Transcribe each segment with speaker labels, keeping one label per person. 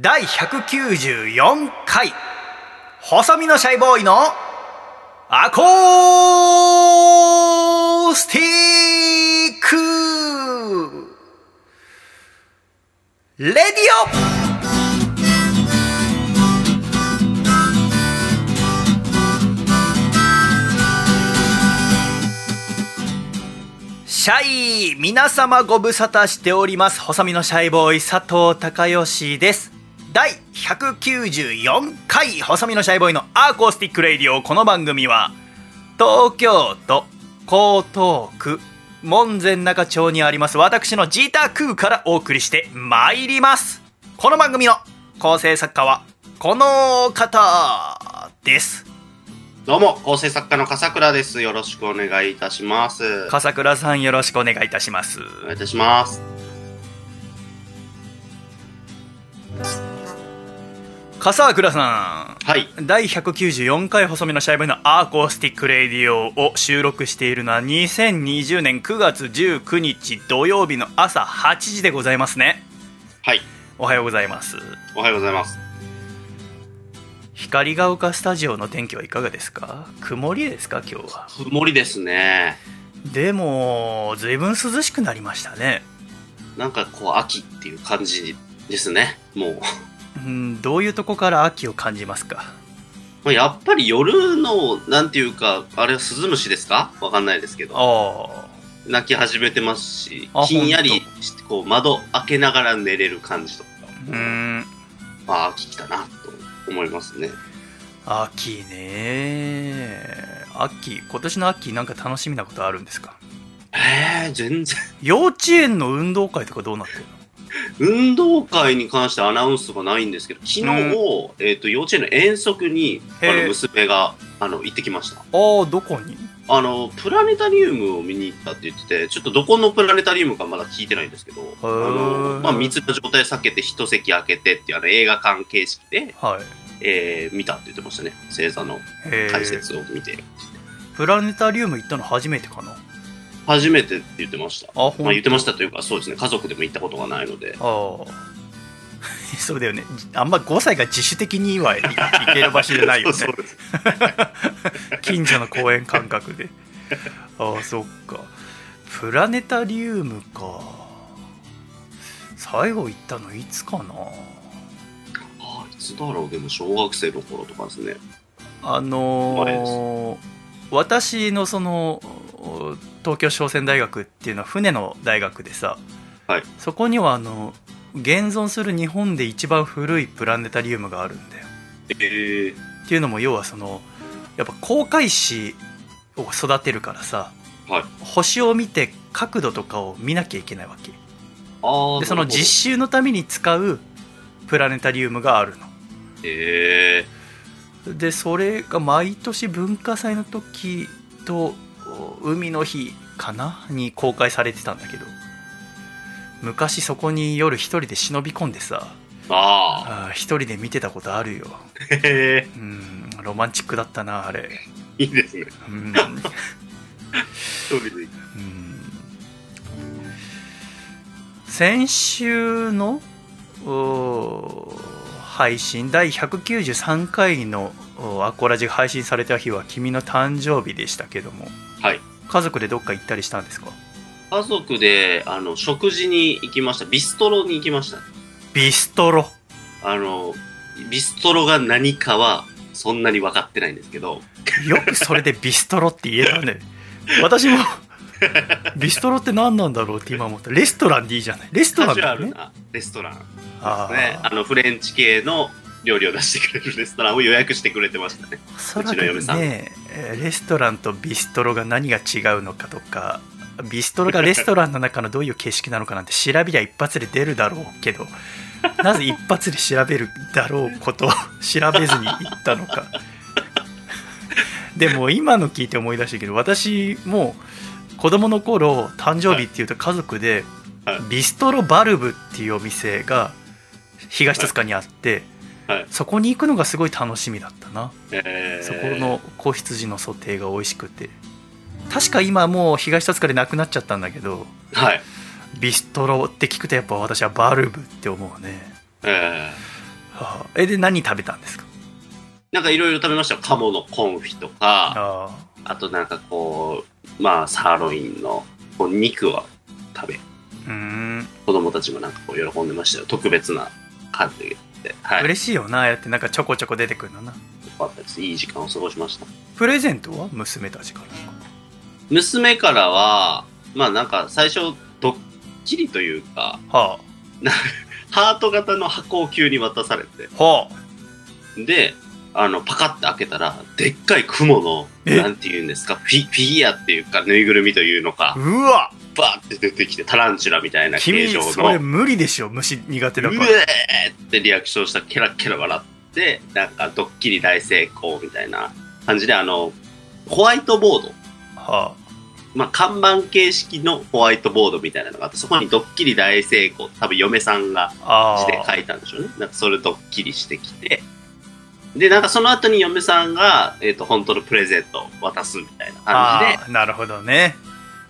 Speaker 1: 第194回。細身のシャイボーイのアコースティック。レディオ。シャイ皆様ご無沙汰しております。細身のシャイボーイ佐藤孝義です。第194回細身のシャイボーイのアーコースティックレイディオこの番組は東京都江東区門前仲町にあります私の自宅からお送りしてまいりますこの番組の構成作家はこの方です
Speaker 2: どうも、構成作家の笠倉です。よろしくお願いいたします。
Speaker 1: 笠倉さんよろしくお願いいたします
Speaker 2: お願いいたします。
Speaker 1: 笠倉さ
Speaker 2: はい。
Speaker 1: ん第194回細身のシャイボーイのアーコースティックレイディオを収録しているのは2020年9月19日土曜日の朝8時でございますね
Speaker 2: はい。
Speaker 1: おはようございます
Speaker 2: おはようございます。
Speaker 1: 光が丘スタジオの天気はいかがですか？曇りですか今日は？
Speaker 2: 曇りですね。
Speaker 1: でも随分涼しくなりましたね
Speaker 2: なんかこう、秋っていう感じですね。もう。
Speaker 1: うんどういうとこから秋を感じますか？
Speaker 2: まあやっぱり夜の、なんていうか、あれはスズムシですか？わかんないですけど。泣き始めてますし
Speaker 1: あ、
Speaker 2: ひんやりして、こう、窓開けながら寝れる感じとか。
Speaker 1: うーん
Speaker 2: まあ、秋来たな、と思いますね。
Speaker 1: 秋ね秋今年の秋なんか楽しみなことあるんですか？
Speaker 2: えー、全然。
Speaker 1: 幼稚園の運動会とかどうなってる
Speaker 2: 運動会に関してアナウンスがないんですけど、昨日、えっ、と、幼稚園の遠足に、あの、娘が、あの、行ってきました。
Speaker 1: のああどこに？
Speaker 2: あの、プラネタリウムを見に行ったって言ってて、ちょっとどこのプラネタリウムかまだ聞いてないんですけど、あ
Speaker 1: ー。
Speaker 2: の、まあ、密な状態避けて一席空けてっていうあの映画館形式で、
Speaker 1: はい。
Speaker 2: えー、見たって言ってましたね。星座の
Speaker 1: へ
Speaker 2: 解説を見て。
Speaker 1: プラネタリウム行ったの初めてかな？
Speaker 2: 初めてって言ってました。
Speaker 1: あ
Speaker 2: まあ、言ってましたというか、そうですね。家族でも行ったことがないので。
Speaker 1: ああ そうだよねあんま5歳が自主的にはい行ける場所じゃないよね。近所の公園感覚でああそっかプラネタリウムか最後行ったのいつかな？
Speaker 2: あいつだろうでも小学生の頃とかですね。
Speaker 1: あの
Speaker 2: 前
Speaker 1: ー私のその東京商船大学っていうのは船の大学でさ、
Speaker 2: はい。
Speaker 1: そこにはあの現存する日本で一番古いプラネタリウムがあるんだよ。
Speaker 2: えー、
Speaker 1: っていうのも要はそのやっぱ航海士を育てるからさ
Speaker 2: はい。
Speaker 1: 星を見て角度とかを見なきゃいけないわけ。でその実習のために使うプラネタリウムがあるの。
Speaker 2: え
Speaker 1: でそれが毎年文化祭の時とお海の日かな？に公開されてたんだけど。昔そこに夜一人で忍び込んでさ。
Speaker 2: ー、ああ。
Speaker 1: 一人で見てたことあるよ。
Speaker 2: へえ、
Speaker 1: うんロマンチックだったなあれ。
Speaker 2: いいですね。
Speaker 1: うん。
Speaker 2: 一人で。
Speaker 1: うん。先週のお配信第193回のおアコラジが配信された日は君の誕生日でしたけども。
Speaker 2: はい。
Speaker 1: 家族でどっか行ったりしたんですか？
Speaker 2: 家族で、あの、食事に行きました。ビストロに行きました。
Speaker 1: ビストロ？
Speaker 2: あの、ビストロが何かは、そんなに分かってないんですけど、
Speaker 1: よくそれでビストロって言えたね。私も ビストロって何なんだろうって今思った。レストランでいいじゃない。レストラ
Speaker 2: カ
Speaker 1: ンだよね。
Speaker 2: レストラン。
Speaker 1: あ
Speaker 2: ね。
Speaker 1: あ
Speaker 2: あの、フレンチ系の料理を出してくれるレストランを予約してくれてましたね。
Speaker 1: おそらく
Speaker 2: うちの嫁さん。
Speaker 1: ねえーレストランとビストロが何が違うのかとかビストロがレストランの中のどういう景色なのかなんて調べりゃ一発で出るだろうけど なぜ一発で調べるだろうことを調べずに行ったのか。でも今の聞いて思い出したけど私も子供の頃誕生日っていうと家族で
Speaker 2: はい。
Speaker 1: ビストロバルブっていうお店が東戸塚にあって
Speaker 2: はい。
Speaker 1: そこに行くのがすごい楽しみだったな
Speaker 2: えー、
Speaker 1: そこの子羊のソテーが美味しくて確か今もう東戸塚でなくなっちゃったんだけど
Speaker 2: はい。
Speaker 1: ビストロって聞くとやっぱ私はバルブって思うね
Speaker 2: え
Speaker 1: はあ、えで何食べたんですか？
Speaker 2: なんかいろいろ食べましたよ。鴨のコンフィとか、
Speaker 1: あ
Speaker 2: あとなんかこう、まあ、サーロインのこう肉を食べ、
Speaker 1: あうーん
Speaker 2: 子供たちもなんかこう喜んでましたよ。特別な感じで。はい。
Speaker 1: 嬉しいよなああやってなんかちょこちょこ出てくるのな。
Speaker 2: よかったです。いい時間を過ごしました。
Speaker 1: プレゼントは娘たちから？
Speaker 2: 娘からは、まあなんか最初、ドッキリというか、
Speaker 1: は
Speaker 2: ハート型の箱を急に渡されて、
Speaker 1: あ。は
Speaker 2: で、あの、パカッて開けたら、でっかい雲の、
Speaker 1: え？
Speaker 2: なんて言うんですか、フィフィギュアっていうか、ぬいぐるみというのか。
Speaker 1: あ、うわ
Speaker 2: バーって出てきて、タランチュラみたいな
Speaker 1: 君
Speaker 2: 形状
Speaker 1: それ
Speaker 2: の、
Speaker 1: 無理でしょ虫苦手だから。
Speaker 2: うえーってリアクションしたケラケラ笑って、なんかドッキリ大成功みたいな感じで、あの、ホワイトボード、
Speaker 1: は
Speaker 2: まあ、看板形式のホワイトボードみたいなのがあって、そこにドッキリ大成功、多分嫁さんが
Speaker 1: ああ
Speaker 2: 字で書いたんでしょうね。なんかそれドッキリしてきて、で、なんかその後に嫁さんが、えっ、と、本当のプレゼントを渡すみたいな感じで、
Speaker 1: ああなるほどね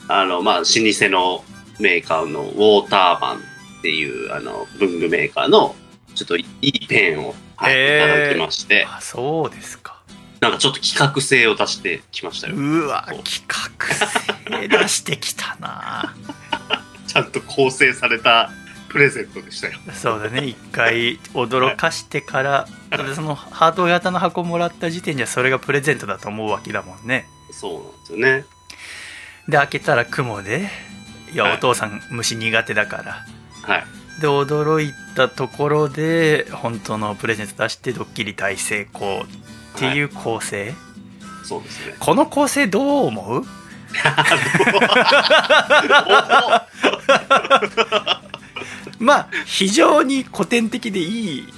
Speaker 2: あの、まあ、老舗のメーカーのウォーターマンっていう、あの、文具メーカーの、ちょっといいペンを、はい、い
Speaker 1: へー
Speaker 2: ただきまして、
Speaker 1: あそうですか
Speaker 2: なんかちょっと企画性を出してきましたよ。
Speaker 1: うわ企画性出してきたな
Speaker 2: ちゃんと構成されたプレゼントでしたよ。
Speaker 1: そうだね一回驚かしてからだってそのハート型の箱もらった時点じゃそれがプレゼントだと思うわけだもんね
Speaker 2: そうなんですよね。
Speaker 1: で開けたら雲でいや、
Speaker 2: はい
Speaker 1: お父さん虫苦手だから
Speaker 2: はい。
Speaker 1: で驚いたところで本当のプレゼント出してドッキリ大成功っていう構成、
Speaker 2: そうですね。
Speaker 1: この構成どう思う？まあ非常に古典的でいい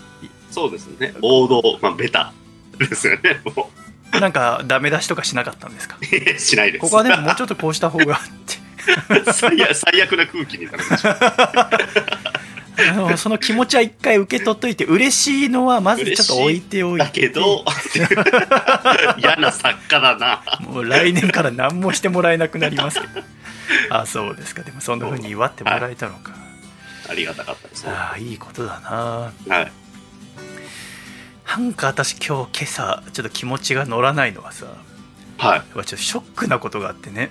Speaker 2: そうですね。王道、まあ、ベタですよね。も
Speaker 1: なんかダメ出しとかしなかったんですか？
Speaker 2: う、しないです。
Speaker 1: ここはでももうちょっとこうした方がって。
Speaker 2: 最悪最悪な空気になるでしょ。
Speaker 1: あのその気持ちは一回受け取っといて嬉しいのはまずちょっと置いておいて。
Speaker 2: だけど、嫌な作家だな。
Speaker 1: もう来年から何もしてもらえなくなりますけど。あそうですか。でもそんな風に祝ってもらえたのか、
Speaker 2: ありがたかったです。ね。
Speaker 1: ああいいことだな。
Speaker 2: はい。
Speaker 1: なんか私今日今朝ちょっと気持ちが乗らないのはさ
Speaker 2: はい。
Speaker 1: やっぱちょっとショックなことがあってね、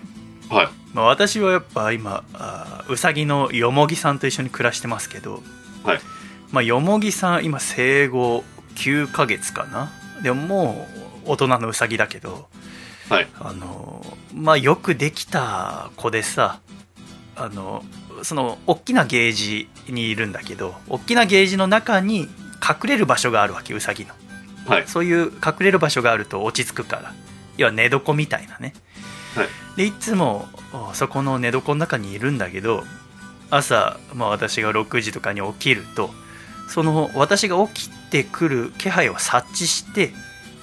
Speaker 2: はい。
Speaker 1: まあ、私はやっぱ今あーうさぎのよもぎさんと一緒に暮らしてますけど、
Speaker 2: はい
Speaker 1: まあ、よもぎさん今生後9ヶ月かなでももう大人のうさぎだけど
Speaker 2: はい。
Speaker 1: あのまあよくできた子でさあのその大きなゲージにいるんだけど大きなゲージの中に隠れる場所があるわけうさぎの
Speaker 2: はい。
Speaker 1: そういう隠れる場所があると落ち着くから要は寝床みたいなね、
Speaker 2: はい
Speaker 1: でいつもおそこの寝床の中にいるんだけど朝、まあ、私が6時とかに起きるとその私が起きてくる気配を察知して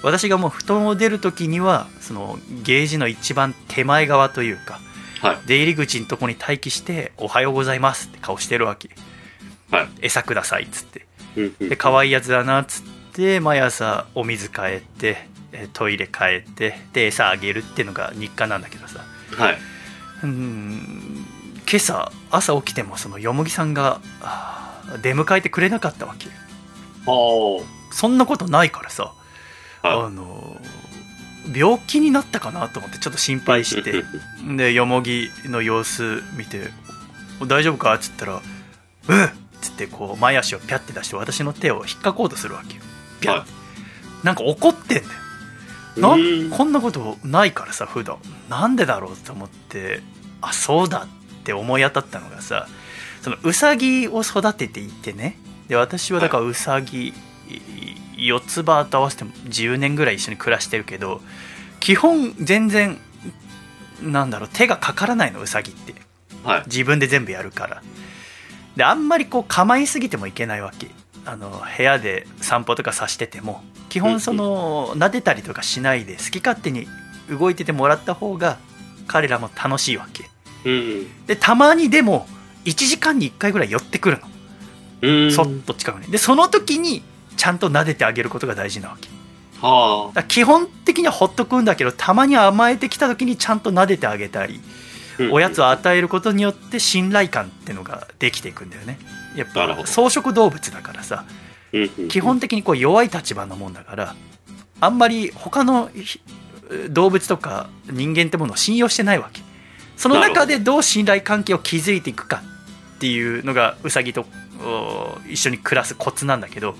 Speaker 1: 私がもう布団を出る時にはそのゲージの一番手前側というか
Speaker 2: はい。
Speaker 1: 出入り口のとこに待機して「おはようございます」って顔してるわけ
Speaker 2: はい。
Speaker 1: 餌くださいっつってで可愛いやつだなっつって毎朝お水変えてえトイレ変えてで餌あげるっていうのが日課なんだけどさ
Speaker 2: はい。
Speaker 1: うん今朝朝起きてもそのよもぎさんが出迎えてくれなかったわけ。そんなことないからさ、
Speaker 2: は
Speaker 1: あの病気になったかなと思ってちょっと心配してでよもぎの様子見て「大丈夫か?」っつったら「うん!」ってこう前足をピャって出して私の手を引っかこうとするわけよ。ピャッ、
Speaker 2: はい。
Speaker 1: なんか怒ってんだよ。な
Speaker 2: うん
Speaker 1: こんなことないからさ普段。なんでだろうと思ってあそうだって思い当たったのがさそのうさぎを育てていてね。で私はだからうさぎ四つ葉と合わせても10年ぐらい一緒に暮らしてるけど基本全然なんだろう手がかからないのうさぎって。
Speaker 2: はい。
Speaker 1: 自分で全部やるからであんまりこう構いすぎてもいけないわけ。あの部屋で散歩とかさしてても。基本その撫でたりとかしないで好き勝手に動いててもらった方が彼らも楽しいわけ。
Speaker 2: うん。
Speaker 1: でたまにでも1時間に1回ぐらい寄ってくるの。
Speaker 2: うん。
Speaker 1: そっと近くに。でその時にちゃんと撫でてあげることが大事なわけ。
Speaker 2: は
Speaker 1: だから基本的にはほっとくんだけどたまに甘えてきた時にちゃんと撫でてあげたり。
Speaker 2: あ。
Speaker 1: おやつを与えることによって信頼感っていうのができていくんだよね。やっぱ草食動物だからさ基本的にこう弱い立場のもんだからあんまり他のひ動物とか人間ってものを信用してないわけ。その中でど。う信頼関係を築いていくかっていうのがウサギとお一緒に暮らすコツなんだけど、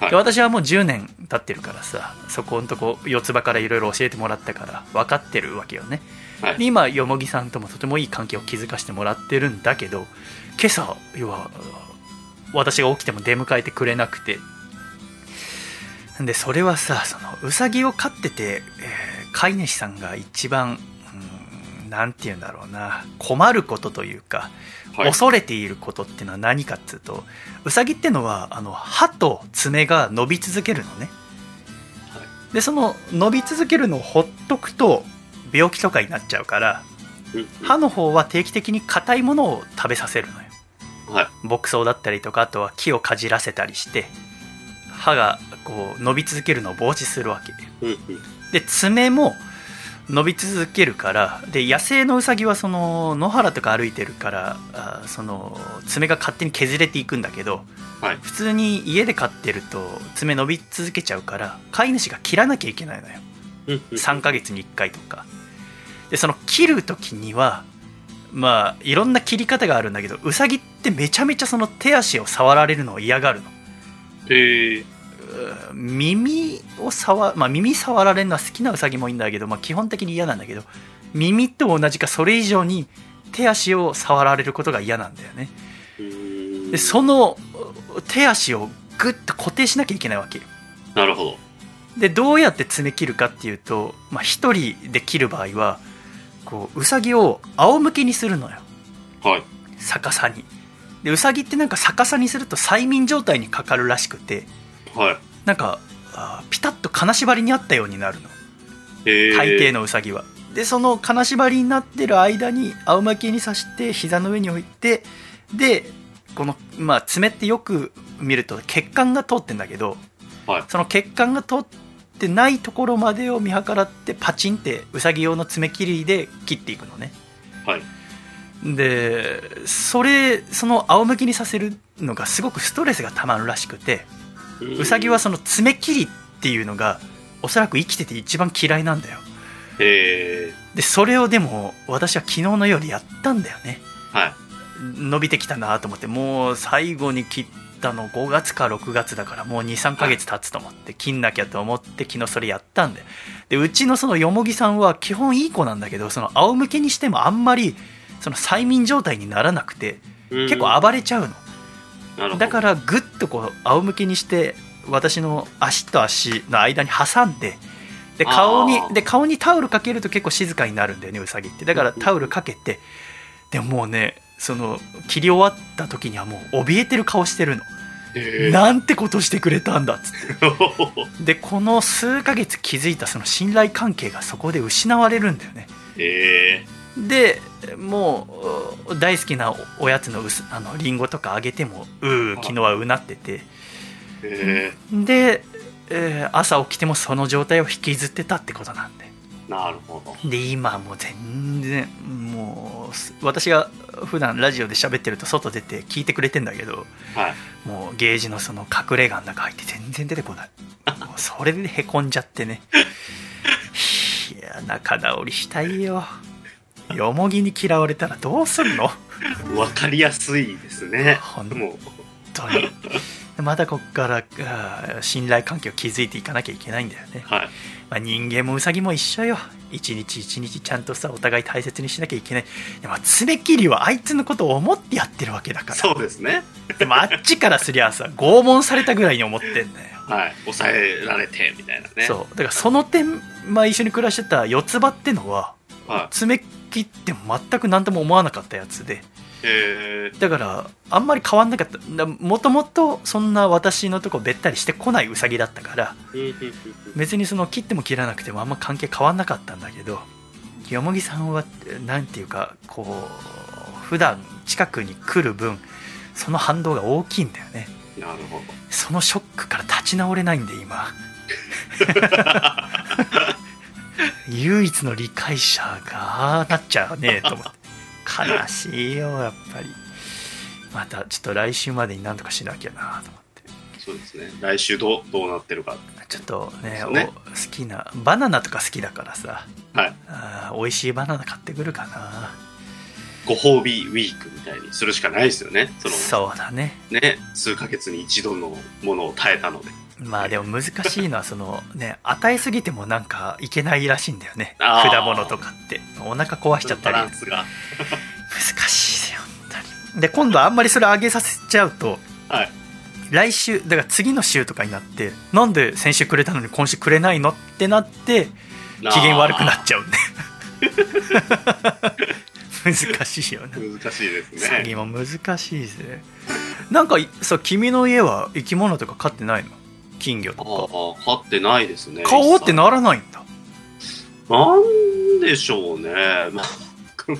Speaker 2: はい。
Speaker 1: で私はもう10年経ってるからさそこんとこ四つ葉からいろいろ教えてもらったから分かってるわけよね
Speaker 2: はい。
Speaker 1: で今よもぎさんともとてもいい関係を築かせてもらってるんだけど今朝要は私が起きても出迎えてくれなくて。でそれはさそのうさぎを飼ってて、えー飼い主さんが一番うんなんて言うんだろうな困ることというか、
Speaker 2: はい。
Speaker 1: 恐れていることっていうのは何かっつうとうさぎってのはあの歯と爪が伸び続けるのね、でその伸び続けるのをほっとくと病気とかになっちゃうから歯の方は定期的に硬いものを食べさせるのよ。
Speaker 2: はい。
Speaker 1: 牧草だったりとかあとは木をかじらせたりして歯がこう伸び続けるのを防止するわけ。で爪も伸び続けるからで野生のウサギはその野原とか歩いてるからあその爪が勝手に削れていくんだけど
Speaker 2: はい。
Speaker 1: 普通に家で飼ってると爪伸び続けちゃうから飼い主が切らなきゃいけないのよ。
Speaker 2: うんうん。
Speaker 1: 3ヶ月に1回とかでその切る時にはまあいろんな切り方があるんだけどウサギってめちゃめちゃその手足を触られるのを嫌がるの。
Speaker 2: へえ
Speaker 1: うー。耳を触まあ耳触られるのは好きなウサギもいいんだけど、まあ、基本的に嫌なんだけど耳と同じかそれ以上に手足を触られることが嫌なんだよね。でその手足をグッと固定しなきゃいけないわけ。
Speaker 2: なるほど。
Speaker 1: でどうやって爪切るかっていうと、まあ、一人で切る場合はこうウサギを仰向けにするのよ。
Speaker 2: はい。
Speaker 1: 逆さに。でウサギってなんか逆さにすると催眠状態にかかるらしくて。
Speaker 2: はい。
Speaker 1: なんかあーピタッと金縛りにあったようになるの。大抵のウサギは。でその金縛りになってる間に仰向けにさして膝の上に置いてでこの、まあ、爪ってよく見ると血管が通ってんだけど、
Speaker 2: はい。
Speaker 1: その血管が通ってないところまでを見計らってパチンってウサギ用の爪切りで切っていくのね。
Speaker 2: はい。
Speaker 1: でそれその仰向けにさせるのがすごくストレスがたまるらしくてウサギはその爪切りっていうのがおそらく生きてて一番嫌いなんだよ。
Speaker 2: へえ
Speaker 1: でそれをでも私は昨日の夜やったんだよね。
Speaker 2: はい。
Speaker 1: 伸びてきたなと思ってもう最後に切ったの5月か6月だからもう23ヶ月経つと思って切んなきゃと思って昨日それやったんで。でうちのそのよもぎさんは基本いい子なんだけどその仰向けにしてもあんまりその催眠状態にならなくて結構暴れちゃうの。だからグッとこう仰向けにして私の足と足の間に挟んでで顔にで顔にタオルかけると結構静かになるんだよねウサギって。だからタオルかけてでももうねその切り終わった時にはもう怯えてる顔してるの、
Speaker 2: へえ。
Speaker 1: なんてことしてくれたんだっつって。でこの数ヶ月築いたその信頼関係がそこで失われるんだよね。
Speaker 2: へえ。
Speaker 1: でもう大好きなおやつのあのリンゴとかあげてもうー昨日はうなってて。
Speaker 2: へ
Speaker 1: で、えー朝起きてもその状態を引きずってたってことなんで
Speaker 2: えなるほど。
Speaker 1: で今もう全然もうす私が普段ラジオで喋ってると外出て聞いてくれてんだけど
Speaker 2: はい。
Speaker 1: もうゲージのその隠れ家の中入って全然出てこない。もうそれでへこんじゃってね。いや仲直りしたいよ。よもぎに嫌われたらどうすんの？
Speaker 2: わかりやすいですね。
Speaker 1: 本当にまたこっから信頼関係を築いていかなきゃいけないんだよね。
Speaker 2: はい。
Speaker 1: まあ、人間もウサギも一緒よ。一日一日ちゃんとさお互い大切にしなきゃいけない。でも爪切りはあいつのことを思ってやってるわけだから。
Speaker 2: そうですね。
Speaker 1: でもあっちからすりゃさ拷問されたぐらいに思ってんだよ、
Speaker 2: はい。抑えられてみたいなね。
Speaker 1: そう。だからその点、まあ、一緒に暮らしてた四つ葉ってのは
Speaker 2: は
Speaker 1: 爪切っても全く何とも思わなかったやつでだからあんまり変わんなかった。もともとそんな私のとこべったりしてこないウサギだったから別にその切っても切らなくてもあんま関係変わんなかったんだけどよもぎさんはなんていうかこう普段近くに来る分その反動が大きいんだよね。
Speaker 2: なるほど。
Speaker 1: そのショックから立ち直れないんで今。唯一の理解者がなっちゃうねと思って悲しいよやっぱりまたちょっと来週までになんとかしなきゃなと思って
Speaker 2: そうですね。来週どう、どうなってるか。
Speaker 1: ちょっとね
Speaker 2: ね
Speaker 1: お好きなバナナとか好きだからさ
Speaker 2: はい。
Speaker 1: あー美味しいバナナ買ってくるかな
Speaker 2: ご褒美ウィークみたいにするしかないですよね。その、
Speaker 1: そうだね
Speaker 2: ね、数ヶ月に一度のものを耐えたので。
Speaker 1: まあでも難しいのはそのね与えすぎてもなんかいけないらしいんだよね。
Speaker 2: あー。
Speaker 1: 果物とかって。お腹壊しちゃったり。難
Speaker 2: バランスが。
Speaker 1: しいよ本当に。で今度あんまりそれ上げさせちゃうと
Speaker 2: はい。
Speaker 1: 来週だから次の週とかになってなんで先週くれたのに今週くれないのってなって機嫌悪くなっちゃうんで。難しいよね。
Speaker 2: 難しいです
Speaker 1: 詐
Speaker 2: ね。
Speaker 1: 欺も難しいですねなんかさ君の家は生き物とか飼ってないの？金魚
Speaker 2: あ
Speaker 1: と
Speaker 2: あ、飼ってないですね。
Speaker 1: か飼おうってならないんだ
Speaker 2: なんでしょうね。まあ、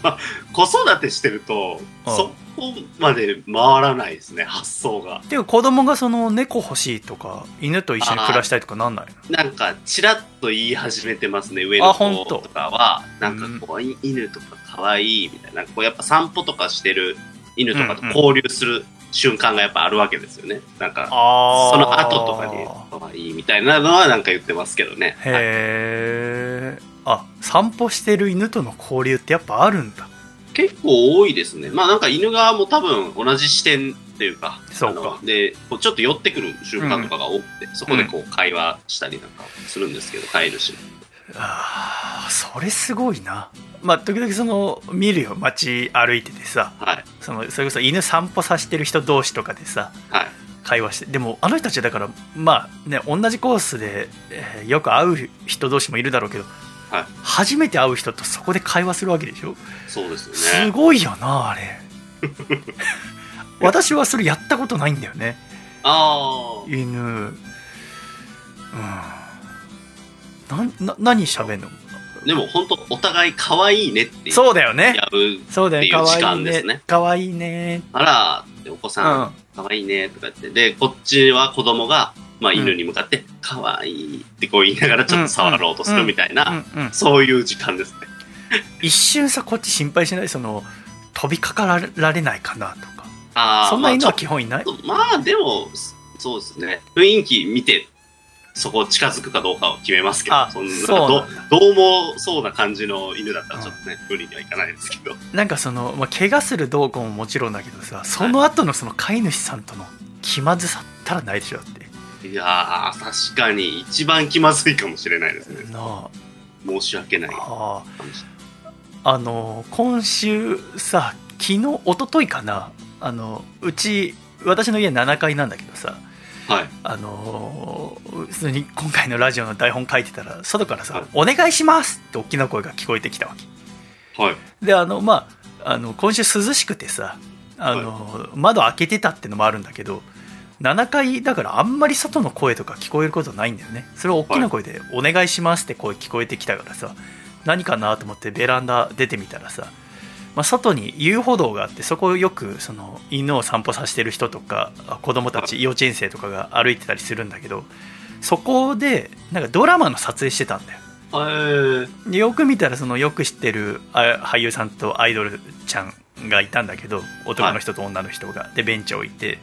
Speaker 2: まあ子育てしてると、
Speaker 1: ああ
Speaker 2: そこまで回らないですね、発想が。
Speaker 1: ていうか子供がその猫欲しいとか犬と一緒に暮らしたいとかなんないの？
Speaker 2: なんか、ちらっと言い始めてますね、上の子
Speaker 1: と
Speaker 2: とかは。なんかこう、い犬とか可愛いみたいな。こう、やっぱ散歩とかしてる犬とかと交流する瞬間がやっぱあるわけですよね。なんか、
Speaker 1: あ
Speaker 2: その後とかに可愛いみたいなのはなんか言ってますけどね。はい
Speaker 1: へえあ散歩してる犬との交流ってやっぱあるんだ
Speaker 2: 結構多いですね。まあなんか犬側も多分同じ視点っていうか、
Speaker 1: そうか
Speaker 2: で、こうちょっと寄ってくる瞬間とかが多くて、そこでこう会話したりなんかするんですけど、飼い主の。
Speaker 1: あーそれすごいなまあ時々その見るよ街歩いててさ
Speaker 2: はい。
Speaker 1: そのそれこそ犬散歩させてる人同士とかでさ
Speaker 2: はい。
Speaker 1: 会話してでもあの人たちはだからまあね同じコースで、えーよく会う人同士もいるだろうけど、
Speaker 2: はい
Speaker 1: 初めて会う人とそこで会話するわけでしょ？
Speaker 2: そうですよ
Speaker 1: す
Speaker 2: ね。
Speaker 1: ごいよなあれ 私はそれやったことないんだよね
Speaker 2: ああ。
Speaker 1: 犬うんなんな何喋んの？
Speaker 2: でも本当お互い可愛いねって
Speaker 1: そうだよね。
Speaker 2: やる。
Speaker 1: そうだよね
Speaker 2: ってい
Speaker 1: ね
Speaker 2: 間ですね。
Speaker 1: かわいいね。
Speaker 2: あらお子
Speaker 1: う
Speaker 2: さん、
Speaker 1: ん。
Speaker 2: 可愛いねとか言って、で、こっちは子供が、まあ
Speaker 1: うん。
Speaker 2: 犬に向かって、可愛いってこう言いながらちょっと触ろうとするみたいな、そういう時間ですね。
Speaker 1: 一瞬さこっち心配しない？その飛びかかられないかなとか。
Speaker 2: ああ、
Speaker 1: そんな犬は
Speaker 2: まあ
Speaker 1: 基本いない？
Speaker 2: ちょっとまあでも、そうですね。雰囲気見て、そこ近づくかどうかを決めますけど、
Speaker 1: あ
Speaker 2: そんなどどうもそうな感じの犬だったらちょっとね、無理にはいかないですけど。
Speaker 1: なんかその、まあ、怪我するどうももちろんだけどさその後のその飼い主さんとの気まずさったらないでしょだって。
Speaker 2: いやー、確かに一番気まずいかもしれないですね。
Speaker 1: な
Speaker 2: 申し訳ない。
Speaker 1: ああ。の今週さ昨日一昨日かな。あのうち私の家7階なんだけどさ
Speaker 2: はい。
Speaker 1: あの普通に今回のラジオの台本書いてたら外からさ
Speaker 2: はい「
Speaker 1: お願いします!」って大きな声が聞こえてきたわけ
Speaker 2: はい。
Speaker 1: であのまああの今週涼しくてさあの、窓開けてたってのもあるんだけど7階だからあんまり外の声とか聞こえることないんだよねそれを大きな声で「お願いします」って声聞こえてきたからさ何かなと思ってベランダ出てみたらさ、まあ、外に遊歩道があってそこをよくその犬を散歩させてる人とか子供たち幼稚園生とかが歩いてたりするんだけどそこでなんかドラマの撮影してたんだよ。
Speaker 2: えー、
Speaker 1: でよく見たらそのよく知ってるあ俳優さんとアイドルちゃんがいたんだけど男の人と女の人が、でベンチ置いて。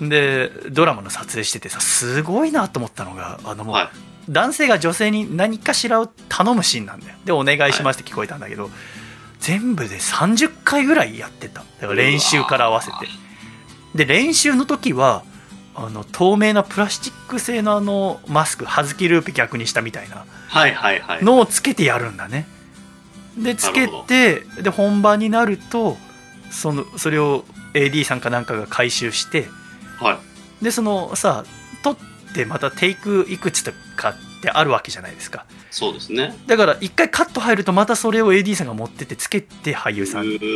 Speaker 1: でドラマの撮影しててさすごいなと思ったのがあのもう、
Speaker 2: はい。
Speaker 1: 男性が女性に何かしらを頼むシーンなんだよ。でお願いしますって聞こえたんだけど、全部で30回ぐらいやってた。だから練習から合わせて。で練習の時はあの透明なプラスチック製のあのマスクはずきルーペ逆にしたみたいな。
Speaker 2: はいはいはい。
Speaker 1: のをつけてやるんだね。でつけてで本番になるとそのそれを AD さんかなんかが回収して
Speaker 2: はい。
Speaker 1: でそのさ撮ってまたテイクいくつとかってあるわけじゃないですか。
Speaker 2: そうですね。
Speaker 1: だから一回カット入るとまたそれを AD さんが持ってってつけて俳優
Speaker 2: う
Speaker 1: さんにで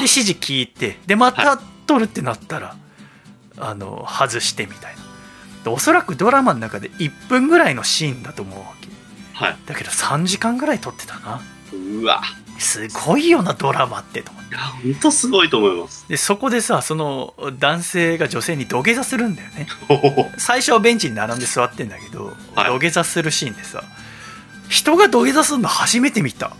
Speaker 1: 指示聞いてでまた撮るってなったら、あの外してみたいな。でおそらくドラマの中で1分ぐらいのシーンだと思うわけ。
Speaker 2: はい。
Speaker 1: だけど3時間ぐらい撮ってたな。
Speaker 2: うわ
Speaker 1: すごいよなドラマってと思って
Speaker 2: いや、ほんとすごいと思います。
Speaker 1: でそこでさその男性が女性に土下座するんだよね 最初はベンチに並んで座ってんだけど、
Speaker 2: はい
Speaker 1: 土下座するシーンでさ人が土下座するの初めて見た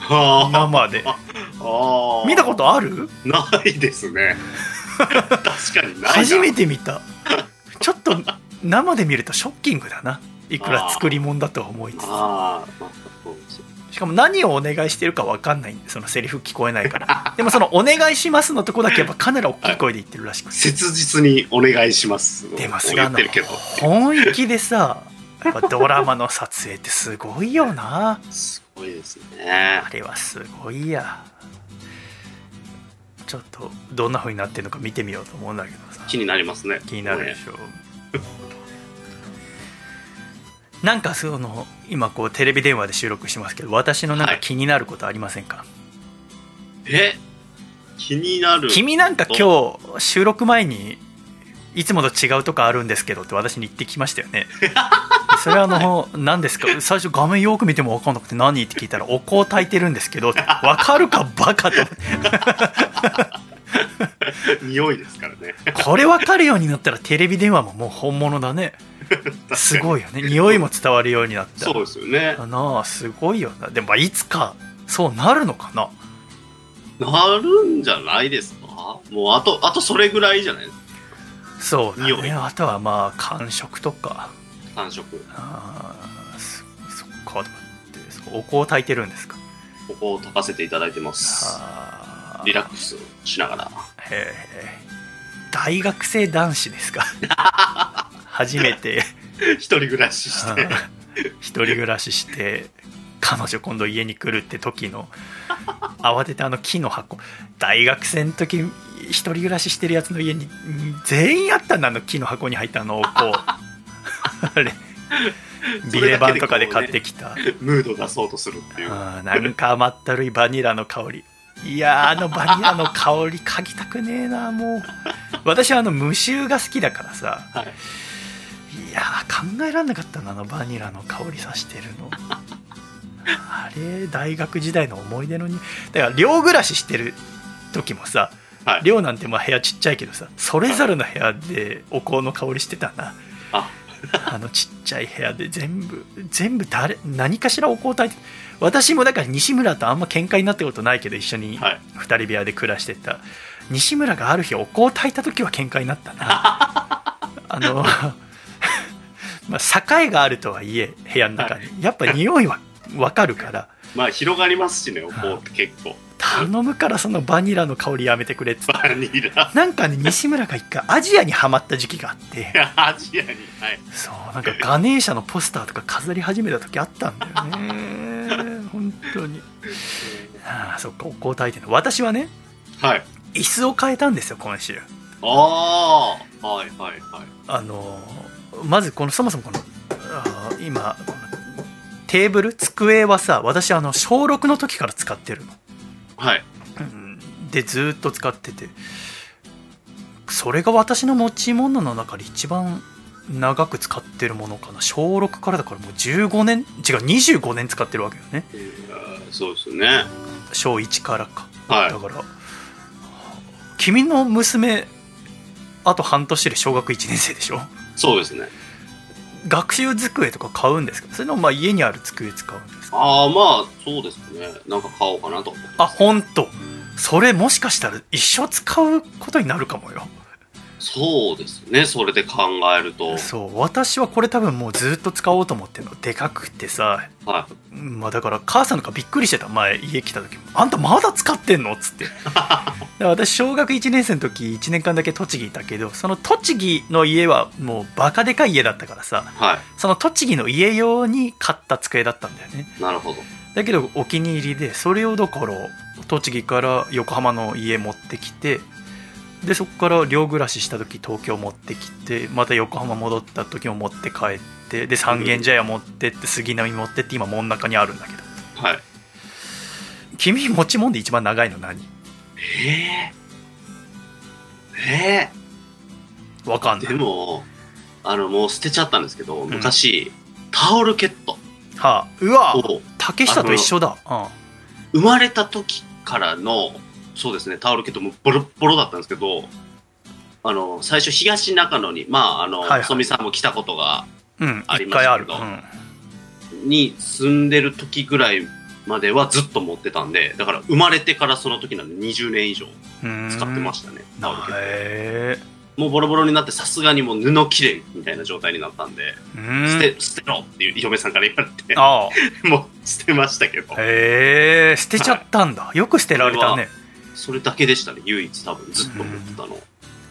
Speaker 2: はあ
Speaker 1: 生で
Speaker 2: ああ。
Speaker 1: 見たことある？
Speaker 2: ないですね。確かにないな。
Speaker 1: 初めて見たちょっと生で見るとショッキングだないくら作り物だとは思いつつ
Speaker 2: ああ、まあ、そうですよ。
Speaker 1: しかも何をお願いしてるか分かんないんでそのセリフ聞こえないから。でもその「お願いします」のとこだけやっぱかなり大きい声で言ってるらしくて。
Speaker 2: 切実にお願いします。
Speaker 1: でもそれ
Speaker 2: 言
Speaker 1: あの
Speaker 2: ってるけど。
Speaker 1: 本気でさやっぱドラマの撮影ってすごいよな。
Speaker 2: すごいですね。
Speaker 1: あ。れはすごいや。ちょっとどんな風になってるのか見てみようと思うんだけどさ。
Speaker 2: 気になりますね。
Speaker 1: 気になるでしょなんかその今こうテレビ電話で収録してますけど私のなんか気になることありませんか、
Speaker 2: え？気になる。
Speaker 1: 君なんか今日収録前にいつもと違うとこあるんですけどって私に言ってきましたよね。それはあの何ですか？最初画面よく見ても分かんなくて何って聞いたらお香炊いてるんですけど分かるかバカと
Speaker 2: 匂いですからね。
Speaker 1: これ分かるようになったらテレビ電話ももう本物だね すごいよね。匂いも伝わるようになった。
Speaker 2: そうですよね。
Speaker 1: なあすごいよな。でもまあいつかそうなるのかな？
Speaker 2: なるんじゃないですか？もうあと、あとそれぐらいじゃない？ですか。
Speaker 1: そうだ
Speaker 2: 匂い。
Speaker 1: ねあとはまあ感触とか。
Speaker 2: 感触。
Speaker 1: ああそそっかって。お香を炊いてるんですか？
Speaker 2: ここを炊かせていただいてます。
Speaker 1: あ
Speaker 2: リラックスしながら。
Speaker 1: へえ大学生男子ですか？初めて。
Speaker 2: 一人暮らしして。
Speaker 1: 一人暮らしして彼女今度家に来るって時の慌ててあの木の箱。大学生の時一人暮らししてるやつの家に全員あったんだあの木の箱に入ったあのお香 あれ。ビレバンとかで買ってきた、
Speaker 2: ムード出そうとするっていう。
Speaker 1: なんか甘ったるいバニラの香り。いやーあのバニラの香り嗅ぎたくねえなもう。私はあの無臭が好きだからさ。
Speaker 2: はい。
Speaker 1: いやー考えられなかったなあのバニラの香りさしてるの。あれ大学時代の思い出のにだから寮暮らししてる時もさ
Speaker 2: はい。
Speaker 1: 寮なんてまあ部屋ちっちゃいけどさそれぞれの部屋でお香の香りしてたな。
Speaker 2: あ、
Speaker 1: あのちっちゃい部屋で全部全部誰何かしらお香炊いて私もだから西村とあんま喧嘩になったことないけど一緒に
Speaker 2: はい。
Speaker 1: 2人部屋で暮らしてた。西村がある日お香を炊いた時は喧嘩になったな。あのまあ境があるとはいえ部屋の中にやっぱ匂いは分かるから
Speaker 2: まあ広がりますしね、お香って結構。
Speaker 1: 頼むからそのバニラの香りやめてくれっつって
Speaker 2: バニラ。
Speaker 1: なんかね西村が一回アジアにはまった時期があって
Speaker 2: アジアに。はい。
Speaker 1: そうなんかガネーシャのポスターとか飾り始めた時あったんだよね 本当にああそっかお香炊いてるの私はね
Speaker 2: はい。
Speaker 1: 椅子を変えたんですよ今週
Speaker 2: ああ。はいはいはい。
Speaker 1: あのまずこのそもそもこの今このテーブル机はさ私あの小6の時から使ってるの、
Speaker 2: はい。
Speaker 1: うん。でずーっと使ってて。それが私の持ち物の中で一番長く使ってるものかな。小6からだからもう15年違う25年使ってるわけよね。
Speaker 2: うんそうですよね。
Speaker 1: 小1からか。
Speaker 2: はい。
Speaker 1: だ。から君の娘あと半年で小学1年生でしょ
Speaker 2: そうですね。
Speaker 1: 学習机とか買うんですか？それのまあ家にある机使うんですか？
Speaker 2: ああ、まあ、そうですね。なんか買おうかなと思って。
Speaker 1: あ本当それもしかしたら一生使うことになるかもよ
Speaker 2: そうですね。それで考えると。
Speaker 1: そう私はこれ多分もうずっと使おうと思ってるのでかくてさ
Speaker 2: はい。
Speaker 1: まあだから母さんとかびっくりしてた前家来た時も「あんたまだ使ってんの?」っつって 私小学1年生の時1年間だけ栃木いたけどその栃木の家はもうバカでかい家だったからさ
Speaker 2: は
Speaker 1: その栃木の家用に買った机だったんだよね
Speaker 2: い。なるほど。
Speaker 1: だけどお気に入りでそれをだから栃木から横浜の家持ってきてでそこから寮暮らしした時東京持ってきてまた横浜戻った時も持って帰ってで三軒茶屋持ってって杉並持ってって今真ん中にあるんだけど。
Speaker 2: はい。
Speaker 1: 君持ち物で一番長いの何？
Speaker 2: ええええ
Speaker 1: わかんない。
Speaker 2: でも、あの、もう捨てちゃったんですけど、昔、タオルケット。
Speaker 1: はあ。うわ。
Speaker 2: を
Speaker 1: 竹下と一緒だ。うん。
Speaker 2: 生まれた時からの、そうですね、タオルケットもボロッボロだったんですけど、あの、最初東中野に、まあ、あの、
Speaker 1: はいはい。
Speaker 2: 細見さんも来たことが、
Speaker 1: うん。
Speaker 2: ありましたけど
Speaker 1: うん、
Speaker 2: に住んでる時ぐらいまではずっと持ってたんで、だから生まれてからその時なんで20年以上使ってま
Speaker 1: し
Speaker 2: したね、タオルケット。もうボロボロになってさすがにもう布切れみたいな状態になったんで、
Speaker 1: うん。
Speaker 2: 捨て、捨てろっていう嫁さんから言われて、
Speaker 1: ああ。
Speaker 2: もう捨てましたけど、
Speaker 1: へえ捨てちゃったんだ、よく捨てられたね
Speaker 2: それだけでしたね、唯一多分ずっと思ってたの。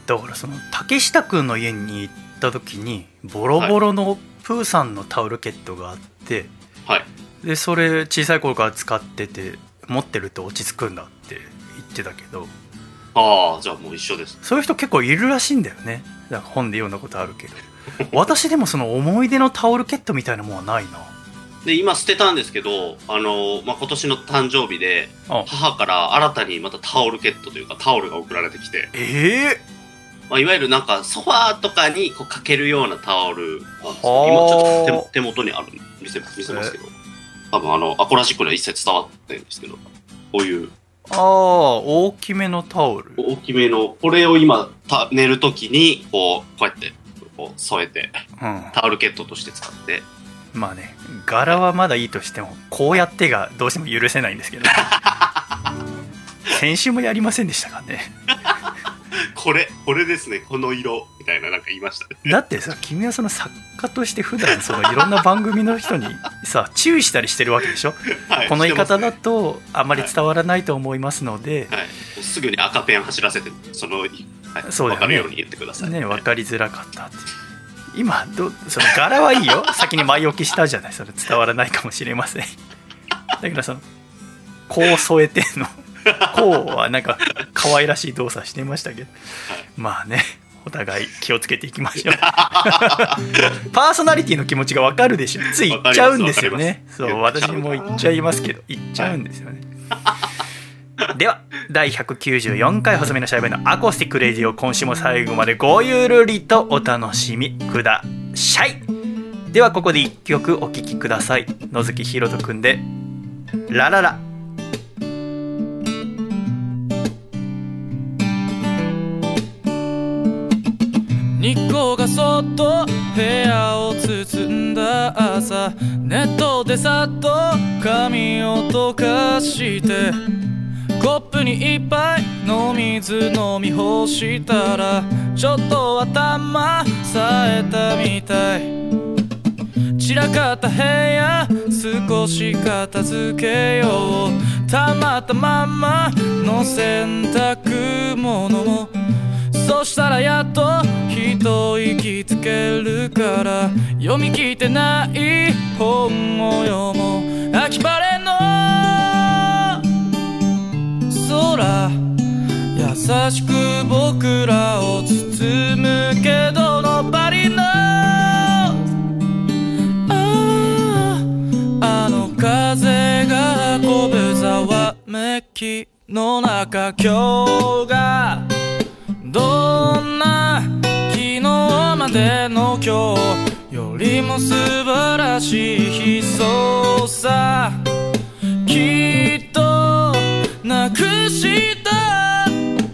Speaker 1: だからその竹下くんの家に行った時にボロボロのプーさんのタオルケットがあって、
Speaker 2: はい。
Speaker 1: でそれ小さい頃から使ってて持ってると落ち着くんだって言ってたけど
Speaker 2: ああ、じゃあもう一緒です。
Speaker 1: そういう人結構いるらしいんだよね本で読んだことあるけど私でもその思い出のタオルケットみたいなもんはないな
Speaker 2: で、今捨てたんですけど、あの、まあ、今年の誕生日で、
Speaker 1: あ。
Speaker 2: 母から新たにまたタオルケットというかタオルが送られてきて、
Speaker 1: ええ
Speaker 2: まあ、いわゆるなんかソファーとかにこうかけるようなタオルなんですけど、
Speaker 1: はあ。
Speaker 2: 今ちょっと手手元にある見せ見せますけど、多分あの、アコラジックには一切伝わってないんですけど、こういう。
Speaker 1: ああ大きめのタオル。
Speaker 2: 大きめの、これを今た寝るときに、こう、こうやって、こう添えて、
Speaker 1: うん。
Speaker 2: タオルケットとして使って、
Speaker 1: まあね柄はまだいいとしてもこうやってがどうしても許せないんですけど。先週もやりませんでしたからね。
Speaker 2: これ、これですね、この色、みたいななんか言いましたね。
Speaker 1: だってさ君はその作家として普段そのいろんな番組の人にさ 注意したりしてるわけでしょ？
Speaker 2: はい。
Speaker 1: この言い方だとあまり伝わらないと思いますので、
Speaker 2: ねはい。もうすぐに赤ペン走らせて、その、はい、
Speaker 1: そうね。
Speaker 2: わかるように言ってください。
Speaker 1: ね分かりづらかったって今どその柄はいいよ。先に前置きしたじゃない。それ伝わらないかもしれません。だけどそのこう添えてんの。こうはなんか可愛らしい動作してましたけど、まあねお互い気をつけていきましょう。パーソナリティの気持ちが分かるでしょ。つい言っちゃうんですよね。そう私も言っちゃいますけど。言っちゃうんですよね、では第194回細身のシャイボーイのアコースティックレディオ今週も最後までごゆるりとお楽しみください。ではここで1曲お聴きください。野月ひろとくんで「ラララ」
Speaker 3: 日光がそっと部屋を包んだ朝。ネットでさっと髪を溶かして。コップに一杯の水飲み干したらちょっと頭冴えたみたい。散らかった部屋少し片付けよう。たまったまんまの洗濯物もそしたらやっと一息つけるから。読み切ってない本を読もう。秋晴れの空優しく僕らを包むけどのバリのあああの風が運ぶざわめきの中今日がどんな昨日までの今日よりも素晴らしい日そさ。きっとなくした。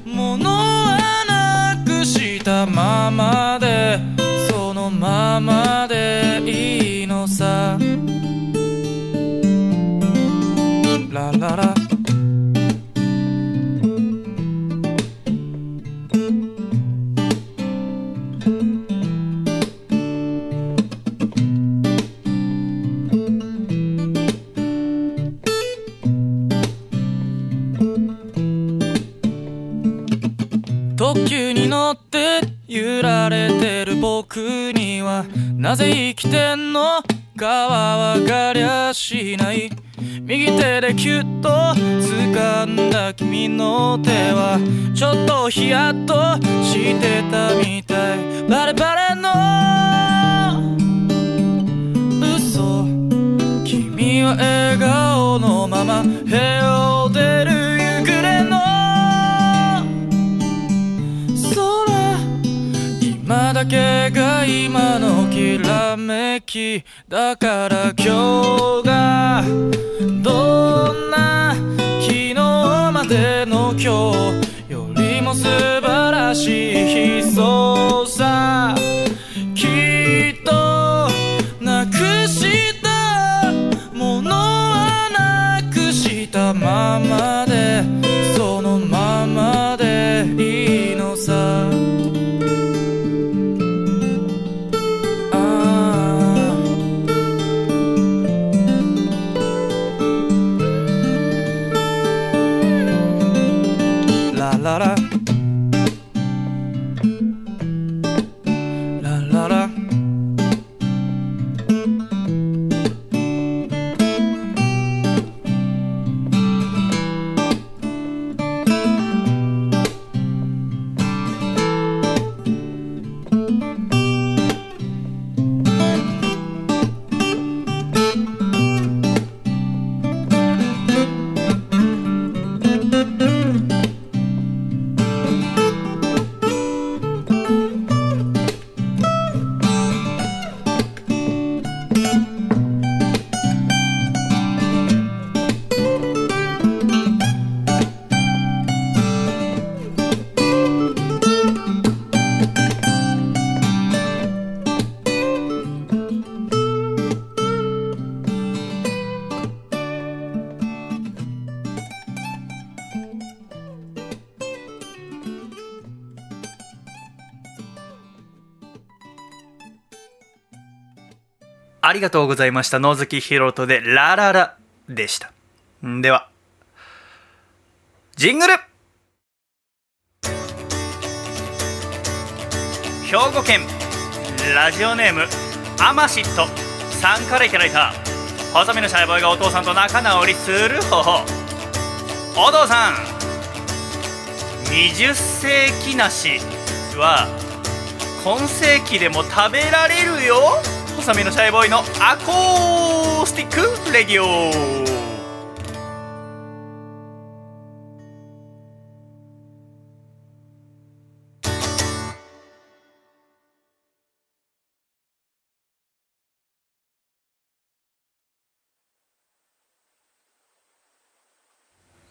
Speaker 3: ものはなくしたままで。に乗って揺られてる僕にはなぜ生きてんのかはわかりゃしない。右手でキュッと掴んだ君の手はちょっとヒヤッとしてたみたい。バレバレの嘘。君は笑顔のまま部屋を出るだけが今のきらめきだから今日がどんな昨日までの今日よりも素晴らしい日そうさ
Speaker 1: がとうございました。野月ひろとでラララでした。では。ジングル。兵庫県。ラジオネーム。アマシット。さんからいただいた。細身のシャイボーイがお父さんと仲直りする方法。お父さん。20世紀梨は今世紀でも食べられるよ。細身のシャイボーイのアコースティックレディオ。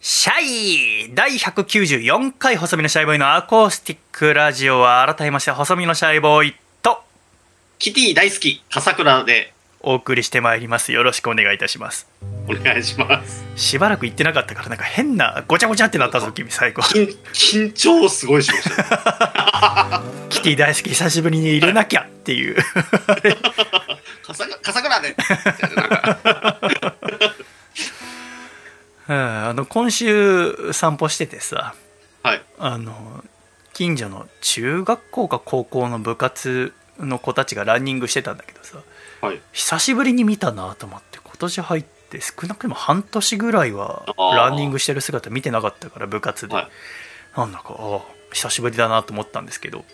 Speaker 1: シャイ第194回細身のシャイボーイのアコースティックラジオは改めまして細身のシャイボーイ
Speaker 2: キティ大好き、笠倉で
Speaker 1: お送りしてまいりますよろしくお願いいたします
Speaker 2: お願いします。
Speaker 1: しばらく言ってなかったからなんか変なごちゃごちゃってなったぞ君最後
Speaker 2: 緊緊張すごいしました。
Speaker 1: キティ大好き久しぶりに入れなきゃっていう
Speaker 2: 笠倉で。
Speaker 1: うんあの今週散歩しててさ
Speaker 2: はい。
Speaker 1: あの近所の中学校か高校の部活の子たちがランニングしてたんだけどさ
Speaker 2: はい。
Speaker 1: 久しぶりに見たなと思って今年入って少なくとも半年ぐらいはランニングしてる姿見てなかったから部活で、
Speaker 2: はい。
Speaker 1: なんだかああ久しぶりだなと思ったんですけど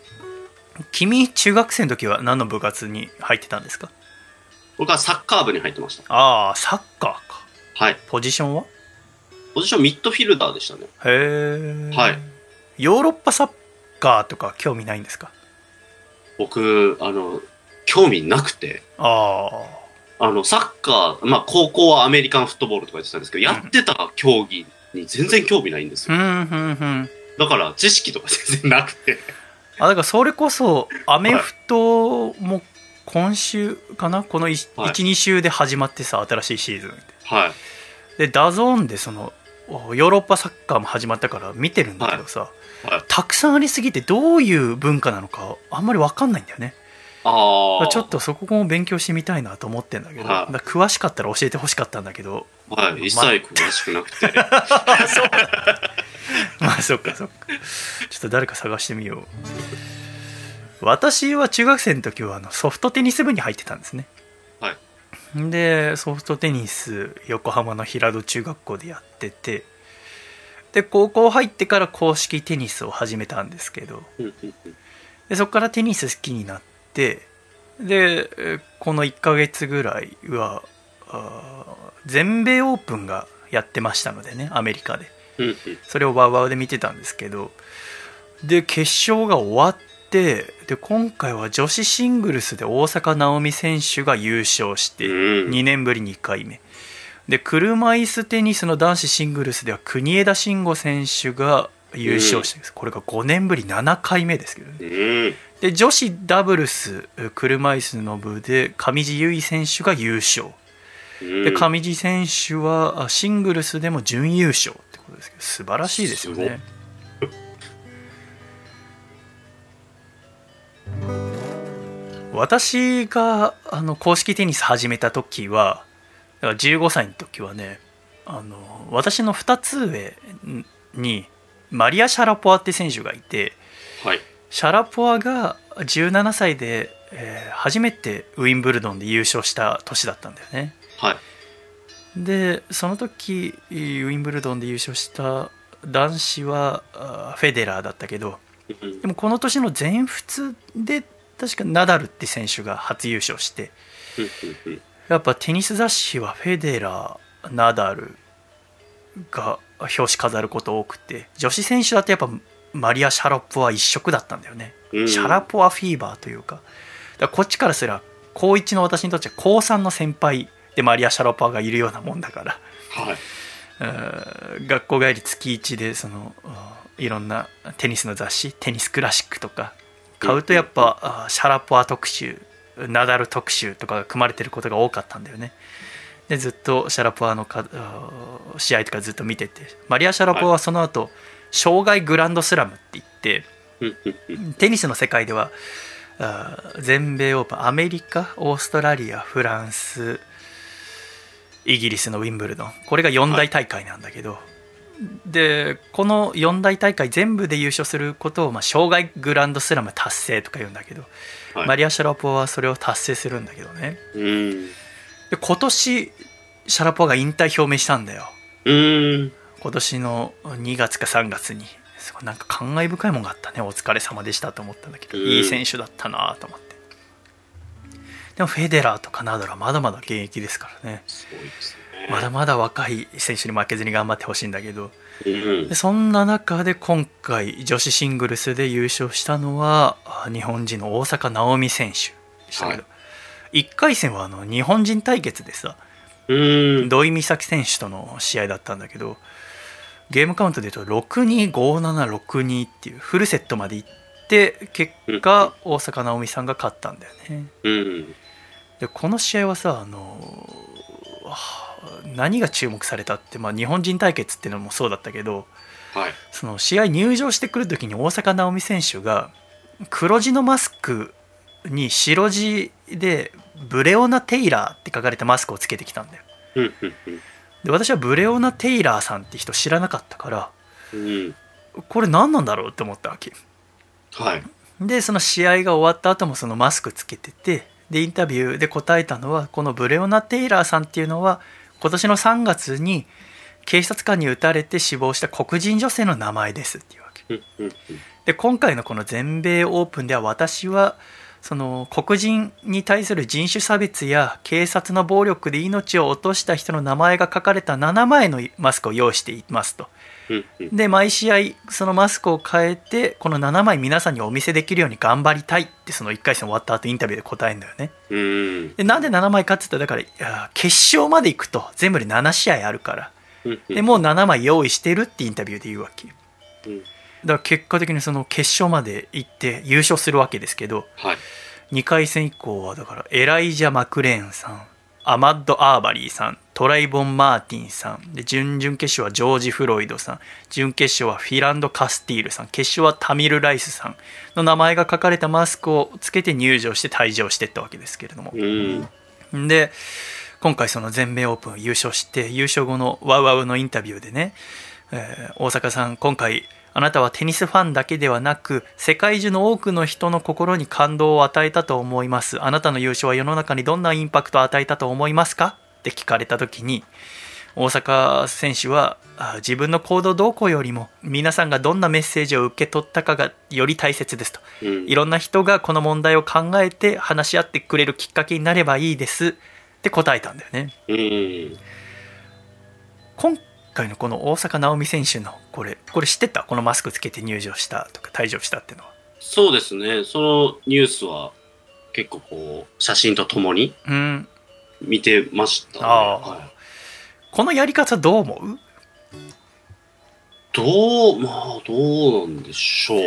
Speaker 1: 君中学生の時は何の部活に入ってたんですか？
Speaker 2: 僕はサッカー部に入ってました。
Speaker 1: ああサッカーか。
Speaker 2: はい。
Speaker 1: ポジションは？
Speaker 2: ポジションミッドフィルダーでしたね。
Speaker 1: へえ、
Speaker 2: はい。
Speaker 1: ヨーロッパサッカーとか興味ないんですか？
Speaker 2: 僕、あの、興味なくて、
Speaker 1: ああ
Speaker 2: あの、サッカー、まあ、高校はアメリカンフットボールとか言ってたんですけど、やってた競技に全然興味ないんですよ。だから、知識とか全然なくて。
Speaker 1: あだからそれこそアメフトも今週かな？この12、
Speaker 2: はい。
Speaker 1: 2週で始まってさ新しいシーズン
Speaker 2: はい。
Speaker 1: でダゾーンでそのおヨーロッパサッカーも始まったから見てるんだけどさ、
Speaker 2: はい。
Speaker 1: たくさんありすぎてどういう文化なのかあんまり分かんないんだよね
Speaker 2: ああ。
Speaker 1: ちょっ。とそこも勉強してみたいなと思ってんだけど、
Speaker 2: はい
Speaker 1: 詳しかったら教えてほしかったんだけど
Speaker 2: はい。一切詳しくなくて。
Speaker 1: まあそっかそっかちょっと誰か探してみよう私は中学生の時はあのソフトテニス部に入ってたんですね
Speaker 2: はい
Speaker 1: でソフトテニス横浜の平戸中学校でやっててで高校入ってから公式テニスを始めたんですけどでそこからテニス好きになってでえーこの1ヶ月ぐらいは全米オープンがやってましたのでねアメリカで。それをワウワウで見てたんですけどで決勝が終わってで今回は女子シングルスで大坂なおみ選手が優勝して
Speaker 2: うん。
Speaker 1: 2年ぶり2回目。で車椅子テニスの男子シングルスでは国枝慎吾選手が優勝してるんですこれが5年ぶり7回目ですけどね。
Speaker 2: うん。
Speaker 1: で女子ダブルス車椅子の部で上地結衣選手が優勝。
Speaker 2: うん。
Speaker 1: で上地選手はあシングルスでも準優勝ってことですけど素晴らしいですよね私があの公式テニス始めた時はだから15歳の時はねあの私の2つ上にマリア・シャラポワって選手がいて
Speaker 2: はい。
Speaker 1: シャラポワが17歳で、えー初めてウィンブルドンで優勝した年だったんだよね
Speaker 2: はい。
Speaker 1: でその時ウィンブルドンで優勝した男子はあフェデラーだったけど
Speaker 2: うん
Speaker 1: でもこの年の全仏で確かナダルって選手が初優勝してやっぱテニス雑誌はフェデラーナダルが表紙飾ること多くて女子選手だとやっぱマリア・シャラポワ一色だったんだよね。
Speaker 2: うん。
Speaker 1: シャラポワフィーバーというか。だこっちからすら高1の私にとっては高3の先輩でマリア・シャラポワがいるようなもんだから。
Speaker 2: はい。
Speaker 1: うん。学校帰り月1でそのうんいろんなテニスの雑誌テニスクラシックとか買うとやっぱあシャラポワ特集ナダル特集とかが組まれてることが多かったんだよね。でずっとシャラポワのかあ試合とかずっと見ててマリア・シャラポワはその後、障害グランドスラムって言ってテニスの世界では全米オープンアメリカオーストラリアフランスイギリスのウィンブルドン。これが4大大会なんだけど、でこの4大大会全部で優勝することを、まあ、生涯グランドスラム達成とか言うんだけど、
Speaker 2: はい。
Speaker 1: マリア・シャラポワはそれを達成するんだけどね。
Speaker 2: うん。
Speaker 1: で今年シャラポワが引退表明したんだよ。
Speaker 2: うん。
Speaker 1: 今年の2月か3月に。すごいなんか感慨深いもんがあったね。お疲れ様でしたと思ったんだけど、
Speaker 2: うん。
Speaker 1: いい選手だったなと思って。でもフェデラーとかナダルはまだまだ現役ですからね。
Speaker 2: すごいですね。
Speaker 1: まだまだ若い選手に負けずに頑張ってほしいんだけど
Speaker 2: うん
Speaker 1: で。そんな中で今回女子シングルスで優勝したのはあ日本人の大坂なおみ選手でしたけど、1回戦はあの日本人対決でさ
Speaker 2: うん。
Speaker 1: 土井美咲選手との試合だったんだけどゲームカウントで言うと625762っていうフルセットまでいって結果大坂なおみさんが勝ったんだよね
Speaker 2: うん。
Speaker 1: でこの試合はさあのはあ何が注目されたって、まあ、日本人対決っていうのもそうだったけど
Speaker 2: はい。
Speaker 1: その試合入場してくる時に大坂なおみ選手が黒地のマスクに白地でブレオナ・テイラーって書かれたマスクをつけてきたんだよ。で私はブレオナ・テイラーさんって人知らなかったから
Speaker 2: うん。
Speaker 1: これ何なんだろうって思ったわけ
Speaker 2: はい。
Speaker 1: でその試合が終わった後もそのマスクつけててでインタビューで答えたのはこのブレオナ・テイラーさんっていうのは今年の3月に警察官に撃たれて死亡した黒人女性の名前ですっていうわけ。で今回のこの全米オープンでは私はその黒人に対する人種差別や警察の暴力で命を落とした人の名前が書かれた7枚のマスクを用意していますと。で毎試合そのマスクを変えてこの7枚皆さんにお見せできるように頑張りたいってその1回戦終わった後インタビューで答えるんだよね
Speaker 2: うん。
Speaker 1: でなんで7枚かって言ったらだから決勝まで行くと全部で7試合あるから
Speaker 2: うん。
Speaker 1: でもう7枚用意してるってインタビューで言うわけ
Speaker 2: うん。
Speaker 1: だから結果的にその決勝まで行って優勝するわけですけど
Speaker 2: はい。
Speaker 1: 2回戦以降はだからエライジャ・マクレーンさんアマッド・アーバリーさんトライボン・マーティンさん。で準々決勝はジョージ・フロイドさん。準決勝はフィランド・カスティールさん。決勝はタミル・ライスさんの名前が書かれたマスクをつけて入場して退場していったわけですけれども。
Speaker 2: うん。
Speaker 1: で今回その全米オープン優勝して優勝後のワウワウのインタビューでね、えー大阪さん今回あなたはテニスファンだけではなく世界中の多くの人の心に感動を与えたと思います。あなたの優勝は世の中にどんなインパクトを与えたと思いますか？って聞かれた時に大坂選手はあ自分の行動動向よりも皆さんがどんなメッセージを受け取ったかがより大切ですと
Speaker 2: うん。
Speaker 1: いろんな人がこの問題を考えて話し合ってくれるきっかけになればいいですって答えたんだよね
Speaker 2: うん。
Speaker 1: 今回のこの大坂なおみ選手のこれこれ知ってた？このマスクつけて入場したとか退場したっていうのは
Speaker 2: そうですね。そのニュースは結構こう、写真とともに
Speaker 1: うん
Speaker 2: 見てましたね。はい
Speaker 1: このやり方どう思う？
Speaker 2: どう、まあ、どうなんでしょう。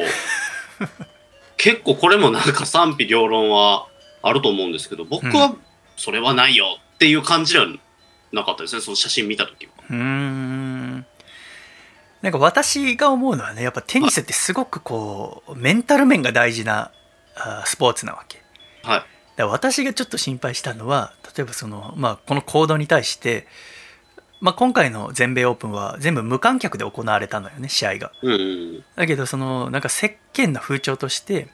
Speaker 2: 結構これもなんか賛否両論はあると思うんですけど、僕はそれはないよっていう感じではなかったですね、その写真見たときは。
Speaker 1: うーんなんか私が思うのはねやっぱテニスってすごくこうメンタル面が大事なあスポーツなわけ
Speaker 2: はい。
Speaker 1: だから私がちょっと心配したのは例えばその、まあ、この行動に対して、まあ、今回の全米オープンは全部無観客で行われたのよね試合が
Speaker 2: うんうん。
Speaker 1: だけどそのなんか世間の風潮として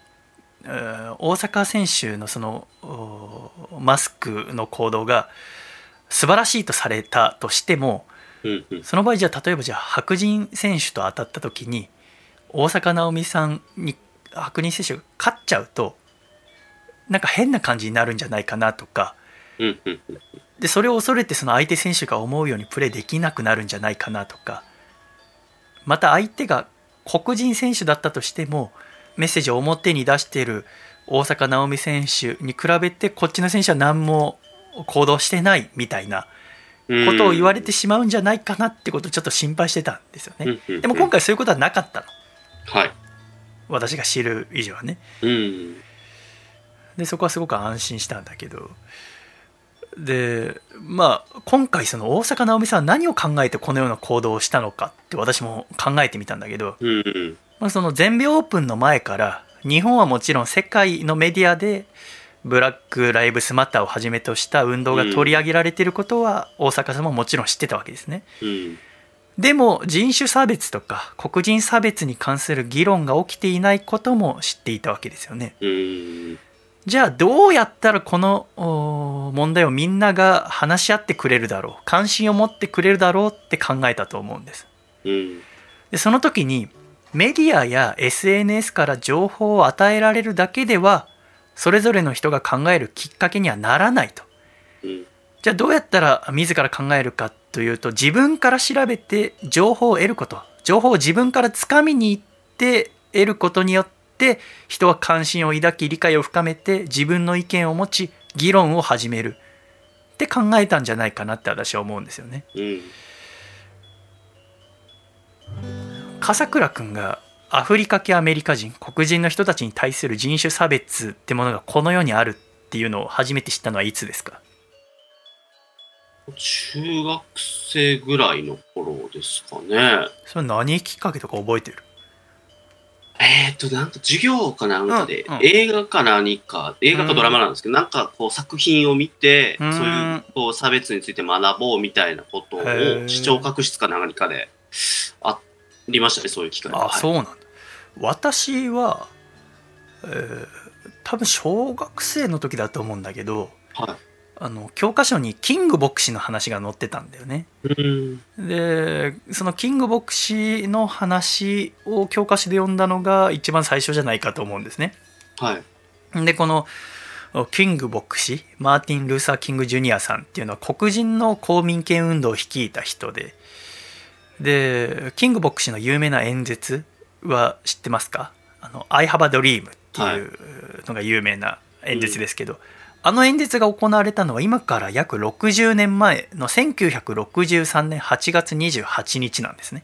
Speaker 1: 大坂選手のそのおマスクの行動が素晴らしいとされたとしても
Speaker 2: うんうん。
Speaker 1: その場合じゃあ例えばじゃあ白人選手と当たった時に大坂なおみさんに白人選手が勝っちゃうとなんか変な感じになるんじゃないかなとか。でそれを恐れてその相手選手が思うようにプレーできなくなるんじゃないかなとかまた相手が黒人選手だったとしてもメッセージを表に出している大坂なおみ選手に比べてこっちの選手は何も行動してないみたいなことを言われてしまうんじゃないかなってことをちょっと心配してたんですよね。でも今回そういうことはなかったの。
Speaker 2: はい。
Speaker 1: 私が知る以上はね。
Speaker 2: うん。
Speaker 1: でそこはすごく安心したんだけどでまあ今回その大坂なおみさんは何を考えてこのような行動をしたのかって私も考えてみたんだけど、
Speaker 2: うんうん。
Speaker 1: まあ、その全米オープンの前から日本はもちろん世界のメディアでブラック・ライブスマターをはじめとした運動が取り上げられていることは大阪さんももちろん知ってたわけですね。
Speaker 2: うん。
Speaker 1: でも人種差別とか黒人差別に関する議論が起きていないことも知っていたわけですよね。
Speaker 2: うん。
Speaker 1: じゃあどうやったらこのお問題をみんなが話し合ってくれるだろう関心を持ってくれるだろうって考えたと思うんです。
Speaker 2: うん。
Speaker 1: でその時にメディアや SNS から情報を与えられるだけではそれぞれの人が考えるきっかけにはならないと。
Speaker 2: うん。
Speaker 1: じゃあどうやったら自ら考えるかというと自分から調べて情報を得ること情報を自分からつかみに行って得ることによって人は関心を抱き理解を深めて自分の意見を持ち議論を始めるって考えたんじゃないかなって私は思うんですよね。
Speaker 2: うん。
Speaker 1: 笠倉くんがアフリカ系アメリカ人黒人の人たちに対する人種差別ってものがこの世にあるっていうのを初めて知ったのはいつですか？
Speaker 2: 中学生ぐらいの頃ですかね。
Speaker 1: それ何きっかけとか覚えてる？
Speaker 2: えっ、と、なんか授業かなんかで、
Speaker 1: うんうん。
Speaker 2: 映画か何か、映画かドラマなんですけど、なんかこう作品を見て、
Speaker 1: うん。
Speaker 2: そういうこう差別について学ぼうみたいなことを視聴覚室か何かでありましたね、そういう機会。が。
Speaker 1: あ、
Speaker 2: はい。
Speaker 1: そうなんだ。私は、えー多分小学生の時だと思うんだけど
Speaker 2: は
Speaker 1: あの教科書にキング牧師の話が載ってたんだよね
Speaker 2: い。うん。
Speaker 1: でそのキング牧師の話を教科書で読んだのが一番最初じゃないかと思うんですね
Speaker 2: はい。
Speaker 1: でこのキング牧師マーティン・ルーサー・キング・ジュニアさんっていうのは黒人の公民権運動を率いた人ででキング牧師の有名な演説は知ってますか？あの I have a dream っていうのが有名な演説ですけど、あの演説が行われたのは今から約60年前の1963年8月28日なんですね。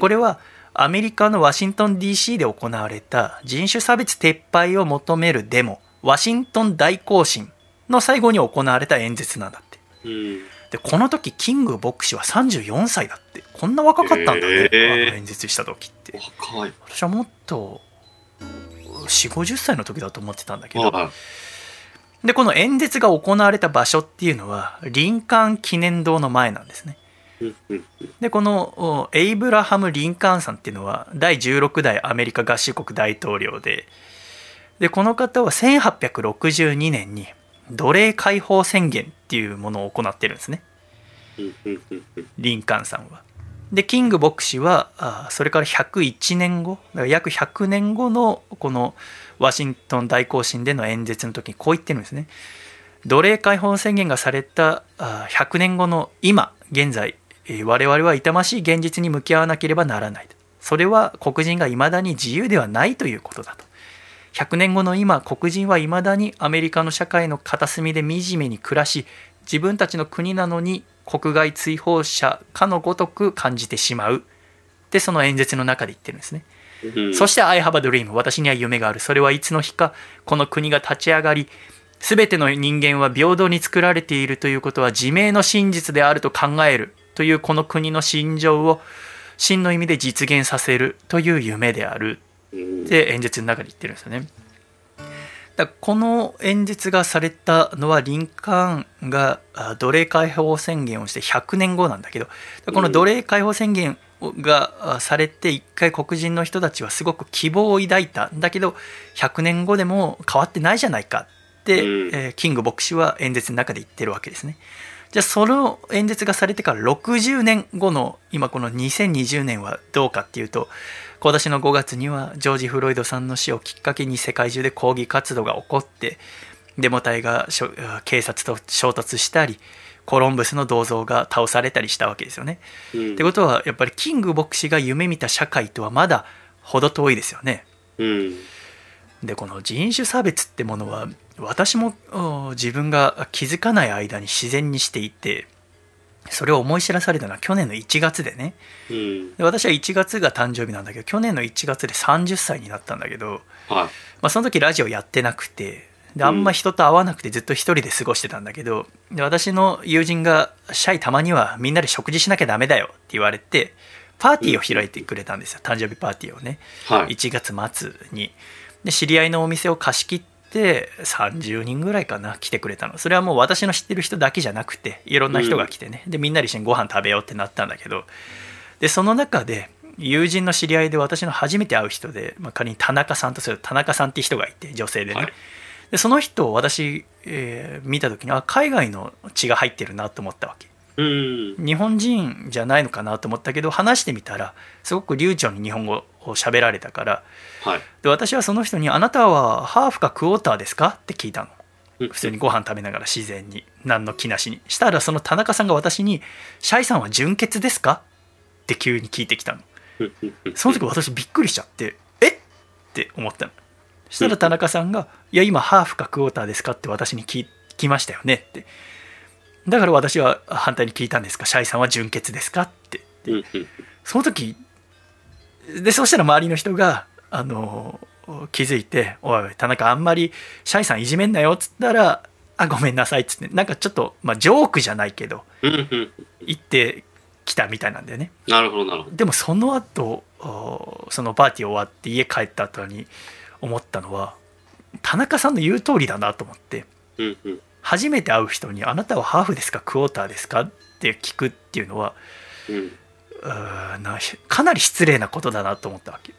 Speaker 1: これはアメリカのワシントン DC で行われた人種差別撤廃を求めるデモワシントン大行進の最後に行われた演説なんだって
Speaker 2: うん。
Speaker 1: でこの時キング牧師は34歳だってこんな若かったんだね、
Speaker 2: へー
Speaker 1: あの演説した時って
Speaker 2: 若い。
Speaker 1: 私はもっと4 5 0歳の時だと思ってたんだけど
Speaker 2: は
Speaker 1: でこの演説が行われた場所っていうのはリンカーン記念堂の前なんですね。でこのおエイブラハム・リンカーンさんっていうのは第16代アメリカ合衆国大統領ででこの方は1862年に奴隷解放宣言っていうものを行ってるんですね。リンカーンさん。は。でキング牧師はあそれから101年後約100年後のこのワシントン大行進での演説の時にこう言ってるんですね。奴隷解放宣言がされた100年後の今現在我々は痛ましい現実に向き合わなければならないそれは黒人が未だに自由ではないということだと。100年後の今黒人は未だにアメリカの社会の片隅で惨めに暮らし自分たちの国なのに国外追放者かのごとく感じてしまう。ってその演説の中で言ってるんですね。
Speaker 2: うん。
Speaker 1: そして「I have a dream」私には夢がある。それはいつの日かこの国が立ち上がり全ての人間は平等に作られているということは自明の真実であると考える。というこの国の心情を真の意味で実現させるという夢である。
Speaker 2: うん。
Speaker 1: って演説の中で言ってるんですよね。だこの演説がされたのはリンカーンがあ奴隷解放宣言をして100年後なんだけどこの奴隷解放宣言があされて一回黒人の人たちはすごく希望を抱いたんだけど100年後でも変わってないじゃないかって、
Speaker 2: うん
Speaker 1: えーキング牧師は演説の中で言ってるわけですね。じゃあその演説がされてから60年後の今この2020年はどうかっていうと今年の5月にはジョージ・フロイドさんの死をきっかけに世界中で抗議活動が起こってデモ隊が警察と衝突したりコロンブスの銅像が倒されたりしたわけですよね。
Speaker 2: うん
Speaker 1: ってことはやっぱりキング牧師が夢見た社会とはまだ程遠いですよね。
Speaker 2: うん
Speaker 1: でこの人種差別ってものは私もお自分が気づかない間に自然にしていてそれを思い知らされたのは去年の1月でね。
Speaker 2: うん。
Speaker 1: で私は1月が誕生日なんだけど去年の1月で30歳になったんだけど、
Speaker 2: はい。
Speaker 1: まあ、その時ラジオやってなくてであんま人と会わなくてずっと一人で過ごしてたんだけどで私の友人が「シャイたまにはみんなで食事しなきゃダメだよ」って言われてパーティーを開いてくれたんですよ。誕生日パーティーをね。
Speaker 2: はい。
Speaker 1: 1月末に。で知り合いのお店を貸し切って30人ぐらいかな来てくれたの。それはもう私の知ってる人だけじゃなくていろんな人が来てね、でみんなで一緒にご飯食べようってなったんだけど。でその中で友人の知り合いで私の初めて会う人で、まあ、仮に田中さんとする田中さんって人がいて女性でね、
Speaker 2: はい。
Speaker 1: でその人を私、えー見た時にあ海外の血が入ってるなと思ったわけ。
Speaker 2: うん。
Speaker 1: 日本人じゃないのかなと思ったけど話してみたらすごく流暢に日本語を喋られたから
Speaker 2: はい。
Speaker 1: で私はその人に「あなたはハーフかクォーターですか?」って聞いたの。
Speaker 2: うん。
Speaker 1: 普通にご飯食べながら自然に何の気なしに。したらその田中さんが私に「シャイさんは純血ですか?」って急に聞いてきたの。その時私びっくりしちゃって「え？っ?」て思ったの。そしたら田中さんが「いや今ハーフかクォーターですか?」って私に聞聞きましたよね。って。だから私は反対に聞いたんですかシャイさんは純血ですか？って。その時でそしたら周りの人があの気づいて「おいおい田中あんまりシャイさんいじめんなよ」っつったら「あごめんなさい」っつってなんかちょっと、まあ、ジョークじゃないけど
Speaker 2: うんうん。
Speaker 1: 言ってきたみたいなんだよね
Speaker 2: なるほど、なるほど。
Speaker 1: でもその後おそのパーティー終わって家帰った後に思ったのは田中さんの言う通りだなと思って
Speaker 2: うんうん。
Speaker 1: 初めて会う人に「あなたはハーフですか？クォーターですか?」って聞くっていうのは
Speaker 2: うん。
Speaker 1: うなかなり失礼なことだなと思ったわけ。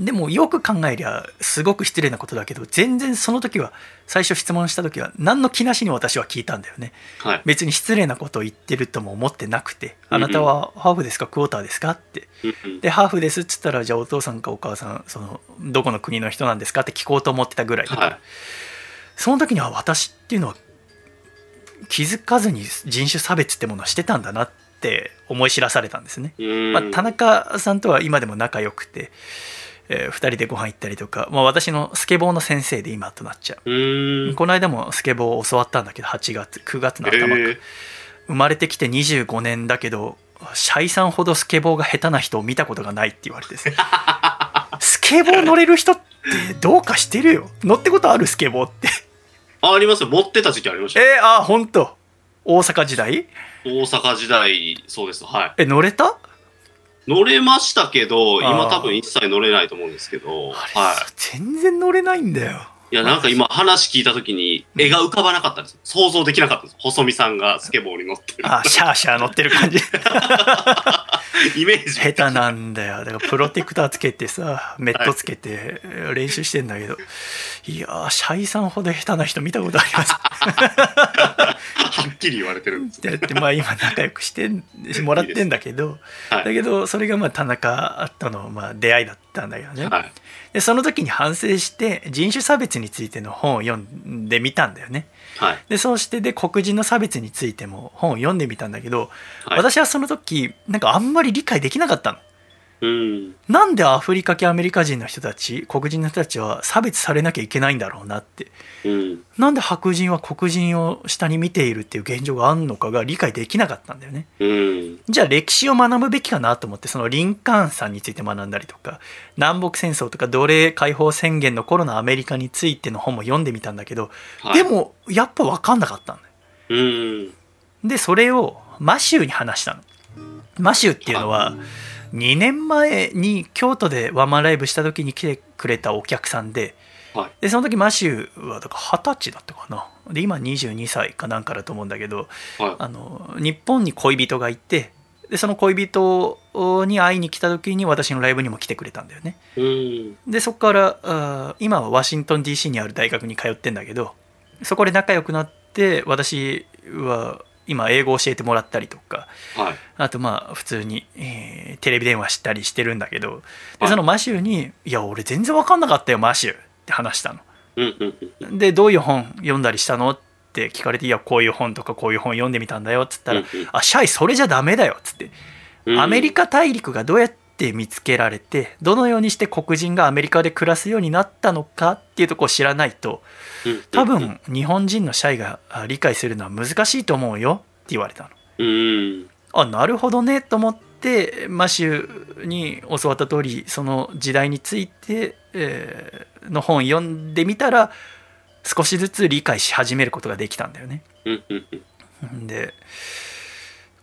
Speaker 1: でもよく考えりゃすごく失礼なことだけど全然その時は最初質問した時は何の気なしに私は聞いたんだよね
Speaker 2: はい。
Speaker 1: 別に失礼なことを言ってるとも思ってなくて「あなたはハーフですか？クォーターですか?」って。でハーフですっつったらじゃあお父さんかお母さんそのどこの国の人なんですか？って聞こうと思ってたぐらいだから、
Speaker 2: はい。
Speaker 1: その時には私っていうのは気づかずに人種差別ってものをしてたんだなって思い知らされたんですね、
Speaker 2: うん。
Speaker 1: まあ、田中さんとは今でも仲良くて、え2人でご飯行ったりとか、まあ、私のスケボーの先生で今となっちゃう、
Speaker 2: うん。
Speaker 1: この間もスケボーを教わったんだけど8月9月の
Speaker 2: え
Speaker 1: 頭か、
Speaker 2: ー
Speaker 1: 生まれてきて25年だけどシャイさんほどスケボーが下手な人を見たことがないって言われてですねスケボー乗れる人ってどうかしてるよ乗ってことあるスケボーって
Speaker 2: あ、ありますよ。持ってた時期ありましたよ。
Speaker 1: えー、あ本当大阪時代？
Speaker 2: 大阪時代、そうです。はい。
Speaker 1: え乗れた？
Speaker 2: 乗れましたけど、今多分一切乗れないと思うんですけど、は
Speaker 1: 全然乗れないんだよ
Speaker 2: い。いや、なんか今話聞いた時に絵が浮かばなかったです。想像できなかったです。細見さんがスケボーに乗ってる。
Speaker 1: あシャーシャー乗ってる感じ
Speaker 2: イメージ。
Speaker 1: 下手なんだよだからプロテクターつけてさメットつけて練習してんだけど、い、やーシャイさんほど下手な人見たことあります
Speaker 2: はっきり言われてるんです。
Speaker 1: だってまあ今仲良くしてもらってんだけど
Speaker 2: はい。
Speaker 1: だけどそれがまあ田中とのまあ出会いだったんだけどね、
Speaker 2: はい。
Speaker 1: でその時に反省して人種差別についての本を読んでみたんだよね
Speaker 2: はい。
Speaker 1: でそうしてで黒人の差別についても本を読んでみたんだけど、
Speaker 2: はい。
Speaker 1: 私はその時なんかあんまり理解できなかったの
Speaker 2: うん。
Speaker 1: なんでアフリカ系アメリカ人の人たち黒人の人たちは差別されなきゃいけないんだろうなって
Speaker 2: うん。
Speaker 1: なんで白人は黒人を下に見ているっていう現状があるのかが理解できなかったんだよね
Speaker 2: うん。
Speaker 1: じゃあ歴史を学ぶべきかなと思ってそのリンカーンさんについて学んだりとか南北戦争とか奴隷解放宣言の頃のアメリカについての本も読んでみたんだけど、
Speaker 2: はい。
Speaker 1: で、もやっぱ分かんなかったんだよ
Speaker 2: うん。
Speaker 1: でそれをマシューに話したのマシューっていうのは2年前に京都でワンマンライブした時に来てくれたお客さんで
Speaker 2: はい。
Speaker 1: でその時マシューはだから二十歳だったかなで今22歳かなんかだと思うんだけど
Speaker 2: はい。
Speaker 1: あの日本に恋人がいてでその恋人に会いに来た時に私のライブにも来てくれたんだよね
Speaker 2: うん。
Speaker 1: でそこからあー今はワシントン DC にある大学に通ってんだけどそこで仲良くなって私は今英語を教えてもらったりとか。
Speaker 2: はい。
Speaker 1: あとまあ普通に、えーテレビ電話したりしてるんだけど。
Speaker 2: はい。
Speaker 1: でそのマシューに「いや俺全然分かんなかったよマシュー」って話したの。でどういう本読んだりしたのって聞かれて「いやこういう本とかこういう本読んでみたんだよ」っつったら
Speaker 2: うんうん「
Speaker 1: あシャイそれじゃダメだよ」っつって。
Speaker 2: うん。
Speaker 1: アメリカ大陸がどうやって見つけられてどのようにして黒人がアメリカで暮らすようになったのかっていうところを知らないと
Speaker 2: うん
Speaker 1: 多分日本人のシャイがあ理解するのは難しいと思うよって言われたの。
Speaker 2: うん。
Speaker 1: あなるほどねと思ってマシューに教わった通りその時代について、えーの本読んでみたら少しずつ理解し始めることができたんだよね。で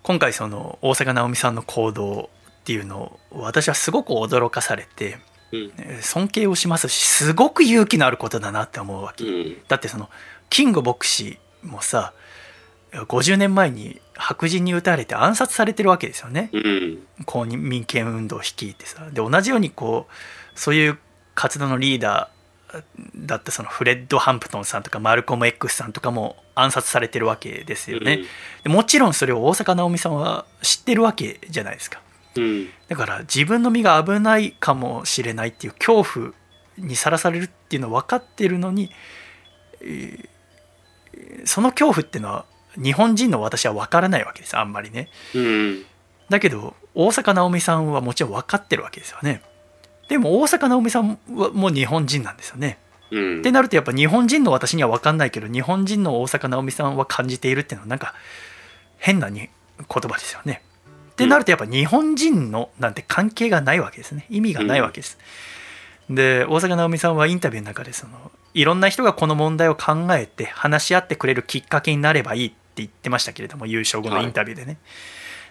Speaker 1: 今回その大坂なおみさんの行動っていうのを私はすごく驚かされて
Speaker 2: うん。
Speaker 1: えー尊敬をしますしすごく勇気のあることだなって思うわけ。
Speaker 2: うん。
Speaker 1: だってそのキング牧師もさ50年前に白人に撃たれて暗殺されてるわけですよね。
Speaker 2: うん。
Speaker 1: 公民権運動を率いてさ。で同じようにこうそういう活動のリーダーだったそのフレッド・ハンプトンさんとかマルコム X さんとかも暗殺されてるわけですよね、でもちろんそれを大坂なおみさんは知ってるわけじゃないですか
Speaker 2: うん。
Speaker 1: だから自分の身が危ないかもしれないっていう恐怖にさらされるっていうのは分かってるのに、えーその恐怖っていうのは日本人の私は分からないわけですあんまりね。
Speaker 2: うん。
Speaker 1: だけど大坂なおみさんはもちろん分かってるわけですよね。でも大坂なおみさんはもう日本人なんですよね。
Speaker 2: うん。
Speaker 1: ってなるとやっぱ日本人の私には分かんないけど日本人の大坂なおみさんは感じているっていうのはなんか変なに言葉ですよね。ってなるとやっぱ日本人のなんて関係がないわけですね意味がないわけです。で大坂なおみさんはインタビューの中でそのいろんな人がこの問題を考えて話し合ってくれるきっかけになればいいって言ってましたけれども優勝後のインタビューでね。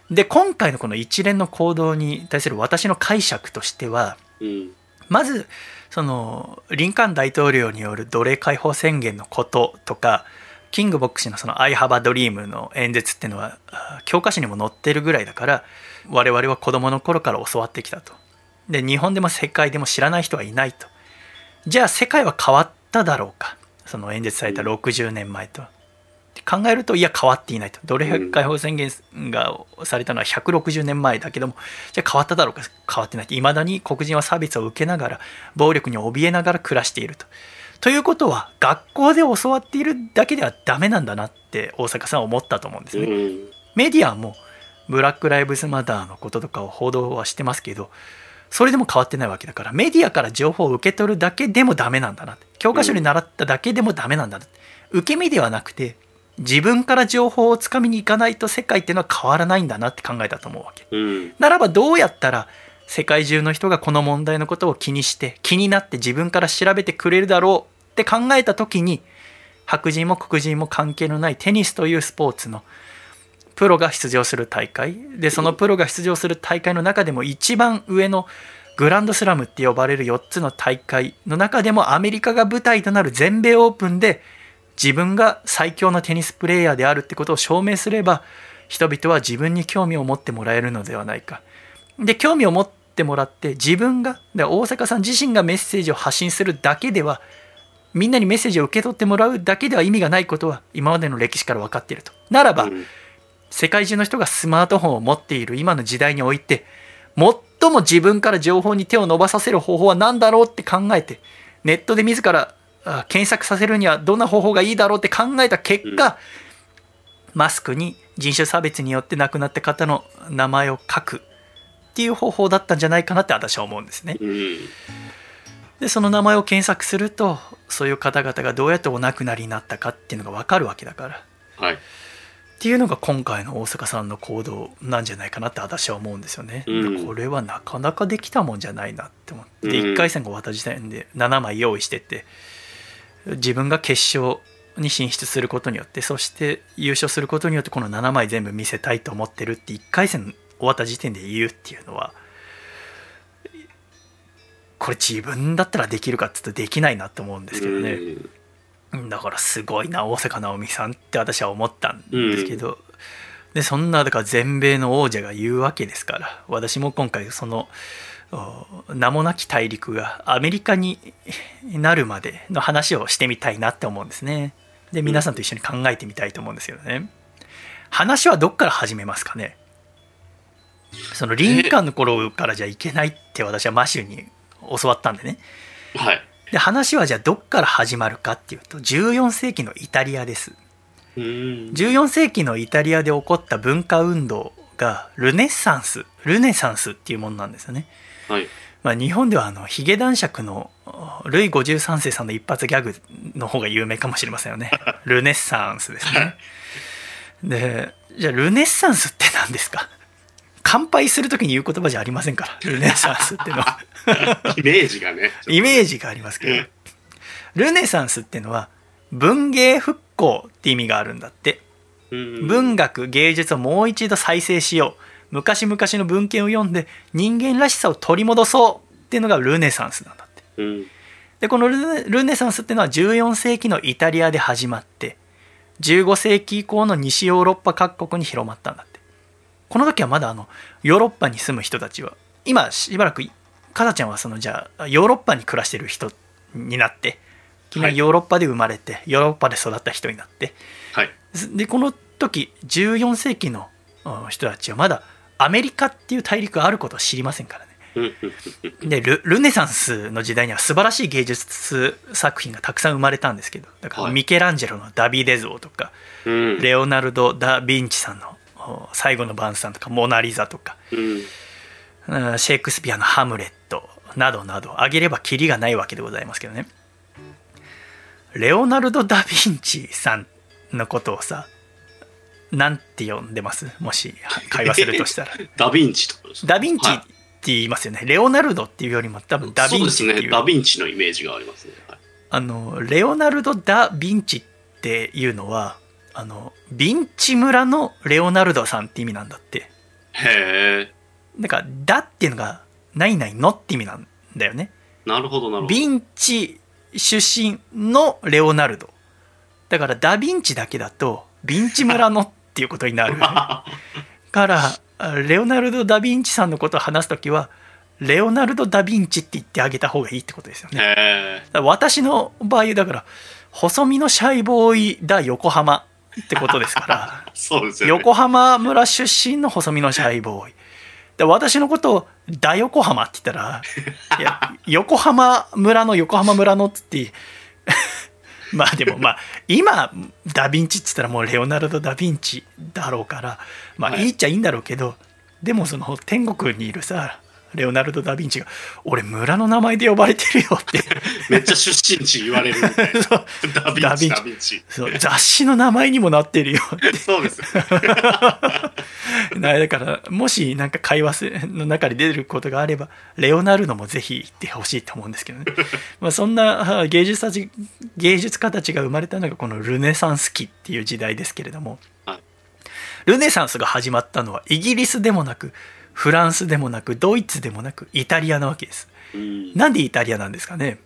Speaker 1: で今回のこの一連の行動に対する私の解釈としては
Speaker 2: うん
Speaker 1: まずそのリンカーン大統領による奴隷解放宣言のこととかキング牧師のその「I have a dream」の演説っていうのはあ教科書にも載ってるぐらいだから我々は子供の頃から教わってきたと。で日本でも世界でも知らない人はいないと。じゃあ世界は変わっただろうか。その演説された60年前と。考えるといや変わっていないと。奴隷解放宣言がされたのは160年前だけどもじゃあ変わっただろうか。変わってないいまだに黒人は差別を受けながら暴力に怯えながら暮らしていると。ということは学校で教わっているだけではダメなんだなって大阪さんは思ったと思うんです
Speaker 2: う
Speaker 1: ね。
Speaker 2: ん。
Speaker 1: メディアもブラック・ライブズ・マターのこととかを報道はしてますけどそれでも変わってないわけだからメディアから情報を受け取るだけでもダメなんだな教科書に習っただけでもダメなんだなって。受け身ではなくて自分から情報をつかみに行かないと世界っていうのは変わらないんだなって考えたと思うわけ。
Speaker 2: うん。
Speaker 1: ならばどうやったら世界中の人がこの問題のことを気にして気になって自分から調べてくれるだろうって考えた時に白人も黒人も関係のないテニスというスポーツのプロが出場する大会でそのプロが出場する大会の中でも一番上のグランドスラムって呼ばれる4つの大会の中でもアメリカが舞台となる全米オープンで自分が最強のテニスプレーヤーであるってことを証明すれば人々は自分に興味を持ってもらえるのではないか。で興味を持ってもらって自分がで大阪さん自身がメッセージを発信するだけではみんなにメッセージを受け取ってもらうだけでは意味がないことは今までの歴史から分かっていると。ならば、
Speaker 2: うん。
Speaker 1: 世界中の人がスマートフォンを持っている今の時代において最も自分から情報に手を伸ばさせる方法は何だろうって考えてネットで自らあ検索させるにはどんな方法がいいだろうって考えた結果、マスクに人種差別によって亡くなった方の名前を書くっていう方法だったんじゃないかなって私は思うんですね。
Speaker 2: うん
Speaker 1: でその名前を検索するとそういう方々がどうやってお亡くなりになったかっていうのが分かるわけだから。
Speaker 2: はい
Speaker 1: っていうのが今回の大阪さんの行動なんじゃないかなって私は思うんですよね。
Speaker 2: うん
Speaker 1: これはなかなかできたもんじゃないなって思って、で
Speaker 2: うん
Speaker 1: 1回戦が終わった時点で7枚用意してって自分が決勝に進出することによってそして優勝することによってこの7枚全部見せたいと思ってるって1回戦終わった時点で言うっていうのはこれ自分だったらできるかって言うとできないなって思うんですけどね。
Speaker 2: うん。
Speaker 1: だからすごいな大坂なおみさんって私は思ったんですけど、でそんなだから全米の王者が言うわけですから私も今回そのお名もなき大陸がアメリカになるまでの話をしてみたいなって思うんですね。で皆さんと一緒に考えてみたいと思うんですよね。話はどっから始めますかね？そのリンカーンの頃からじゃいけないって私はマシューに教わったんでね。
Speaker 2: はい。
Speaker 1: で話はじゃあどっから始まるかっていうと14世紀のイタリアです。
Speaker 2: うん。
Speaker 1: 14世紀のイタリアで起こった文化運動がルネッサンスルネサンスっていうものなんですよね、
Speaker 2: はい。
Speaker 1: まあ、日本ではあのヒゲ男爵のルイ53世さんの一発ギャグの方が有名かもしれませんよね。ルネッサンスですね。でじゃあルネッサンスって何ですか？乾杯する時に言う言葉じゃありませんから ルネッサンスっていうのは。
Speaker 2: イメージがね
Speaker 1: イメージがありますけどルネサンスっていうのは文芸復興って意味があるんだって。
Speaker 2: うん。
Speaker 1: 文学芸術をもう一度再生しよう。昔々の文献を読んで人間らしさを取り戻そうっていうのがルネサンスなんだって。
Speaker 2: うん。
Speaker 1: でこのルネルネサンスっていうのは14世紀のイタリアで始まって15世紀以降の西ヨーロッパ各国に広まったんだってこの時はまだあのヨーロッパに住む人たちは今しばらくかなちゃんはそのじゃあヨーロッパに暮らしてる人になって君は
Speaker 2: はい
Speaker 1: ヨーロッパで生まれて、ヨーロッパで育った人になって
Speaker 2: はい。
Speaker 1: でこの時14世紀のうん人たちはまだアメリカっていう大陸があることを知りませんからねでルルネサンスの時代には素晴らしい芸術作品がたくさん生まれたんですけどだから
Speaker 2: はい
Speaker 1: ミケランジェロの「ダビデ像」とか、
Speaker 2: うん。
Speaker 1: レオナルド・ダ・ヴィンチさんのお「最後の晩餐」とか「モナ・リザ」とか
Speaker 2: うん。
Speaker 1: うんシェイクスピアの「ハムレット」などなど挙げればキリがないわけでございますけどね。レオナルド・ダ・ヴィンチさんのことをさなんて呼んでます？もし会話するとしたら。
Speaker 2: ダヴィンチとかですか？
Speaker 1: ダ・ヴィンチ
Speaker 2: はい。
Speaker 1: って言いますよね、レオナルドっていうよりも多分ダ・ヴィンチっていう。
Speaker 2: そうですね。ダヴィンチのイメージがありますね。はい。
Speaker 1: あのレオナルド・ダ・ヴィンチっていうのはあのヴィンチ村のレオナルドさんって意味なんだって。
Speaker 2: へえ。
Speaker 1: だから「ダ」っていうのが「ないないの」って意味なんだよね。
Speaker 2: なるほど、なるほど。
Speaker 1: ヴィンチ出身のレオナルド。だからダ・ヴィンチだけだとヴィンチ村のっていうことになる からあレオナルド・ダ・ヴィンチさんのことを話す時はレオナルド・ダ・ヴィンチって言ってあげた方がいいってことですよね。私の場合だから細身のシャイボーイだ横浜ってことですから。
Speaker 2: そうですよね。
Speaker 1: 横浜村出身の細身のシャイボーイ。で私のことを「だ横浜」って言ったら「いや 横浜村の横浜村の」っつって まあでもまあ今ダ・ヴィンチっつったらもうレオナルド・ダ・ヴィンチだろうからまあ
Speaker 2: はい。
Speaker 1: いいっちゃいいんだろうけど、でもその天国にいるさレオナルド・ダ・ヴィンチが「俺村の名前で呼ばれてるよ」って。
Speaker 2: めっちゃ出身地言われるみたいな。ダヴィンチ、
Speaker 1: ダヴィンチ。そう。雑誌の名前にもなってるよって。
Speaker 2: そうです。
Speaker 1: なだからもしなんか会話すの中で出ることがあればレオナルドもぜひ言ってほしいと思うんですけどね。まあそんなあ芸術たち芸術家たちが生まれたのがこのルネサンス期っていう時代ですけれども、
Speaker 2: はい。
Speaker 1: ルネサンスが始まったのはイギリスでもなくフランスでもなくドイツでもなくイタリアなわけです
Speaker 2: うん
Speaker 1: なんでイタリアなんですかね？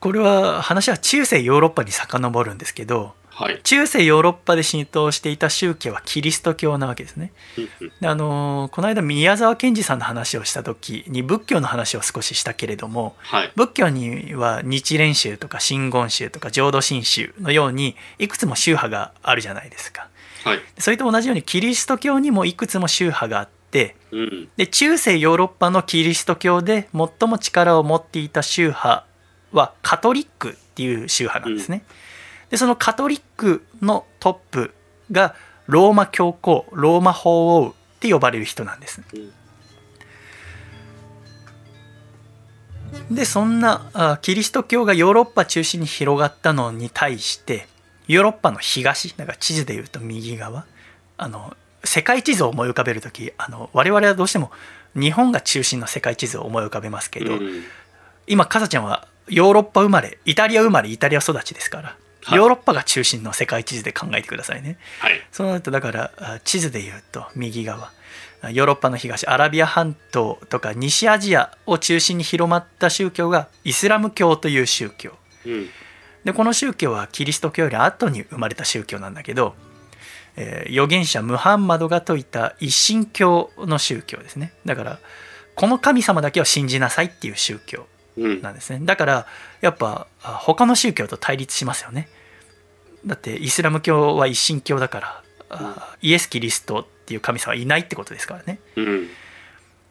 Speaker 1: これは話は中世ヨーロッパに遡るんですけど
Speaker 2: はい。
Speaker 1: 中世ヨーロッパで浸透していた宗教はキリスト教なわけですねあのーこの間宮沢賢治さんの話をした時に仏教の話を少ししたけれども
Speaker 2: はい。
Speaker 1: 仏教には日蓮宗とか真言宗とか浄土真宗のようにいくつも宗派があるじゃないですか
Speaker 2: はい。
Speaker 1: それと同じようにキリスト教にもいくつも宗派があって
Speaker 2: うん。
Speaker 1: で中世ヨーロッパのキリスト教で最も力を持っていた宗派はカトリックっていう宗派なんですね。でそのカトリックのトップがローマ教皇ローマ法王って呼ばれる人なんです。でそんなあキリスト教がヨーロッパ中心に広がったのに対してヨーロッパの東だから地図でいうと右側あの世界地図を思い浮かべる時あの我々はどうしても日本が中心の世界地図を思い浮かべますけど、
Speaker 2: うん
Speaker 1: 今かさちゃんはヨーロッパ生まれイタリア生まれイタリア育ちですから、
Speaker 2: はい
Speaker 1: ヨーロッパが中心の世界地図で考えてくださいね
Speaker 2: はい。
Speaker 1: そうなるとだからあ地図で言うと右側あヨーロッパの東アラビア半島とか西アジアを中心に広まった宗教がイスラム教という宗教
Speaker 2: うん。
Speaker 1: でこの宗教はキリスト教より後に生まれた宗教なんだけど、えー預言者ムハンマドが説いた一神教の宗教ですねだからこの神様だけを信じなさいっていう宗教
Speaker 2: うん。
Speaker 1: なんですねだからやっぱあ他の宗教と対立しますよねだってイスラム教は一神教だからあイエス・キリストっていう神様はいないってことですからね
Speaker 2: うん。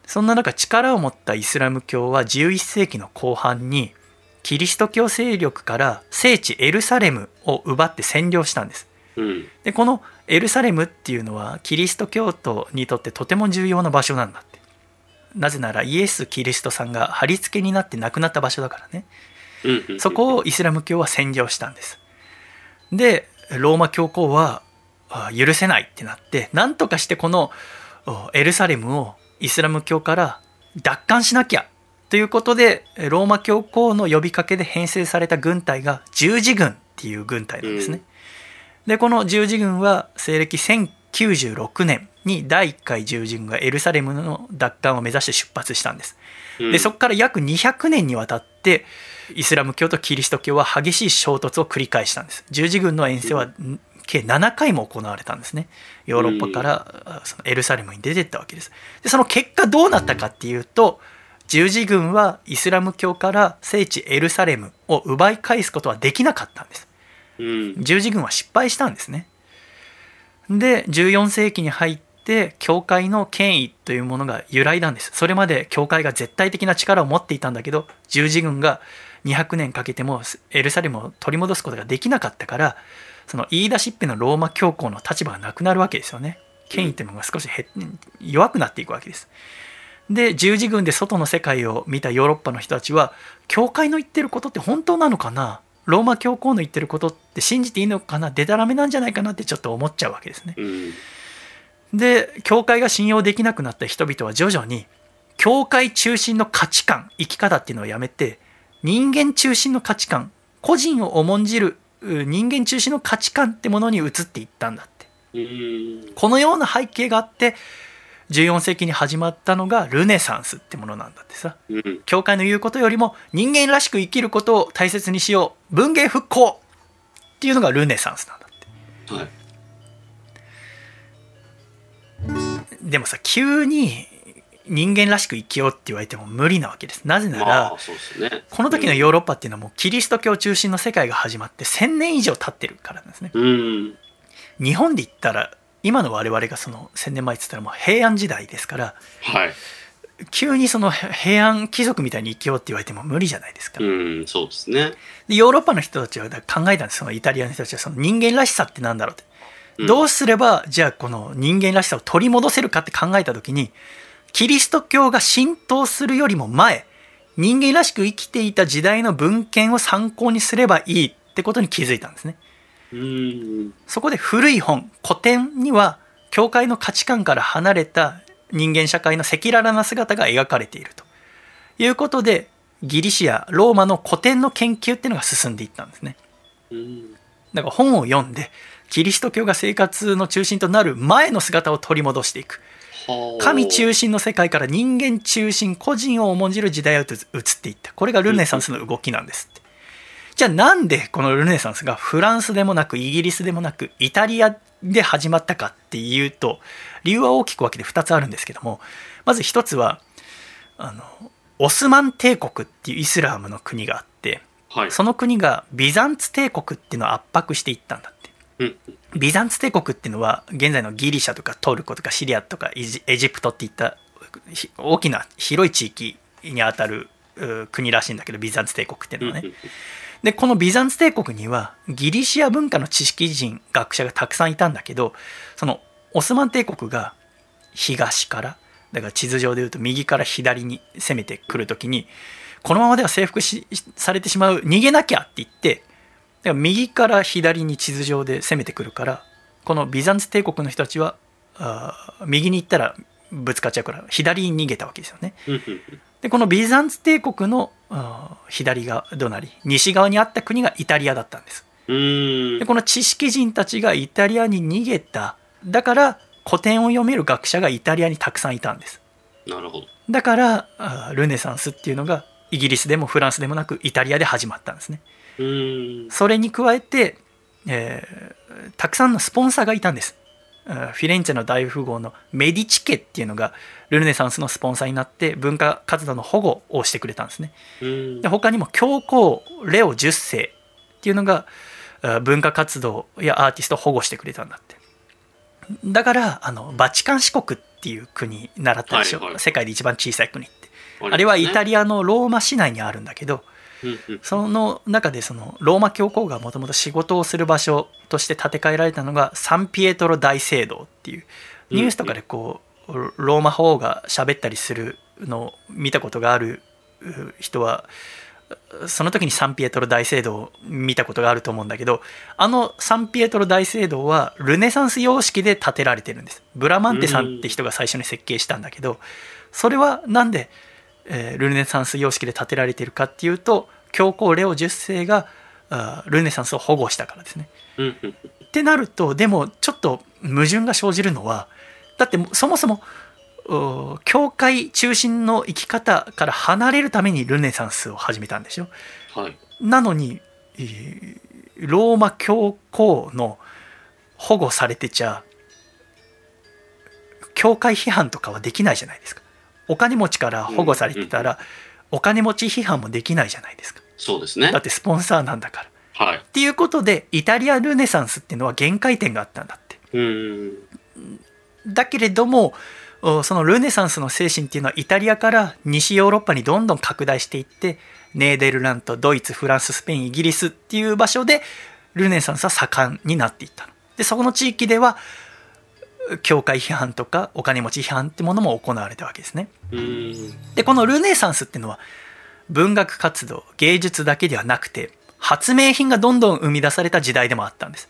Speaker 1: そんな中力を持ったイスラム教は11世紀の後半にキリスト教勢力から聖地エルサレムを奪って占領したんです
Speaker 2: うん。
Speaker 1: でこのエルサレムっていうのはキリスト教徒にとってとても重要な場所なんだって。なぜならイエス・キリストさんが貼り付けになって亡くなった場所だからね。
Speaker 2: うん。
Speaker 1: そこをイスラム教は占領したんです。でローマ教皇はあ許せないってなって何とかしてこのおエルサレムをイスラム教から奪還しなきゃということでローマ教皇の呼びかけで編成された軍隊が十字軍っていう軍隊なんですね、でこの十字軍は西暦96年に第1回十字軍がエルサレムの奪還を目指して出発したんです。
Speaker 2: うん。
Speaker 1: でそこから約200年にわたってイスラム教とキリスト教は激しい衝突を繰り返したんです。十字軍の遠征はん。計7回も行われたんですね。ヨーロッパからあそのエルサレムに出てったわけです。でその結果どうなったかっていうと十字軍はイスラム教から聖地エルサレムを奪い返すことはできなかったんです。
Speaker 2: うん
Speaker 1: 十字軍は失敗したんですね。で14世紀に入って教会の権威というものが揺らいだんです。それまで教会が絶対的な力を持っていたんだけど十字軍が200年かけてもエルサレムを取り戻すことができなかったからその言い出しっぺのローマ教皇の立場がなくなるわけですよね。権威というものが少し減弱くなっていくわけです。で十字軍で外の世界を見たヨーロッパの人たちは教会の言ってることって本当なのかな？ローマ教皇の言ってることって信じていいのかなでたらめなんじゃないかなってちょっと思っちゃうわけですね。
Speaker 2: うん。
Speaker 1: で教会が信用できなくなった人々は徐々に教会中心の価値観生き方っていうのをやめて人間中心の価値観個人を重んじるう人間中心の価値観ってものに移っていったんだって。
Speaker 2: うん。
Speaker 1: このような背景があって14世紀に始まったのがルネサンスってものなんだってさ。
Speaker 2: うん。
Speaker 1: 教会の言うことよりも人間らしく生きることを大切にしよう文芸復興っていうのがルネサンスなんだって。
Speaker 2: はい。
Speaker 1: でもさ急に人間らしく生きようって言われても無理なわけです。なぜなら、
Speaker 2: まあね。
Speaker 1: この時のヨーロッパっていうのはもうキリスト教中心の世界が始まって1000年以上経ってるからなんですね。
Speaker 2: うん。
Speaker 1: 日本で言ったら今の我々がその1000年前って言ったらもう平安時代ですから
Speaker 2: はい。
Speaker 1: 急にその平安貴族みたいに生きようって言われても無理じゃないですか、
Speaker 2: うんそうですね。
Speaker 1: でヨーロッパの人たちは考えたんです。そのイタリアの人たちはその人間らしさってなんだろうって、
Speaker 2: うん。
Speaker 1: どうすればじゃあこの人間らしさを取り戻せるかって考えた時にキリスト教が浸透するよりも前人間らしく生きていた時代の文献を参考にすればいいってことに気づいたんですね。
Speaker 2: うん
Speaker 1: そこで古い本古典には教会の価値観から離れた人間社会の赤裸々な姿が描かれているということでギリシアローマの古典の研究っていうのが進んでいったんですね。
Speaker 2: うん。
Speaker 1: だから本を読んでキリスト教が生活の中心となる前の姿を取り戻していく。
Speaker 2: はあ。
Speaker 1: 神中心の世界から人間中心個人を重んじる時代へと移っていった。これがルネサンスの動きなんですじゃあなんでこのルネサンスがフランスでもなくイギリスでもなくイタリアで始まったかっていうと理由は大きく分けて2つあるんですけどもまず1つはあのオスマン帝国っていうイスラームの国があって
Speaker 2: はい。
Speaker 1: その国がビザンツ帝国っていうのを圧迫していったんだって。
Speaker 2: うん。
Speaker 1: ビザンツ帝国っていうのは現在のギリシャとかトルコとかシリアとかエジエジプトっていったひ大きな広い地域にあたるう国らしいんだけどビザンツ帝国っていうのはねでこのビザンツ帝国にはギリシア文化の知識人学者がたくさんいたんだけどそのオスマン帝国が東からだから地図上でいうと右から左に攻めてくるときにこのままでは征服されてしまう逃げなきゃって言ってだから右から左に地図上で攻めてくるからこのビザンツ帝国の人たちはあ右に行ったらぶつかっちゃうから左に逃げたわけですよね。でこのビザンツ帝国の左側隣西側にあった国がイタリアだったんです。
Speaker 2: うん。
Speaker 1: でこの知識人たちがイタリアに逃げた。だから古典を読める学者がイタリアにたくさんいたんです。
Speaker 2: なるほど。
Speaker 1: だからルネサンスっていうのがイギリスでもフランスでもなくイタリアで始まったんですね。
Speaker 2: うん。
Speaker 1: それに加えて、えーたくさんのスポンサーがいたんですフィレンツェの大富豪のメディチ家っていうのがルネサンスのスポンサーになって文化活動の保護をしてくれたんですね。
Speaker 2: うん。
Speaker 1: で他にも教皇レオ10世っていうのがあ文化活動やアーティストを保護してくれたんだって。だからあのバチカン四国っていう国習ったでしょ、
Speaker 2: はいはい。
Speaker 1: 世界で一番小さい国って。あれはイタ
Speaker 2: リ
Speaker 1: リアのローマ市内にあるんだけどその中でそのローマ教皇がもともと仕事をする場所として建て替えられたのがサンピエトロ大聖堂っていうニュースとかでこうローマ法王が喋ったりするのを見たことがあるう人はその時にサンピエトロ大聖堂を見たことがあると思うんだけどあのサンピエトロ大聖堂はルネサンス様式で建てられてるんです。ブラマンテさんって人が最初に設計したんだけどそれはなんで、えールネサンス様式で建てられてるかっていうと教皇レオ10世がルネサンスを保護したからですね。ってなるとでもちょっと矛盾が生じるのはだってそもそもお教会中心の生き方から離れるためにルネサンスを始めたんでしょ
Speaker 2: はい。
Speaker 1: なのにえーローマ教皇の保護されてちゃ教会批判とかはできないじゃないですかお金持ちから保護されてたらお金持ち批判もできないじゃないですか
Speaker 2: そうですね
Speaker 1: だっ。てスポンサーなんだから
Speaker 2: はい。
Speaker 1: っていうことでイタリアルネサンスっていうのは限界点があったんだって
Speaker 2: うーん。
Speaker 1: だけれどもおそのルネサンスの精神っていうのはイタリアから西ヨーロッパにどんどん拡大していってネーデルラントドイツフランススペインイギリスっていう場所でルネサンスは盛んになっていったのでそこの地域では教会批判とかお金持ち批判ってものも行われたわけですね。でこのルネサンスっていうのは文学活動芸術だけではなくて発明品がどんどん生み出された時代でもあったんです。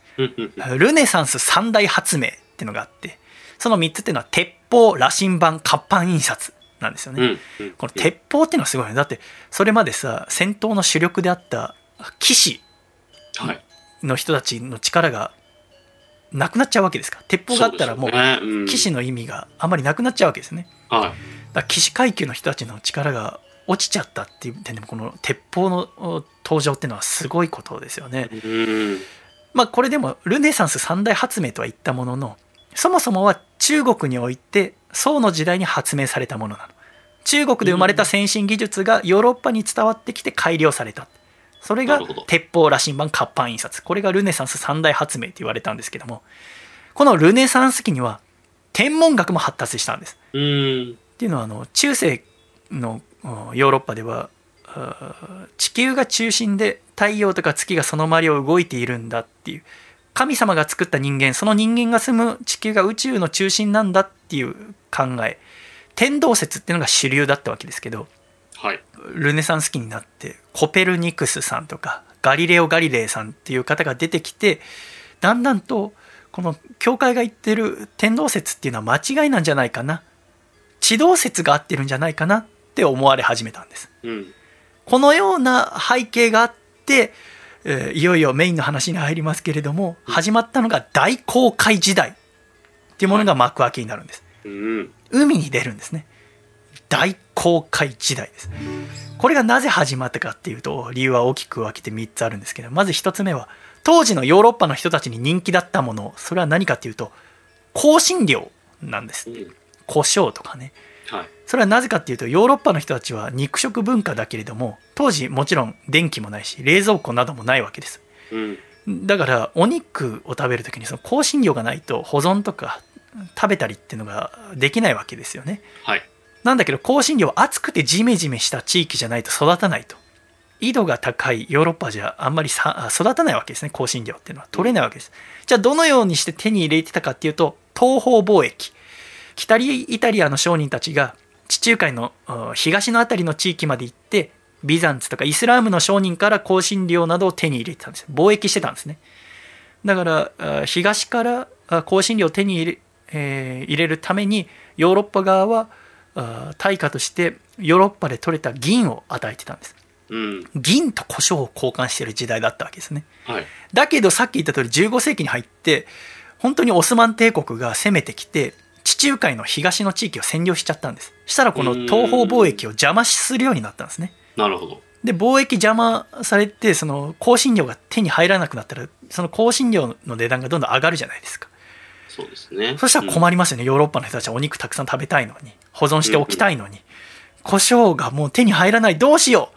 Speaker 1: ルネサンス三大発明っていうのがあってその3つっていうのは鉄砲羅針盤活版印刷なんですよね、この鉄砲っていうのはすごいね。だってそれまでさ戦闘の主力であった騎士
Speaker 2: はい。
Speaker 1: の人たちの力がなくなっちゃうわけですか？ら鉄砲があったらもう騎士の意味があんまりなくなっちゃうわけですね。
Speaker 2: はい。
Speaker 1: だから騎士階級の人たちの力が落ちちゃったっていう点でもこの鉄砲のお登場っていうのはすごいことですよね。まあこれでもルネサンス三大発明とは言ったもののそもそもは中国において宋の時代に発明されたものなの。中国で生まれた先進技術がヨーロッパに伝わってきて改良されたそれが鉄砲羅針盤活版印刷。これがルネサンス三大発明って言われたんですけども。このルネサンス期には天文学も発達したんです。っていうのはあの中世のおヨーロッパではあ地球が中心で太陽とか月がその周りを動いているんだっていう。神様が作った人間その人間が住む地球が宇宙の中心なんだっていう考え。天動説っていうのが主流だったわけですけど
Speaker 2: はい。
Speaker 1: ルネサンス期になってコペルニクスさんとかガリレオ・ガリレイさんっていう方が出てきてだんだんとこの教会が言ってる天動説っていうのは間違いなんじゃないかな地動説が合ってるんじゃないかなって思われ始めたんです
Speaker 2: うん。
Speaker 1: このような背景があって、えーいよいよメインの話に入りますけれども始まったのが大航海時代っていうものが幕開けになるんです
Speaker 2: うん。
Speaker 1: 海に出るんですね大航海時代ですこれがなぜ始まったかっていうと理由は大きく分けて3つあるんですけどまず1つ目は当時のヨーロッパの人たちに人気だったものそれは何かっていうと香辛料なんです
Speaker 2: うん。
Speaker 1: 胡椒とかね
Speaker 2: はい。
Speaker 1: それはなぜかっていうとヨーロッパの人たちは肉食文化だけれども当時もちろん電気もないし冷蔵庫などもないわけです
Speaker 2: うん。
Speaker 1: だからお肉を食べる時にその香辛料がないと保存とか食べたりっていうのができないわけですよね
Speaker 2: はい。
Speaker 1: なんだけど香辛料は暑くてジメジメした地域じゃないと育たないと。緯度が高いヨーロッパじゃあんまりさ育たないわけですね香辛料っていうのは。取れないわけです。じゃあどのようにして手に入れてたかっていうと東方貿易。北イタリアの商人たちが地中海の東のあたりの地域まで行ってビザンツとかイスラームの商人から香辛料などを手に入れてたんです。貿易してたんですね。だから東から香辛料を手に入れ,、えー入れるためにヨーロッパ側は対価としてヨーロッパで取れた銀を与えてたんです
Speaker 2: うん。
Speaker 1: 銀と胡椒を交換している時代だったわけですね
Speaker 2: はい。
Speaker 1: だけどさっき言った通り15世紀に入って本当にオスマン帝国が攻めてきて地中海の東の地域を占領しちゃったんですしたらこの東方貿易を邪魔するようになったんですね
Speaker 2: なるほど。
Speaker 1: で貿易邪魔されてその香辛料が手に入らなくなったらその香辛料の値段がどんどん上がるじゃないですか
Speaker 2: そうですね。
Speaker 1: そしたら困りますよね、ヨーロッパの人たちはお肉たくさん食べたいのに。保存しておきたいのに、胡椒がもう手に入らない。どうしよ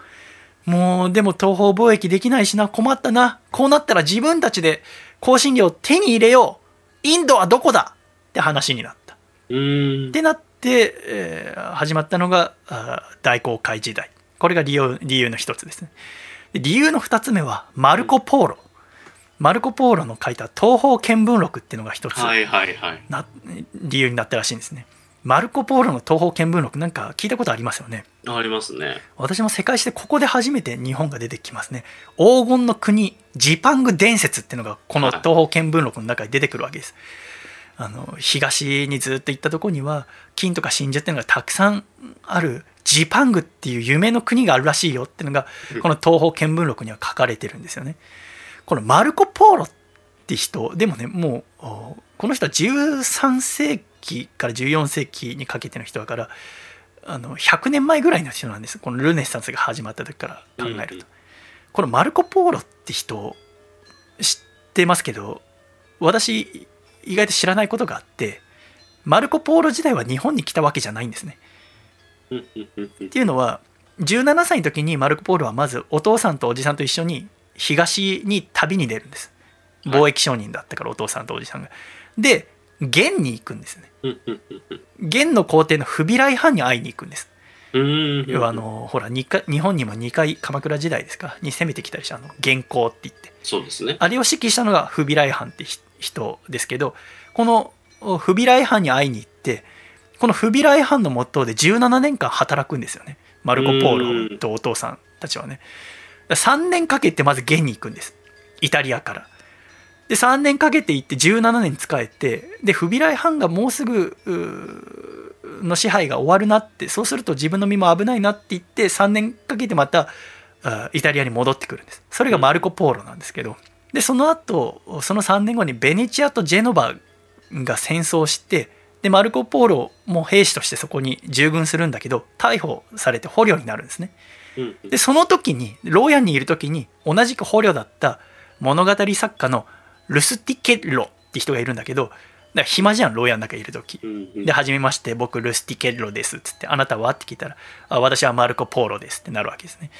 Speaker 1: う。もうでも東方貿易できないしな。困ったな。こうなったら自分たちで香辛料を手に入れよう。インドはどこだ？って話になった。ってなって、えー始まったのが大航海時代。これが理由理由の一つですね。で理由の二つ目はマルコ・ポーロマルコ・ポーロの書いた東方見聞録っていうのが一つ
Speaker 2: はいはいはい。
Speaker 1: な理由になったらしいんですね。マルコ・ポーロの東方見聞録なんか聞いたことありますよね。
Speaker 2: ありますね。
Speaker 1: 私も世界史でここで初めて日本が出てきますね。黄金の国ジパング伝説っていうのがこの東方見聞録の中に出てくるわけです。あの東にずっと行ったところには金とか真珠っていうのがたくさんあるジパングっていう夢の国があるらしいよっていうのがこの東方見聞録には書かれてるんですよねこのマルコ・ポーロっって人でもねもうおこの人は13世紀から14世紀にかけての人だからあの100年前ぐらいの人なんです。このルネッサンスが始まった時から考えると、このマルコ・ポーロって人知ってますけど私意外と知らないことがあってマルコ・ポーロ時代は日本に来たわけじゃないんですね。っていうのは17歳の時にマルコ・ポーロはまずお父さんとおじさんと一緒に東に旅に出るんです。貿易商人だったからお父さんとおじさんが。で元に行くんですね。元の皇帝のフビライ・ハンに会いに行くんです。要はあのほら日本にも2回鎌倉時代ですか？に攻めてきたりしたあの元寇って言って。
Speaker 2: そうですね。
Speaker 1: あれを指揮したのがフビライ・ハンってひ人ですけどこのフビライ・ハンに会いに行ってこのフビライ・ハンの元で17年間働くんですよね。マルコ・ポーロとお父さんたちはね3年かけてまず元に行くんです。イタリアから。で3年かけて行って17年使えてでフビライ・ハンがもうすぐの支配が終わるなってそうすると自分の身も危ないなって言って3年かけてまたイタリアに戻ってくるんです。それがマルコ・ポーロなんですけど。でその後その3年後にベネチアとジェノバが戦争してでマルコ・ポーロも兵士としてそこに従軍するんだけど逮捕されて捕虜になるんですね。でその時に牢屋にいる時に同じく捕虜だった物語作家のルスティケッロって人がいるんだけどだから暇じゃん牢屋の中いる時で、はじめまして、僕、ルスティケッロです。つって、あなたは？って聞いたら、あ私はマルコ・ポーロですってなるわけですね。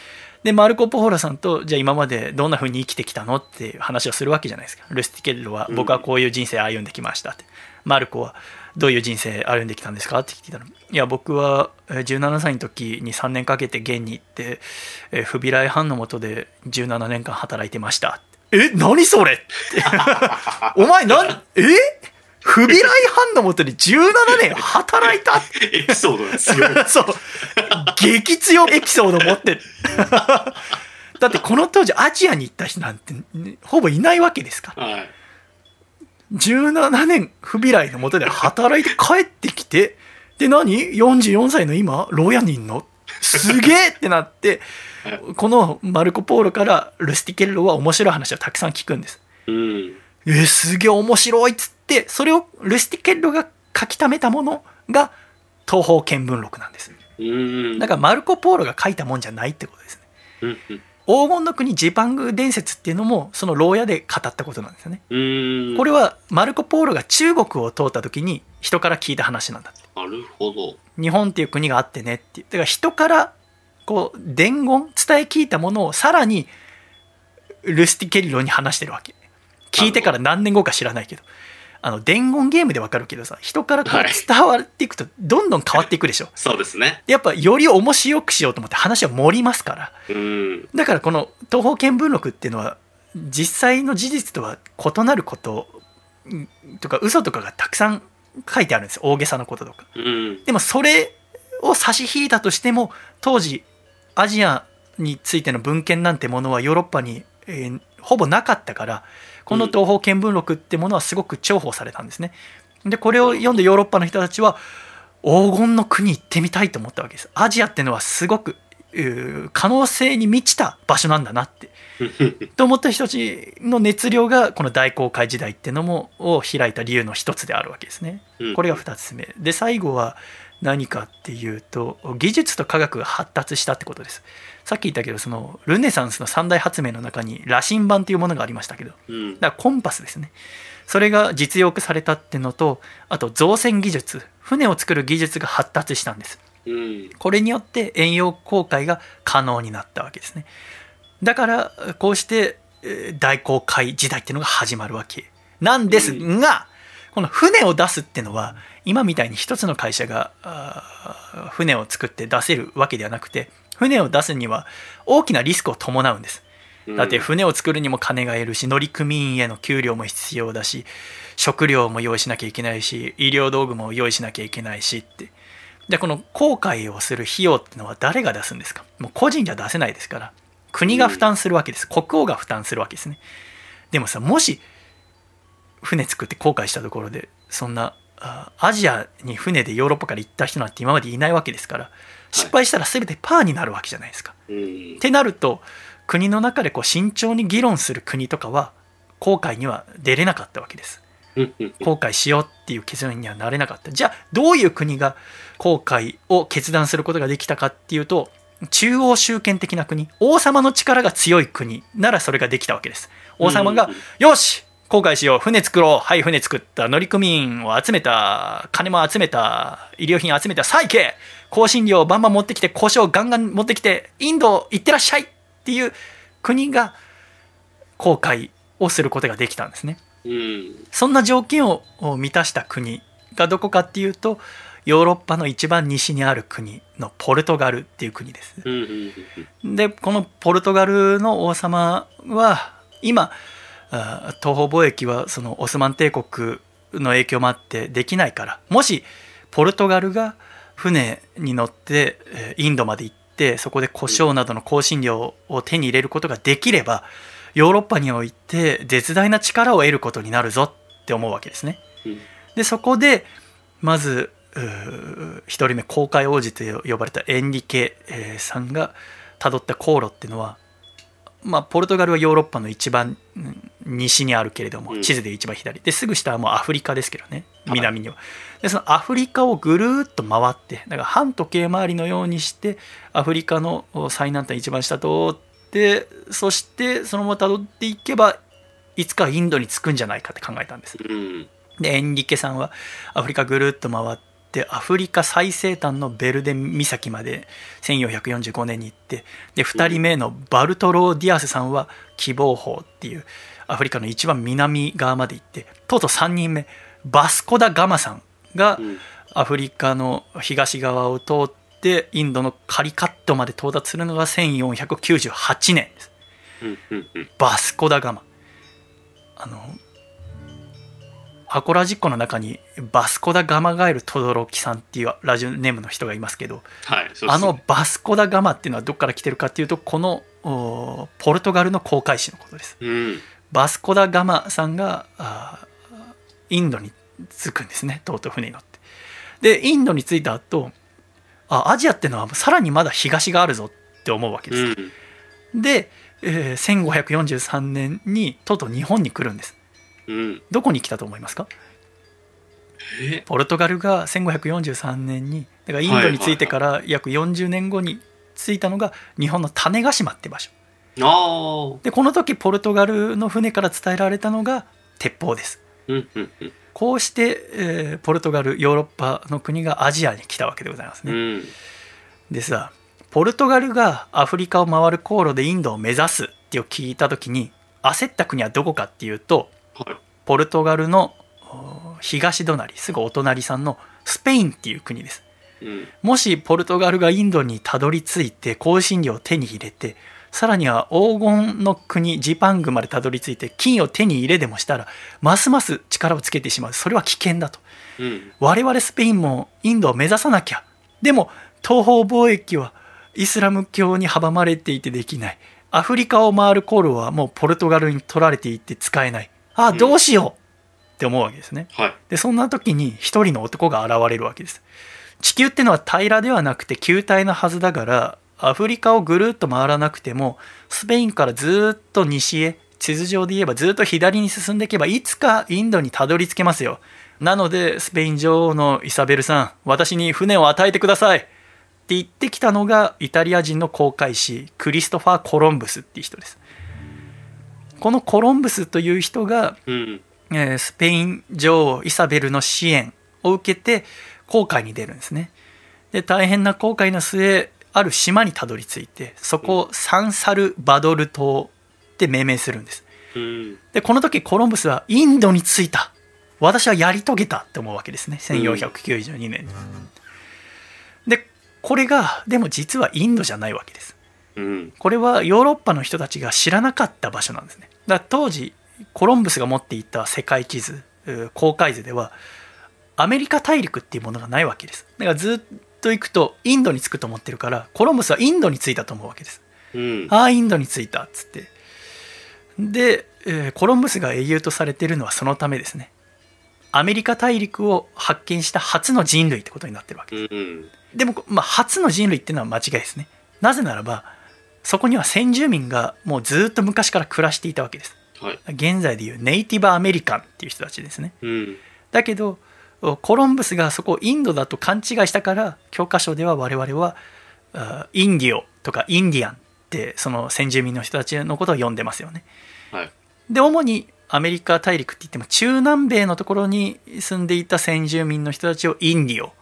Speaker 1: で、マルコ・ポーロさんと、じゃあ今までどんな風に生きてきたの？っていう話をするわけじゃないですか。ルスティケッロは、僕はこういう人生歩んできましたって。マルコは、どういう人生歩んできたんですか？って聞いたら、いや、僕はえー17歳の時に3年かけて現に行って、えー不備来藩のもとで17年間働いてました。え、何それ？って。お前、なん、え？不備来藩のもとで17年働いた？
Speaker 2: エピソードが強い。
Speaker 1: そう。激強エピソード持ってる。だってこの当時アジアに行った人なんてねほぼいないわけですから。
Speaker 2: はい。
Speaker 1: 17年不備来のもとで働いて帰ってきて、で何 ?44 歳の今、牢屋にいんの？すげえってなって、このマルコ・ポーロからルスティケッロは面白い話をたくさん聞くんです。
Speaker 2: うん。
Speaker 1: えーすげえ面白いっつって、それをルスティケッロが書き溜めたものが東方見聞録なんです。
Speaker 2: うん。
Speaker 1: だからマルコ・ポーロが書いたもんじゃないってことですね。
Speaker 2: うんうん
Speaker 1: 黄金の国ジパング伝説っていうのもその牢屋で語ったことなんですよね。
Speaker 2: うん。
Speaker 1: これはマルコ・ポーロが中国を通った時に人から聞いた話なんだ。
Speaker 2: なるほど。
Speaker 1: 日本っていう国があってねっていう。だから人からこう伝言、伝え聞いたものをさらにルスティケリロに話してるわけ。聞いてから何年後か知らないけど。あの伝言ゲームでわかるけどさ、人からこう
Speaker 2: はい
Speaker 1: 伝わっていくとどんどん変わっていくでしょ？
Speaker 2: そうですね。
Speaker 1: でやっぱより面白くしようと思って話を盛りますから。
Speaker 2: うん。
Speaker 1: だからこの東方見聞録っていうのは実際の事実とは異なることんとか嘘とかがたくさん書いてあるんですよ大げさなこととか
Speaker 2: うん。
Speaker 1: でもそれを差し引いたとしても当時アジアについての文献なんてものはヨーロッパに、えーほぼなかったからこの東方見聞録ってものはすごく重宝されたんですね。でこれを読んでヨーロッパの人たちは黄金の国行ってみたいと思ったわけです。アジアっていうのはすごく可能性に満ちた場所なんだなって。と思った人たちの熱量がこの大航海時代っていうのもを開いた理由の一つであるわけですね。
Speaker 2: うん。
Speaker 1: これが2つ目。で最後は何かっていうと技術と科学が発達したってことです。さっき言ったけどそのルネサンスの三大発明の中に羅針盤というものがありましたけど
Speaker 2: うん。
Speaker 1: だからコンパスですね。それが実用化されたってのとあと造船技術船を作る技術が発達したんです。
Speaker 2: うん。
Speaker 1: これによって遠洋航海が可能になったわけですね。だからこうしてえー大航海時代っていうのが始まるわけ。なんですが、この船を出すっていうのは今みたいに一つの会社が船を作って出せるわけではなくて船を出すには大きなリスクを伴うんです。だって船を作るにも金がいるし乗組員への給料も必要だし食料も用意しなきゃいけないし医療道具も用意しなきゃいけないしって。でこの航海をする費用ってのは誰が出すんですか？もう個人じゃ出せないですから。国が負担するわけです。国王が負担するわけですね。でもさもし船作って航海したところでそんなあアジアに船でヨーロッパから行った人なんて今までいないわけですから失敗したら全てパーになるわけじゃないですか。
Speaker 2: うん。
Speaker 1: っ。てなると国の中でこう慎重に議論する国とかは航海には出れなかったわけです。
Speaker 2: うん。うん
Speaker 1: 航海しようっていう結論にはなれなかった。じゃあどういう国が航海を決断することができたかっていうと中央集権的な国王様の力が強い国ならそれができたわけです。王様がよし航海しよう船作ろうはい船作った乗組員を集めた金も集めた医療品集めたさあ行け香辛料バンバン持ってきて胡椒ガンガン持ってきてインド行ってらっしゃいっていう国が航海をすることができたんですね。
Speaker 2: うん。
Speaker 1: そんな条件を満たした国がどこかっていうとヨーロッパの一番西にある国のポルトガルっていう国です。でこのポルトガルの王様は今あ東方貿易はそのオスマン帝国の影響もあってできないからもしポルトガルが船に乗ってえーインドまで行ってそこで胡椒などの香辛料を手に入れることができればヨーロッパにおいて絶大な力を得ることになるぞって思うわけですね。
Speaker 2: うん
Speaker 1: でそこでまずうー一人目航海王子と呼ばれたエンリケえーさんがたどった航路っていうのは、まあ、ポルトガルはヨーロッパの一番うん西にあるけれども
Speaker 2: うん
Speaker 1: 地図で一番左ですぐ下はもうアフリカですけどね
Speaker 2: はい
Speaker 1: 南には。でそのアフリカをぐるーっと回ってだから反時計回りのようにしてアフリカの最南端一番下通ってそしてそのままたどっていけばいつかインドに着くんじゃないかって考えたんです。
Speaker 2: うん
Speaker 1: でエンリケさんはアフリカぐるっと回ってアフリカ最西端のベルデ岬まで1445年に行ってで2人目のバルトロー・ディアスさんは喜望峰っていうアフリカの一番南側まで行ってとうとう3人目バスコ・ダ・ガマさんが
Speaker 2: うん。
Speaker 1: アフリカの東側を通ってインドのカリカットまで到達するのが1498年です。バスコ・ダ・ガマ。あのアコラジッコの中にバスコ・ダ・ガマガエル・トドロキさんっていうラジオネームの人がいますけど
Speaker 2: はいそうですね。
Speaker 1: あのバスコ・ダ・ガマっていうのはどこから来てるかっていうとこのおポルトガルの航海士のことです。
Speaker 2: うん。
Speaker 1: バスコ・ダ・ガマさんがインドに着くんですねとうとう船に乗って。でインドに着いた後あアジアってのはさらにまだ東があるぞって思うわけです、
Speaker 2: うん。
Speaker 1: で、えー1543年にとうとう日本に来るんです
Speaker 2: うん。
Speaker 1: どこに来たと思いますか？
Speaker 2: え？
Speaker 1: ポルトガルが1543年にだからインドに着いてから約40年後に着いたのが日本の種子島って場所。でこの時ポルトガルの船から伝えられたのが鉄砲です。
Speaker 2: うんうんうん。
Speaker 1: こうして、えーポルトガルヨーロッパの国がアジアに来たわけでございますね、
Speaker 2: うん。
Speaker 1: でさポルトガルがアフリカを回る航路でインドを目指すって聞いた時に焦った国はどこかっていうと
Speaker 2: はい
Speaker 1: ポルトガルのお東隣すぐお隣さんのスペインっていう国です。
Speaker 2: うん。
Speaker 1: もしポルトガルがインドにたどり着いて香辛料を手に入れてさらには黄金の国ジパングまでたどり着いて金を手に入れでもしたらますます力をつけてしまう。それは危険だと。
Speaker 2: うん。
Speaker 1: 我々スペインもインドを目指さなきゃ。でも東方貿易はイスラム教に阻まれていてできない。アフリカを回る航路はもうポルトガルに取られていて使えないああどうしようって思うわけですね。
Speaker 2: はい。
Speaker 1: でそんな時に一人の男が現れるわけです。地球ってのは平らではなくて球体のはずだからアフリカをぐるっと回らなくてもスペインからずっと西へ地図上で言えばずっと左に進んでいけばいつかインドにたどり着けますよ。なのでスペイン女王のイサベルさん私に船を与えてください。って言ってきたのがイタリア人の航海士クリストファー・コロンブスっていう人ですこのコロンブスという人が
Speaker 2: うん。
Speaker 1: えースペイン女王イサベルの支援を受けて航海に出るんですね。で大変な航海の末ある島にたどり着いてそこをサンサルバドル島って命名するんです。
Speaker 2: うん。
Speaker 1: でこの時コロンブスはインドに着いた。私はやり遂げたって思うわけですね。1492年。に、でこれがでも実はインドじゃないわけです
Speaker 2: うん。
Speaker 1: これはヨーロッパの人たちが知らなかった場所なんですね。だ当時コロンブスが持っていた世界地図航海図ではアメリカ大陸っていうものがないわけです。だからずっと行くとインドに着くと思ってるからコロンブスはインドに着いたと思うわけです。
Speaker 2: うん。
Speaker 1: ああインドに着いたっつって。で、えーコロンブスが英雄とされているのはそのためですね。アメリカ大陸を発見した初の人類ってことになってるわけ
Speaker 2: うん。
Speaker 1: でも、まあ、初の人類っていうのは間違いですね。なぜならば、そこには先住民がもうずっと昔から暮らしていたわけです。
Speaker 2: はい。
Speaker 1: 現在でいうネイティブアメリカンっていう人たちですね
Speaker 2: うん。
Speaker 1: だけどコロンブスがそこをインドだと勘違いしたから教科書では我々はあインディオとかインディアンってその先住民の人たちのことを呼んでますよね
Speaker 2: はい。
Speaker 1: で主にアメリカ大陸って言っても中南米のところに住んでいた先住民の人たちをインディオ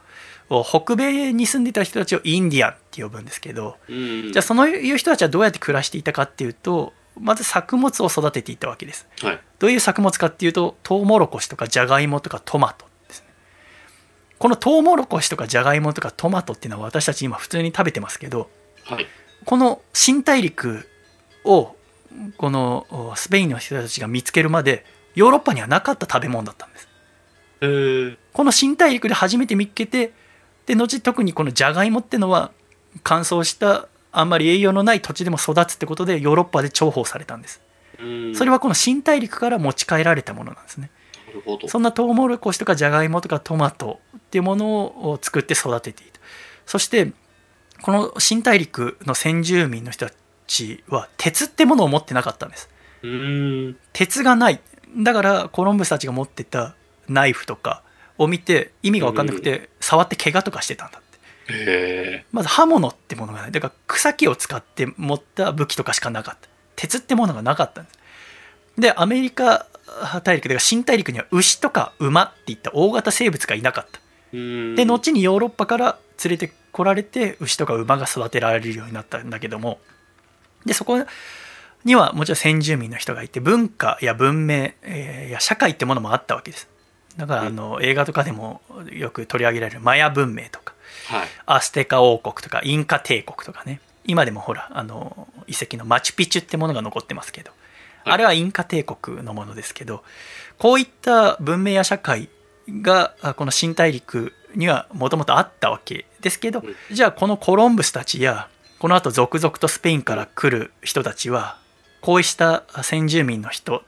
Speaker 1: 北米に住んでいた人たちをインディアンって呼ぶんですけど
Speaker 2: うん。
Speaker 1: じゃあそのいう人たちはどうやって暮らしていたかっていうとまず作物を育てていったわけです
Speaker 2: はい。
Speaker 1: どういう作物かっていうとトウモロコシとかジャガイモとかトマトですねこのトウモロコシとかジャガイモとかトマトっていうのは私たち今普通に食べてますけど
Speaker 2: はい。
Speaker 1: この新大陸をこのおスペインの人たちが見つけるまでヨーロッパにはなかった食べ物だったんです
Speaker 2: えー。
Speaker 1: この新大陸で初めて見つけてで後特にこのジャガイモってのは乾燥したあんまり栄養のない土地でも育つってことでヨーロッパで重宝されたんです
Speaker 2: うん。
Speaker 1: それはこの新大陸から持ち帰られたものなんですね。そんなトウモロコシとかジャガイモとかトマトっていうものを作って育てていたそしてこの新大陸の先住民の人たちは鉄ってものを持ってなかったんです
Speaker 2: うん。
Speaker 1: 鉄がないだからコロンブスたちが持ってたナイフとかを見て意味が分かんなくて触って怪我とかしてたんだって。
Speaker 2: へ
Speaker 1: まず刃物ってものがないだから草木を使って持った武器とかしかなかった。鉄ってものがなかったんです。でアメリカ大陸で新大陸には牛とか馬っていった大型生物がいなかった。で後にヨーロッパから連れてこられて牛とか馬が育てられるようになったんだけども。でそこにはもちろん先住民の人がいて文化や文明、えーや社会ってものもあったわけですだからあの映画とかでもよく取り上げられるマヤ文明とか
Speaker 2: はい。
Speaker 1: アステカ王国とかインカ帝国とかね。今でもほらあの遺跡のマチュピチュってものが残ってますけど
Speaker 2: はい。
Speaker 1: あれはインカ帝国のものですけどこういった文明や社会があこの新大陸にはもともとあったわけですけど
Speaker 2: うん。
Speaker 1: じゃあこのコロンブスたちやこのあと続々とスペインから来る人たちはこうした先住民の人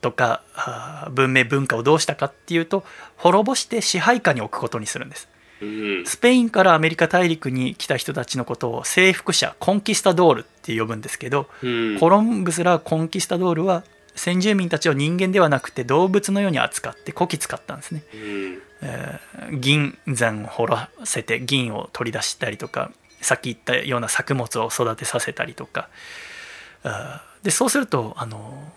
Speaker 1: とかあ文明文化をどうしたかっていうと滅ぼして支配下に置くことにするんです
Speaker 2: うん。
Speaker 1: スペインからアメリカ大陸に来た人たちのことを征服者コンキスタドールって呼ぶんですけど、
Speaker 2: うん。
Speaker 1: コロンブスらコンキスタドールは先住民たちを人間ではなくて動物のように扱ってこき使ったんですね、
Speaker 2: うん。
Speaker 1: えー銀山を掘らせて銀を取り出したりとかさっき言ったような作物を育てさせたりとかでそうするとあの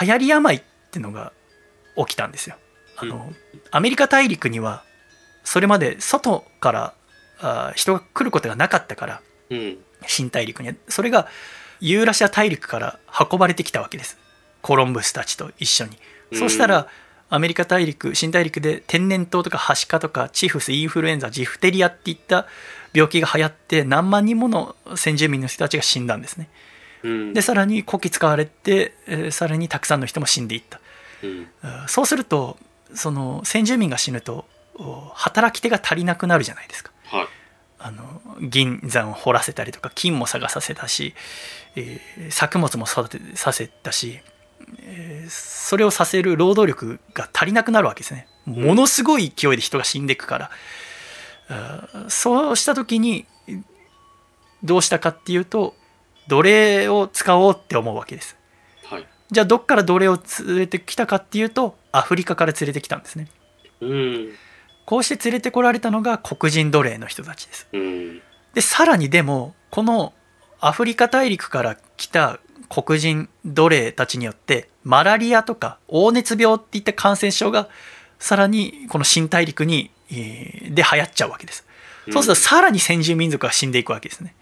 Speaker 1: 流行り病っていうのが起きたんですよ。あの、アメリカ大陸にはそれまで外からあー人が来ることがなかったから
Speaker 2: うん。
Speaker 1: 新大陸に。それがユーラシア大陸から運ばれてきたわけです。コロンブスたちと一緒に、
Speaker 2: うん。
Speaker 1: そしたらアメリカ大陸新大陸で天然痘とかはしかとかチフスインフルエンザジフテリアっていった病気が流行って何万人もの先住民の人たちが死んだんですね
Speaker 2: うん。
Speaker 1: でさらにこき使われて、えーさらにたくさんの人も死んでいった。
Speaker 2: うん。
Speaker 1: うん。そうするとその先住民が死ぬとお働き手が足りなくなるじゃないですか。
Speaker 2: はい。
Speaker 1: あの銀山を掘らせたりとか金も探させたし、えー作物も育てさせたし、えーそれをさせる労働力が足りなくなるわけですね。ものすごい勢いで人が死んでいくから、あーそうした時にどうしたかっていうと奴隷を使おうって思うわけです
Speaker 2: はい。
Speaker 1: じゃあどっから奴隷を連れてきたかっていうとアフリカから連れてきたんですね
Speaker 2: うん。
Speaker 1: こうして連れてこられたのが黒人奴隷の人たちです
Speaker 2: うん。
Speaker 1: でさらにでもこのアフリカ大陸から来た黒人奴隷たちによってマラリアとか黄熱病っていった感染症がさらにこの新大陸に、えーで流行っちゃうわけですそうするとさらに先住民族が死んでいくわけですね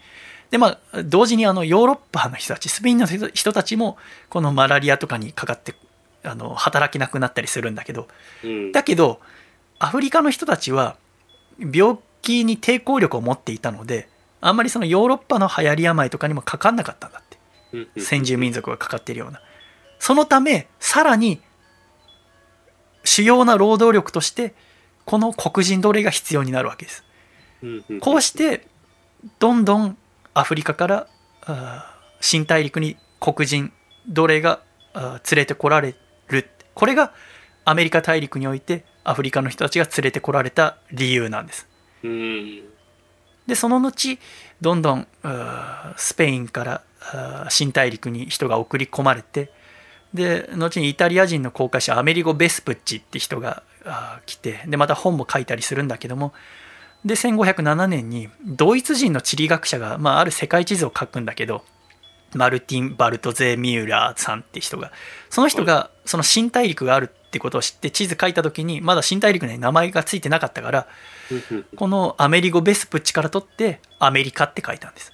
Speaker 1: でまあ同時にあのヨーロッパの人たちスペインの人人たちもこのマラリアとかにかかってあの働けなくなったりするんだけど
Speaker 2: うん。
Speaker 1: だけどアフリカの人たちは病気に抵抗力を持っていたのであんまりそのヨーロッパの流行り病とかにもかかんなかったんだって。
Speaker 2: うん
Speaker 1: 先住民族がかかっているような。そのためさらに主要な労働力としてこの黒人奴隷が必要になるわけです。こうしてどんどんアフリカから新大陸に黒人奴隷が連れてこられるこれがアメリカ大陸においてアフリカの人たちが連れてこられた理由なんです
Speaker 2: うん。
Speaker 1: でその後どんどんスペインから新大陸に人が送り込まれてで後にイタリア人の航海士アメリゴ・ベスプッチって人があ来てでまた本も書いたりするんだけどもで1507年にドイツ人の地理学者が、まあ、ある世界地図を書くんだけどマルティン・バルトゼ・ミューラーさんって人がその人がその新大陸があるってことを知って地図書いた時にまだ新大陸に名前がついてなかったからこのアメリゴ・ベスプッチから取ってアメリカって書いたんです。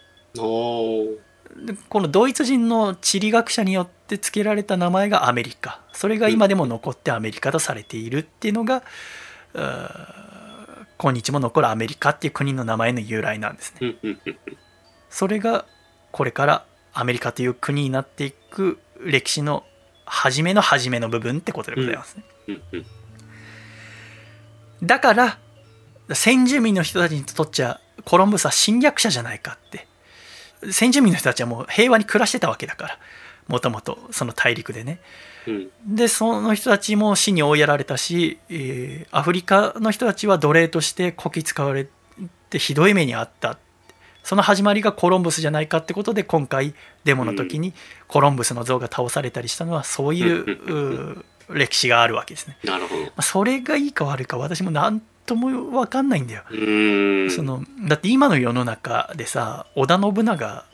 Speaker 1: このドイツ人の地理学者によって付けられた名前がアメリカ。それが今でも残ってアメリカとされているっていうのが、今日も残るアメリカっていう国の名前の由来なんですねそれがこれからアメリカという国になっていく歴史の初めの初めの部分ってことでございますね、だから先住民の人たちにとっちゃコロンブスは侵略者じゃないかって先住民の人たちはもう平和に暮らしてたわけだからもともとその大陸でね
Speaker 2: うん
Speaker 1: でその人たちも死に追いやられたし、えーアフリカの人たちは奴隷としてこき使われてひどい目にあったその始まりがコロンブスじゃないかってことで今回デモの時にコロンブスの像が倒されたりしたのはそういうう歴史があるわけですね。
Speaker 2: なるほど。
Speaker 1: まあそれがいいか悪いか私も何とも分かんないんだよ。そのだって今の世の中でさ織田信長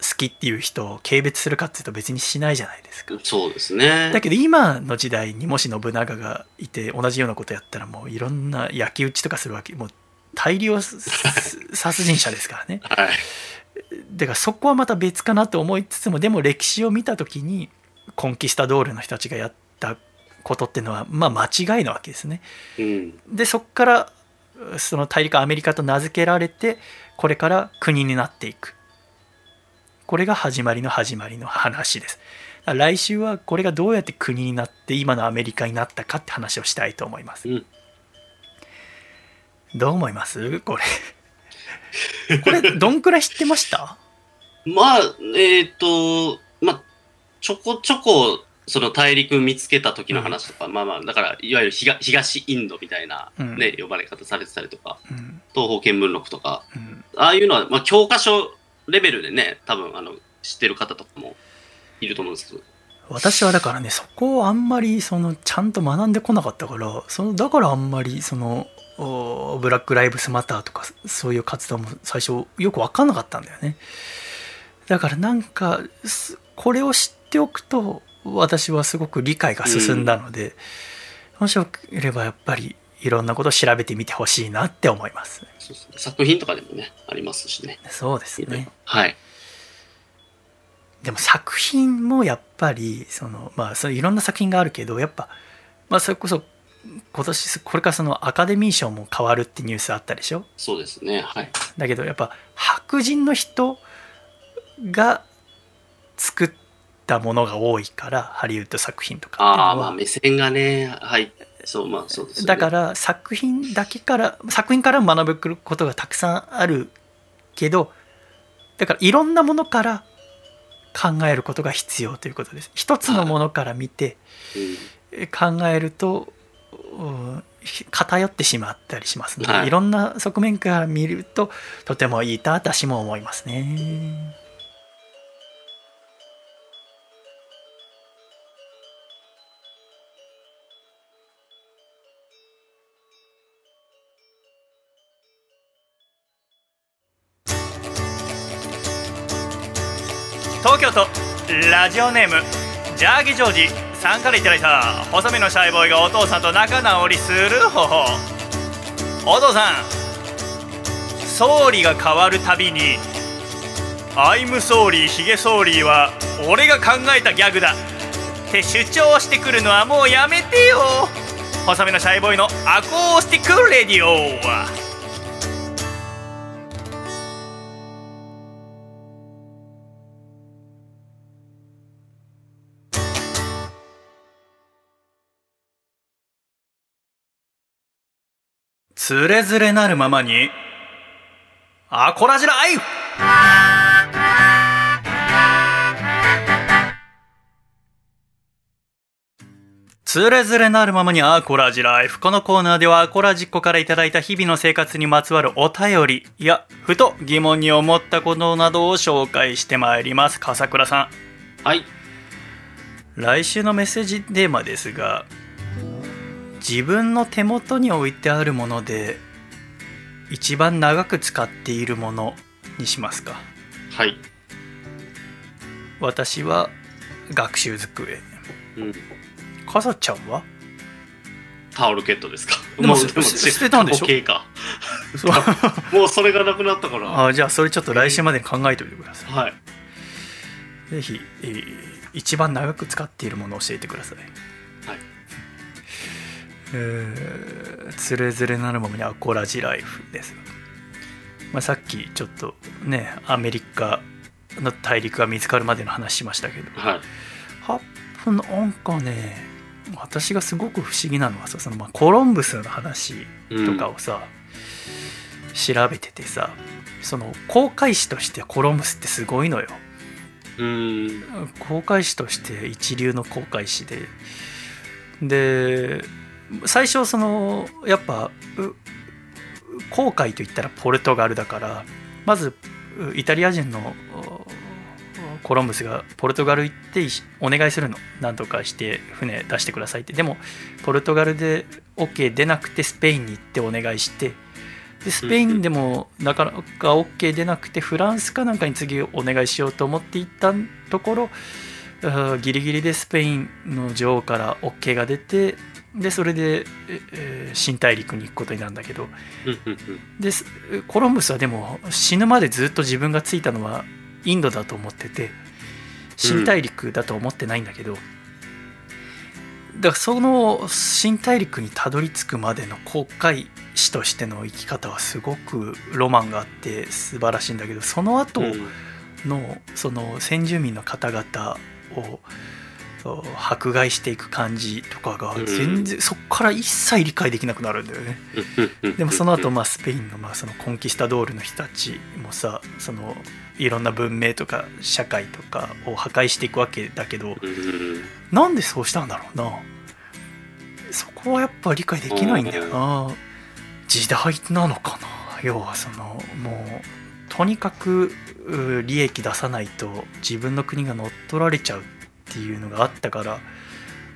Speaker 1: 好きっていう人を軽蔑するかっていうと別にしないじゃないですか。
Speaker 2: そうですね。
Speaker 1: だけど今の時代にもし信長がいて同じようなことやったらもういろんな焼き討ちとかするわけもう大量殺人者ですからね
Speaker 2: はい。
Speaker 1: だからそこはまた別かなと思いつつもでも歴史を見た時にコンキスタドールの人たちがやったことっていうのはまあ間違いなわけですね
Speaker 2: うん。
Speaker 1: でそこからその大陸アメリカと名付けられてこれから国になっていくこれが始まりの始まりの話です。来週はこれがどうやって国になって今のアメリカになったかって話をしたいと思います、
Speaker 2: うん。
Speaker 1: どう思います？これ。これどんくらい知ってました？
Speaker 2: まあ、えっ、と、まあ、ちょこちょこ、その大陸見つけた時の話とか、まあまあ、だから、いわゆる東東インドみたいな、
Speaker 1: うん。
Speaker 2: ね、呼ばれ方されてたりとか、
Speaker 1: うん。
Speaker 2: 東方見聞録とか、
Speaker 1: うん。
Speaker 2: ああいうのは、まあ、教科書レベルでね、多分、あの、知ってる方とかもいると思うんですけど、
Speaker 1: 私はだからねそこをあんまりそのちゃんと学んでこなかったからそのだからあんまりそのおブラック・ライブスマターとかそういう活動も最初よく分かんなかったんだよね。だからなんかすこれを知っておくと私はすごく理解が進んだので、もしよければやっぱりいろんなことを調べてみてほしいなって思います
Speaker 2: そうですね作品とかでもね、ありますしね。
Speaker 1: そうですね
Speaker 2: はい。
Speaker 1: でも作品もやっぱりそのまあそういろんな作品があるけどやっぱまあそれこそ今年これからそのアカデミー賞も変わるってニュースあったでしょ？
Speaker 2: そうですね。はい。
Speaker 1: だけどやっぱ白人の人が作ったものが多いからハリウッド作品とか
Speaker 2: ああ、
Speaker 1: は
Speaker 2: まあ、目線がね、はい。そう、まあ、そうですよね。
Speaker 1: だから作品だけから作品から学ぶことがたくさんあるけどだからいろんなものから考えることが必要ということです。一つのものから見て
Speaker 2: うん、
Speaker 1: 考えるとうん偏ってしまったりしますので、
Speaker 2: はい。
Speaker 1: い、ろんな側面から見るととてもいいと私も思いますねラジオネームジャーギジョージ。さんからいただいた細身のシャイボーイがお父さんと仲直りする方法。お父さん総理が変わるたびに「 I'm 総理ヒゲ総理は俺が考えたギャグだ」って主張してくるのはもうやめてよ。細身のシャイボーイのアコースティックレディオは。つれづれなるままにアコラジライフつれづれなるままにアコラジライフ。このコーナーではアコラジっ子からいただいた日々の生活にまつわるお便りや、ふと疑問に思ったことなどを紹介してまいります。笠倉さ
Speaker 2: はい。
Speaker 1: ん。来週のメッセージテーマですが自分の手元に置いてあるもので一番長く使っているものにしますか？
Speaker 2: はい。
Speaker 1: 私は学習机
Speaker 2: うん。
Speaker 1: かさちゃんは？
Speaker 2: タオルケットですか？
Speaker 1: でも
Speaker 2: う
Speaker 1: 捨捨てたんでしょ？
Speaker 2: か。もうそれがなくなったから。
Speaker 1: あじゃあそれちょっと来週までに考えておいてください
Speaker 2: はい。
Speaker 1: ぜひ、えー一番長く使っているものを教えてください。えーつれづれなるままにアコラジライフです、まあ、さっきちょっとねアメリカの大陸が見つかるまでの話しましたけど
Speaker 2: はい。
Speaker 1: ハップなんかね私がすごく不思議なのはさそのまあコロンブスの話とかをさ、調べててさその航海士としてコロンブスってすごいのよ
Speaker 2: うーん。
Speaker 1: 航海士として一流の航海士でで最初そのやっぱう航海といったらポルトガルだからまずイタリア人のコロンブスがポルトガル行ってお願いするの。何とかして船出してくださいって。でもポルトガルで OK 出なくてスペインに行ってお願いして。でスペインでもなかなか OK 出なくてフランスかなんかに次お願いしようと思って行ったところギリギリでスペインの女王から OK が出てでそれで、ええー新大陸に行くことになるんだけど。
Speaker 2: うんうんうん。
Speaker 1: ですコロンブスはでも死ぬまでずっと自分が着いたのはインドだと思ってて新大陸だと思ってないんだけど、だからその新大陸にたどり着くまでの航海士としての生き方はすごくロマンがあって素晴らしいんだけどその後
Speaker 2: うん。
Speaker 1: のその先住民の方々をお迫害していく感じとかが
Speaker 2: うん
Speaker 1: 全然、そこから一切理解できなくなるんだよね。
Speaker 2: うん。
Speaker 1: でもその後まあスペインのまあそのコンキスタドールの人たちもさそのいろんな文明とか社会とかを破壊していくわけだけど
Speaker 2: うん。うん
Speaker 1: なんでそうしたんだろうな。そこはやっぱ理解できないんだよな。時代なのかな。要はそのもうとにかくう利益出さないと自分の国が乗っ取られちゃう。っていうのがあったから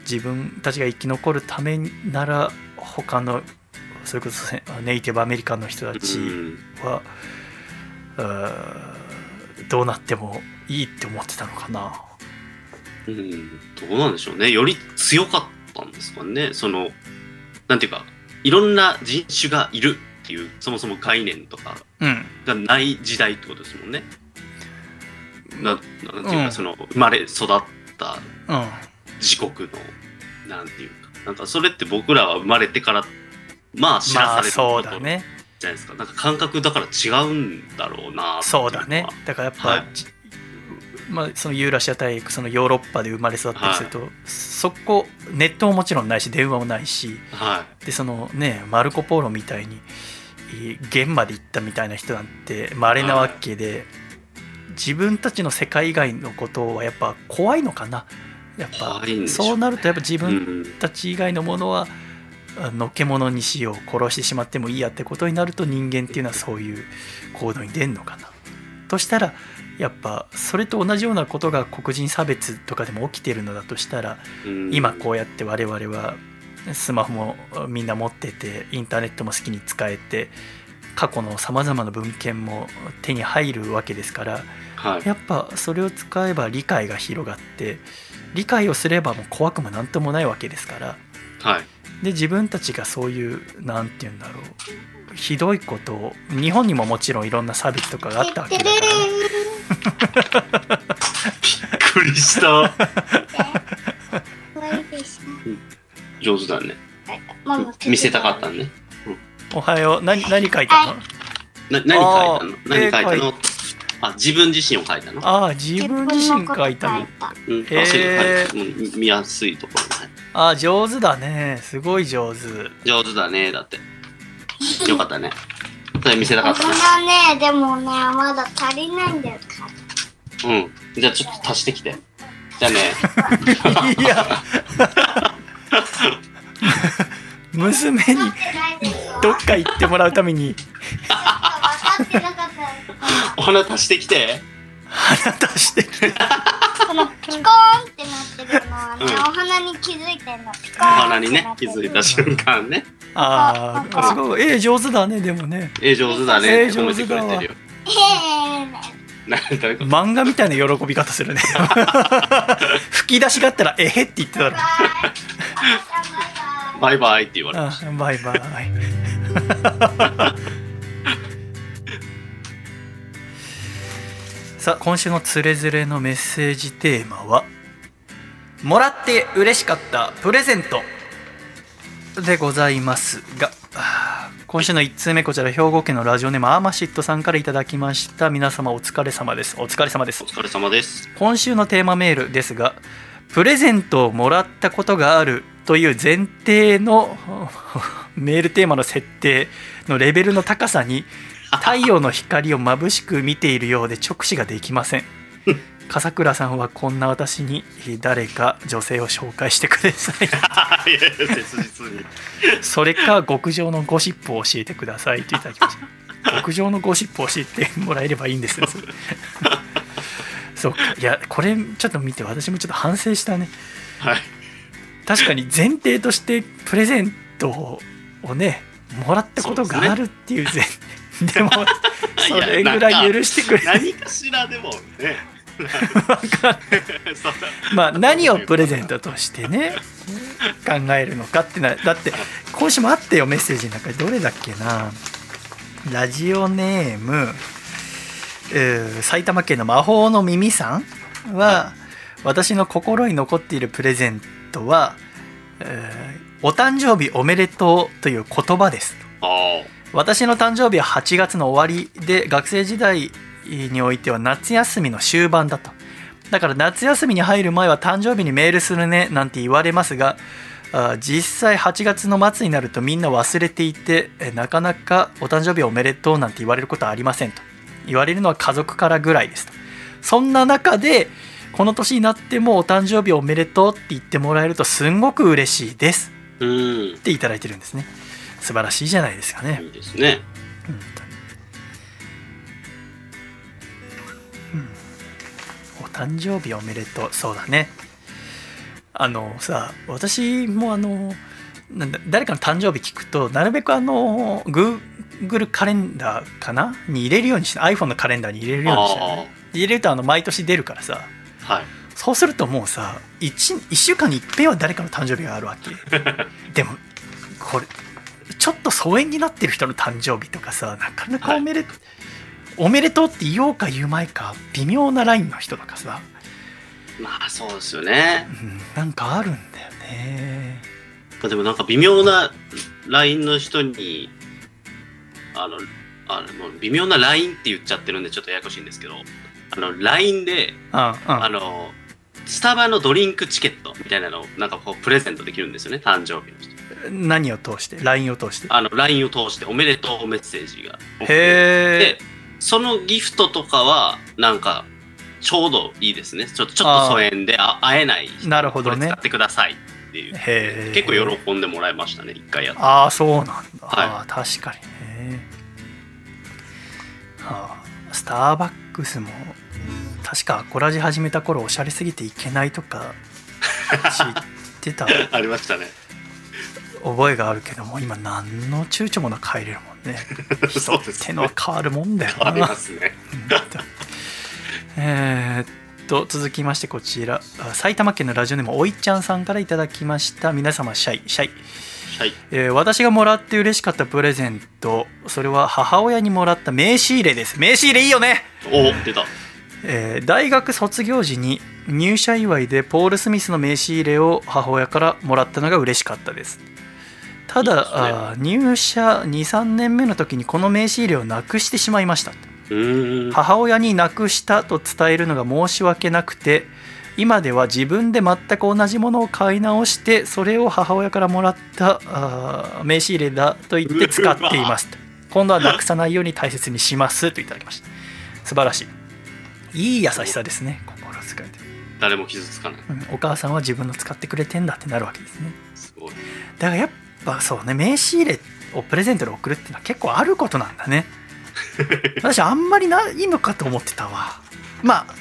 Speaker 1: 自分たちが生き残るためなら他のそれこそせネイティブアメリカンの人たち
Speaker 2: うん
Speaker 1: は、うーどうなってもいいって思ってたのかな
Speaker 2: うんどうなんでしょうね。より強かったんですかね。その、なんていうか、いろんな人種がいるっていう、そもそも概念とか
Speaker 1: うん
Speaker 2: がない時代ってことですもんね。ななんていうか、
Speaker 1: うん
Speaker 2: その、生まれ育った
Speaker 1: うん。
Speaker 2: 自国の、なんていうか、なんかそれって僕らは生まれてから、まあ知ら
Speaker 1: まあ
Speaker 2: されること
Speaker 1: そうだね。
Speaker 2: じゃないですか。なんか感覚だから違うんだろうな
Speaker 1: そうだね
Speaker 2: のは。
Speaker 1: だからやっぱ、
Speaker 2: はい。
Speaker 1: じまあ、そのユーラシア大陸そのヨーロッパで生まれ育ったりすると、そこネットももちろんないし電話もないし
Speaker 2: は
Speaker 1: でそのねマルコ・ポーロみたいにい現場で行ったみたいな人なんて稀なわけで、自分たちの世界以外のことはやっぱ怖いのかな？やっぱそうなるとやっぱ自分
Speaker 2: ん
Speaker 1: たち以外のものはあのけ者にしよう殺してしまってもいいやってことになると人間っていうのはそういう行動に出んのかな？としたらやっぱそれと同じようなことが黒人差別とかでも起きてるのだとしたら
Speaker 2: うん。
Speaker 1: 今こうやって我々はスマホもみんな持っててインターネットも好きに使えて過去のさまざまな文献も手に入るわけですから
Speaker 2: はい。
Speaker 1: やっぱそれを使えば理解が広がって理解をすればもう怖くもなんともないわけですから
Speaker 2: はい。
Speaker 1: で自分たちがそういうなんて言うんだろうひどいことを日本にももちろんいろんな差別とかがあったわけだからね
Speaker 2: びっくりした。上手だね。見せたかったね。
Speaker 1: おはよう何何書いたの？
Speaker 2: な何書いたの？何書いた
Speaker 1: 絵
Speaker 2: のあ、自分自身を書いたの？
Speaker 1: ああ自分自身書いたの
Speaker 2: うん、あ、そういうの
Speaker 1: へー
Speaker 2: 書いたうん見やすいところね。
Speaker 1: ああ上手だねすごい上手
Speaker 2: 上手だね、だって。よかったね。それ見せたかったね。
Speaker 4: そんなね、でもね、まだ足りないんだよ。
Speaker 2: うん。じゃあちょっと足してきて。じゃあね。
Speaker 1: いや 娘にどっか行ってもらうために。
Speaker 2: お花足してきて。
Speaker 1: 鼻出してきて。
Speaker 4: ここのピコーンってなってるのはね、
Speaker 2: うん。
Speaker 4: お花に気づいてんの。ピコ
Speaker 2: お
Speaker 4: ーン
Speaker 2: 花にね気づいた瞬間ね。
Speaker 1: ああすごい。絵上手だねでもね。
Speaker 2: え上手だね
Speaker 1: え
Speaker 2: って褒めて
Speaker 1: 上手だわ
Speaker 2: くれてるよ。
Speaker 4: え
Speaker 2: なんだこれ
Speaker 1: 漫画みたいな喜び方するね。吹き出しがあったら「えへ」って言ってたら
Speaker 4: ー、バイ。バイ。
Speaker 2: って言われまし
Speaker 1: あバイバイ。さあ今週のつれづれのメッセージテーマは「もらって嬉しかったプレゼント」でございますが今週の1通目こちら兵庫県のラジオネームアーマシットさんからいただきました。皆様お疲れ様です。お疲れ様です。
Speaker 2: お疲れ様です。
Speaker 1: 今週のテーマメールですがプレゼントをもらったことがあるという前提の メールテーマの設定のレベルの高さに太陽の光を眩しく見ているようで直視ができません笠倉さんはこんな私に誰か女性を紹介してください。それか極上のゴシップを教えてくださいといただきました。極上のゴシップを教えてもらえればいいんですよ。そうか。いやこれちょっと見て私もちょっと反省したね。
Speaker 2: はい。
Speaker 1: 確かに前提としてプレゼントをねもらったことがあるっていう前提でも それぐらい許してくれ
Speaker 2: 何かしらでもね
Speaker 1: まあ何をプレゼントとしてね考えるのかってなだって今週もあったよメッセージの中でどれだっけな。ラジオネームえー埼玉県の魔法の耳さんは私の心に残っているプレゼントは、えーお誕生日おめでとう」という言葉です私の誕生日は8月の終わりで学生時代においては夏休みの終盤だと。だから夏休みに入る前は誕生日にメールするねなんて言われますがあ実際8月の末になるとみんな忘れていてえなかなかお誕生日おめでとうなんて言われることはありませんと。言われるのは家族からぐらいですと。そんな中でこの年になってもお誕生日おめでとうって言ってもらえるとすんごく嬉しいです。
Speaker 2: うん。
Speaker 1: っていただいてるんですね。素晴らしいじゃないですかね。
Speaker 2: いいですね
Speaker 1: 誕生日おめでとう。そうだね。あのさ私もあのなんだ誰かの誕生日聞くとなるべくあの Google カレンダーかな？に入れるようにして iPhone のカレンダーに入れるようにして、
Speaker 2: あ
Speaker 1: 入れるとあの毎年出るからさ。
Speaker 2: あはい。
Speaker 1: そうするともうさ 1, 1週間に一遍は誰かの誕生日があるわけ。でもこれちょっと疎遠になってる人の誕生日とかさなかなかおめで,、おめでとうって言おうか言うまいか微妙なラインの人とかさ、
Speaker 2: まあそうですよね。
Speaker 1: うん、なんかあるんだよね。
Speaker 2: でもなんか微妙な LINE の人にあのあの微妙な LINE って言っちゃってるんでちょっとややこしいんですけどあの LINE で
Speaker 1: うんうん。
Speaker 2: あのスタバのドリンクチケットみたいなのをなんかこうプレゼントできるんですよね誕生日の人。
Speaker 1: 何を通して？LINE を通して？
Speaker 2: あの LINE を通しておめでとうメッセージが
Speaker 1: へ
Speaker 2: でそのギフトとかはなんかちょうどいいですね。ちょちょっと疎遠であ会えない人
Speaker 1: えなるほどね。
Speaker 2: これ使ってくださいっていう。結構喜んでもらいましたね一回やって。
Speaker 1: ああそうなんだ、
Speaker 2: はい。
Speaker 1: 確かにね、はあ、スターバックスも確かアコラジ始めた頃おしゃれすぎていけないとか知ってた
Speaker 2: ありましたね
Speaker 1: 覚えがあるけども今何の躊躇もなく入れるもんね。
Speaker 2: そうですね。
Speaker 1: 手の変わるもんだよ
Speaker 2: あり
Speaker 1: な
Speaker 2: ますね。
Speaker 1: えーっと続きましてこちら。あ埼玉県のラジオネームおいちゃんさんからいただきました。皆様シャイ。シャイ。
Speaker 2: はい
Speaker 1: えー私がもらって嬉しかったプレゼント。それは母親にもらった名刺入れです。名刺入れいいよね、
Speaker 2: お出た。
Speaker 1: えー大学卒業時に入社祝いでポール・スミスの名刺入れを母親からもらったのが嬉しかったですただ
Speaker 2: ね。
Speaker 1: 入社23年目の時にこの名刺入れをなくしてしまいました。母親になくしたと伝えるのが申し訳なくて今では自分で全く同じものを買い直してそれを母親からもらった名刺入れだと言って使っています。と今度はなくさないように大切にしますといただきました。素晴らしい。いい優しさですね心遣いで、
Speaker 2: 誰も傷つかない。
Speaker 1: うんお母さんは自分の使ってくれてんだってなるわけですね。
Speaker 2: すごい。
Speaker 1: だからやっぱそうね名刺入れをプレゼントで送るっていうのは結構あることなんだね。私あんまりないのかと思ってたわ。まあ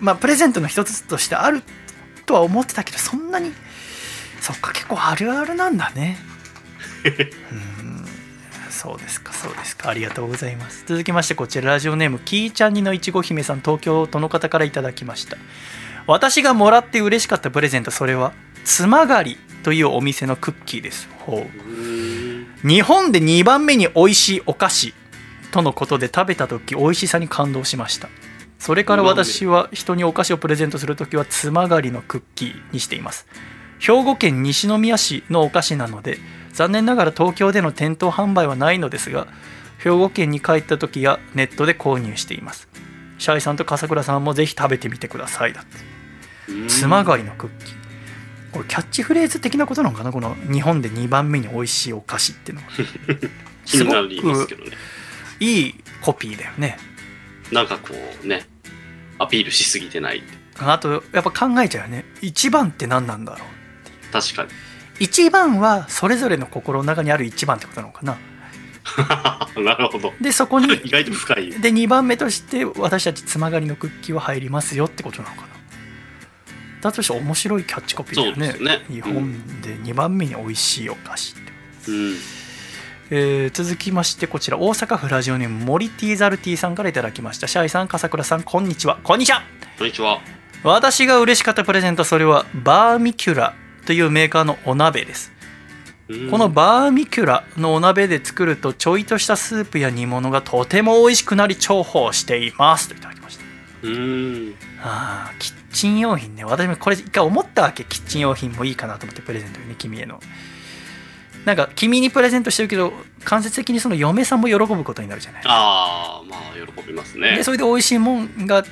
Speaker 1: まあプレゼントの一つとしてあるとは思ってたけどそんなにそっか結構あるあるなんだね。うん。そうですかそうですか。ありがとうございます。続きましてこちらラジオネームきーちゃんにのいちご姫さん東京都の方からいただきました。私がもらって嬉しかったプレゼントそれはつまがりというお店のクッキーです。日本で2番目に美味しいお菓子とのことで食べた時美味しさに感動しました。それから私は人にお菓子をプレゼントする時はつまがりのクッキーにしています。兵庫県西宮市のお菓子なので残念ながら東京での店頭販売はないのですが兵庫県に帰った時やネットで購入しています。シャイさんと笠倉さんもぜひ食べてみてくださいだって。つまがりのクッキーこれキャッチフレーズ的なことなのかな？この日本で2番目に美味しいお菓子っていうのは。
Speaker 2: すけどね。
Speaker 1: いいコピーだよね。
Speaker 2: なんかこうねアピールしすぎてない
Speaker 1: あとやっぱ考えちゃうよね。一番って何なんだろう？
Speaker 2: 確かに。
Speaker 1: 一番はそれぞれの心の中にある一番ってことなのかな？
Speaker 2: なるほど。
Speaker 1: でそこに
Speaker 2: 意外と深い。
Speaker 1: で2番目として私たちつまがりのクッキーは入りますよってことなのかな？だとして面白いキャッチコピーだよね。
Speaker 2: ね。
Speaker 1: 日本で2番目に美味しいお菓子って、
Speaker 2: うん。
Speaker 1: えー続きましてこちら大阪府ラジオネームモリティザルティさんからいただきました。シャイさん笠倉さんこんにちは。こんにちは。
Speaker 2: こんにちは。
Speaker 1: 私が嬉しかったプレゼントそれはバーミキュラというメーカーのお鍋です。
Speaker 2: うん。
Speaker 1: このバーミキュラのお鍋で作るとちょいとしたスープや煮物がとても美味しくなり重宝しています。といただきました。
Speaker 2: うーん。
Speaker 1: あーキッチン用品ね私もこれ一回思ったわけ。キッチン用品もいいかなと思ってプレゼントにね君への。なんか君にプレゼントしてるけど間接的にその嫁さんも喜ぶことになるじゃない。
Speaker 2: ああまあ喜びますね。
Speaker 1: でそれで美味しいもんが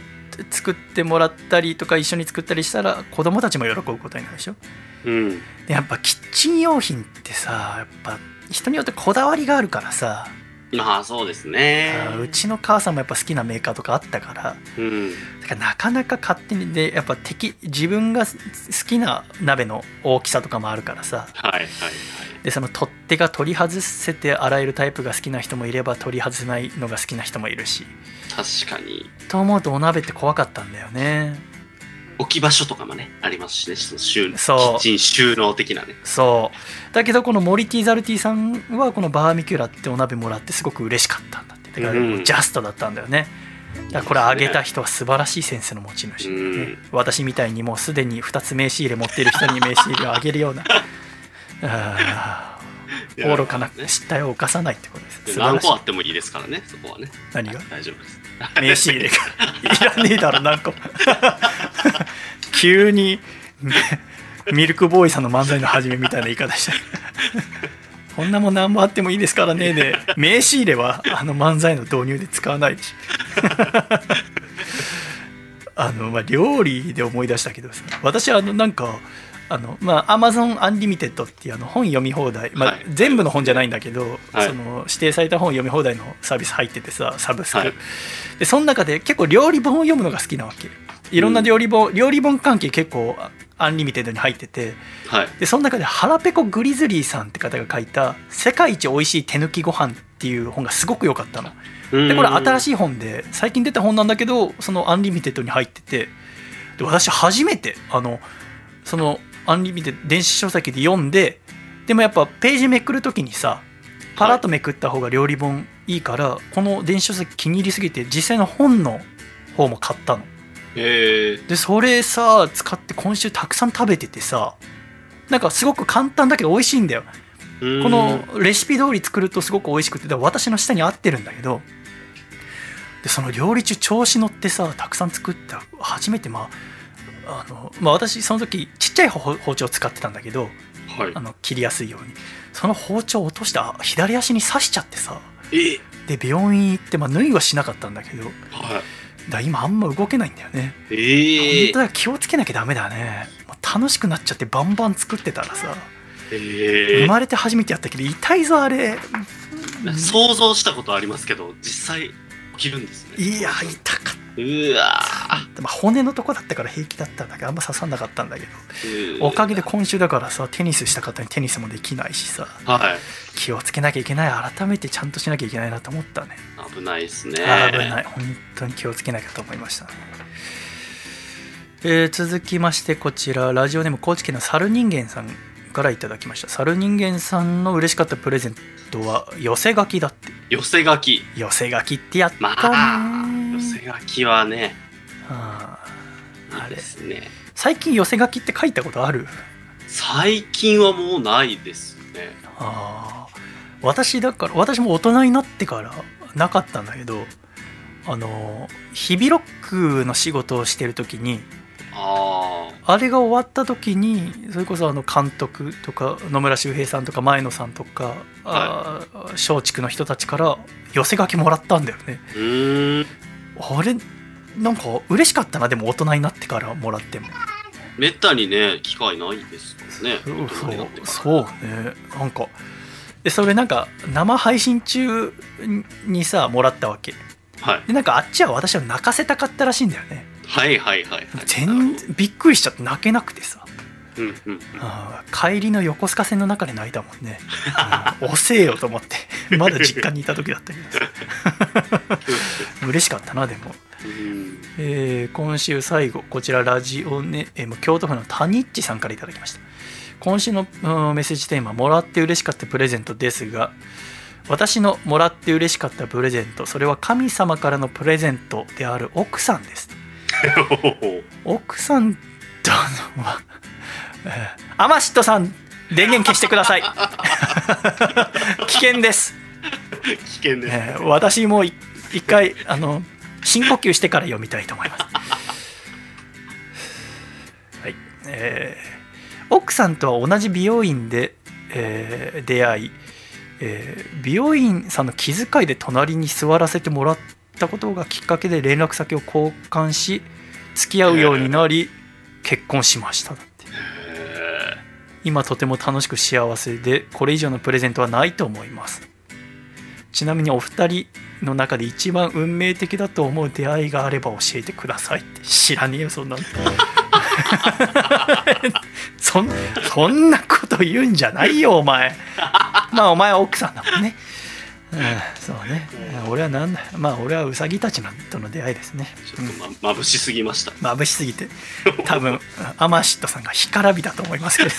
Speaker 1: 作ってもらったりとか一緒に作ったりしたら子供たちも喜ぶことになるでしょ。
Speaker 2: うん。
Speaker 1: でやっぱキッチン用品ってさやっぱ人によってこだわりがあるからさ、
Speaker 2: まあそうですね。
Speaker 1: あうちの母さんもやっぱ好きなメーカーとかあったから
Speaker 2: うん。
Speaker 1: だからなかなか勝手にでやっぱ敵自分が好きな鍋の大きさとかもあるからさ。
Speaker 2: はいはいはい。
Speaker 1: でその取っ手が取り外せて洗えるタイプが好きな人もいれば取り外せないのが好きな人もいるし。
Speaker 2: 確かに。
Speaker 1: と思うとお鍋って怖かったんだよね
Speaker 2: 置き場所とかもねありますしねその収キ
Speaker 1: そう。
Speaker 2: ッチン収納的なね。
Speaker 1: そう。だけどこのモリティ・ザルティさんはこのバーミキュラってお鍋もらってすごく嬉しかったんだって。だから
Speaker 2: うん。
Speaker 1: ジャストだったんだよね。だからこれあげた人は素晴らしいセンスの持ち主、ね
Speaker 2: うん。
Speaker 1: 私みたいにもうすでに2つ名刺入れ持っている人に名刺入れをあげるような。あー。愚かな失態を犯さないってことです。
Speaker 2: 何個あってもいいですからねそこはね。
Speaker 1: 何が？
Speaker 2: 大丈夫です
Speaker 1: 名刺入れがいらねえだろ何個 急にミルクボーイさんの漫才の始めみたいな言い方したこんなもん何もあってもいいですからねで名刺入れはあの漫才の導入で使わないでし あの、まあ、料理で思い出したけどさ私あのなんかあのまあ、Amazon Unlimited っていうあの本読み放題、まあ
Speaker 2: はい。
Speaker 1: 全部の本じゃないんだけど、
Speaker 2: はい。
Speaker 1: その指定された本読み放題のサービス入っててさサブスク、
Speaker 2: はい。
Speaker 1: でその中で結構料理本を読むのが好きなわけ。いろんな料理本、料理本関係結構アンリミテッドに入ってて。
Speaker 2: はい。
Speaker 1: でその中で腹ペコグリズリーさんって方が書いた「世界一おいしい手抜きご飯っていう本がすごく良かったの。でこれ新しい本で最近出た本なんだけどそのアンリミテッドに入ってて。で私初めてあのそのアンリミテッド電子書籍で読んででもやっぱページめくるときにさパラッとめくった方が料理本いいから、この電子書籍気に入りすぎて実際の本の方も買ったの。
Speaker 2: へえ
Speaker 1: でそれさ使って今週たくさん食べててさなんかすごく簡単だけど美味しいんだよ。このレシピ通り作るとすごく美味しくて私の舌に合ってるんだけど。でその料理中調子乗ってさたくさん作った初めてまああの、まあ、私その時ちっちゃい包包丁使ってたんだけど
Speaker 2: はい。
Speaker 1: あの切りやすいように。その包丁を落としてあ左足に刺しちゃってさ。
Speaker 2: え？
Speaker 1: で病院行って、まあ、縫いはしなかったんだけど
Speaker 2: はい。
Speaker 1: ら今あんま動けないんだよね。
Speaker 2: ええ
Speaker 1: 本当だ気をつけなきゃダメだね。楽しくなっちゃってバンバン作ってたらさ。
Speaker 2: え
Speaker 1: 生まれて初めてやったけど痛いぞあれ。
Speaker 2: 想像したことありますけど実際起きるんですね。
Speaker 1: いや痛かっ
Speaker 2: うわ
Speaker 1: た、まあ、骨のとこだったから平気だったんだけどあんま刺さんなかったんだけど
Speaker 2: ー。
Speaker 1: おかげで今週だからさテニスした方にテニスもできないしさ
Speaker 2: はい。
Speaker 1: 気をつけなきゃいけない。改めてちゃんとしなきゃいけないなと思ったね。
Speaker 2: 危ないですね。
Speaker 1: 危ない。本当に気をつけなきゃと思いました。ねえー続きましてこちらラジオネーム高知県の猿人間さんからいただきました。猿人間さんの嬉しかったプレゼントは寄せ書きだって
Speaker 2: 寄せ書き。
Speaker 1: 寄せ書きってやったね、
Speaker 2: まあ、寄せ書きはね、
Speaker 1: あーあれ
Speaker 2: ですね。
Speaker 1: 最近寄せ書きって書いたことある？
Speaker 2: 最近はもうないですね。
Speaker 1: あー私だから私も大人になってからなかったんだけどあの日々ロックの仕事をしてる時に
Speaker 2: あ
Speaker 1: あれが終わった時にそれこそあの監督とか野村周平さんとか前野さんとかあー松竹の人たちから寄せ書きもらったんだよね。
Speaker 2: あ。
Speaker 1: れなんか嬉しかったなでも大人になってからもらっても。
Speaker 2: めったにね、機会ないですね。
Speaker 1: そうそうね。なんかでそれなんか生配信中にさもらったわけ。
Speaker 2: はい。
Speaker 1: でなんかあっちは私を泣かせたかったらしいんだよね
Speaker 2: はいはいはいはい。
Speaker 1: 全然びっくりしちゃって泣けなくてさ。
Speaker 2: うんうんうん。
Speaker 1: 帰りの横須賀線の中で泣いたもんね、うん。遅えよと思ってまだ実家にいた時だったけどさ嬉しかったなでも、
Speaker 2: うん。
Speaker 1: えー今週最後こちらラジオネーム京都府のタニッチさんからいただきました。今週のうんメッセージテーマもらって嬉しかったプレゼントですが私のもらって嬉しかったプレゼントそれは神様からのプレゼントである奥さんです 奥さんとのは、えーアマシットさん電源消してください。危険です、
Speaker 2: 危険です。
Speaker 1: えー私もい一回あの深呼吸してから読みたいと思います。はい。えー奥さんとは同じ美容院で、えー出会い、えー美容院さんの気遣いで隣に座らせてもらったことがきっかけで連絡先を交換し付き合うようになり結婚しましただって今とても楽しく幸せでこれ以上のプレゼントはないと思います。ちなみにお二人の中で一番運命的だと思う出会いがあれば教えてくださいって。知らねえよそんなの。そんそんなこと言うんじゃないよお前。まあお前は奥さんだもんね。そうね。俺はなんだまあ俺はウサギたちのとの出会いですね。
Speaker 2: ーちょっとま眩しすぎました。
Speaker 1: 眩しすぎて多分 アマシットさんが干からびだと思いますけど。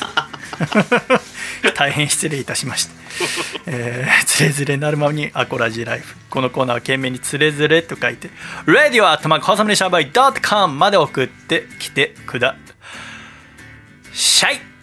Speaker 1: 大変失礼いたしました、えー、つれづれなるままにアコラジライフ。このコーナーは懸命につれづれと書いて Radio アットマークハサミシャバイ .com まで送ってきてください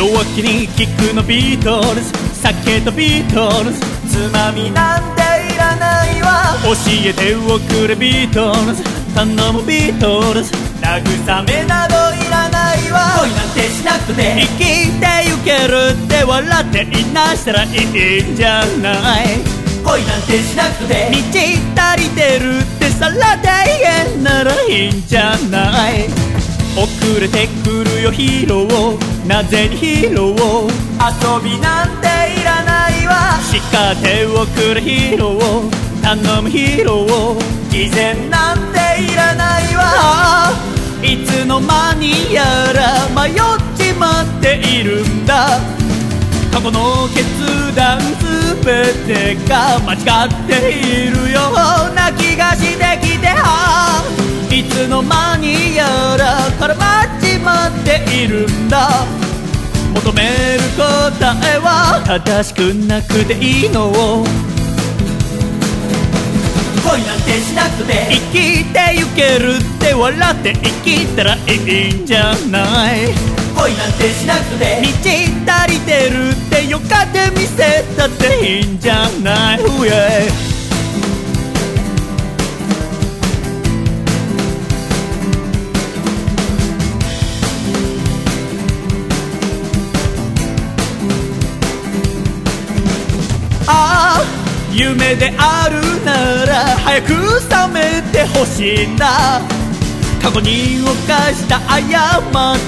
Speaker 3: 弱気にキックのビートルズ。酒とビートルズ。つまみなんていらないわ。教えておくれビートルズ。頼むビートルズ。慰めなどいらないわ。恋なんてしなくて。生きてゆけるって笑っていなしたらいいんじゃない？恋なんてしなくて。道足りてるってさら大変ならいいんじゃない？遅れてくるよヒーローなぜにヒーロー遊びなんていらないわ叱っておくれヒーロー頼むヒーロー偽善なんていらないわいつの間にやら迷っちまっているんだ過去の決断すべてが間違っているような気がしてきてはいつの間にやら絡まっちまっているんだ。求める答えは正しくなくていいの恋なんてしなくて。生きてゆけるって笑って生きたらいいんじゃない？恋なんてしなくて。道足りてるってよかって見せたっていいんじゃない？夢であるなら早く覚めてほしいんだ過去に犯した過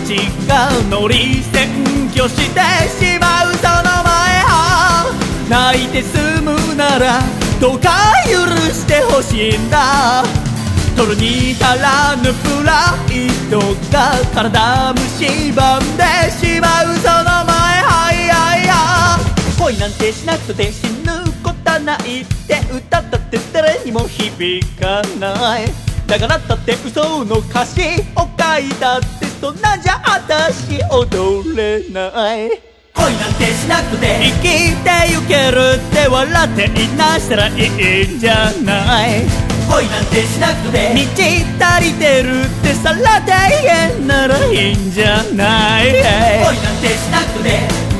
Speaker 3: ちが乗り占拠してしまうその前は泣いて済むならどうか許してほしいんだ取るに足らぬプライドが体蝕んでしまうその前。
Speaker 5: はいやいや恋なんてしなくて死ぬ。ことないって歌ったって誰にも響かない。だからだって嘘の歌詞を書いたってそんなんじゃ私踊れない。恋なんてしなくて生きてゆけるって笑っていなしたらいいんじゃない。恋なんてしなくて満ち足りてるってさらで言えんならいいんじゃない。恋なんてしなくて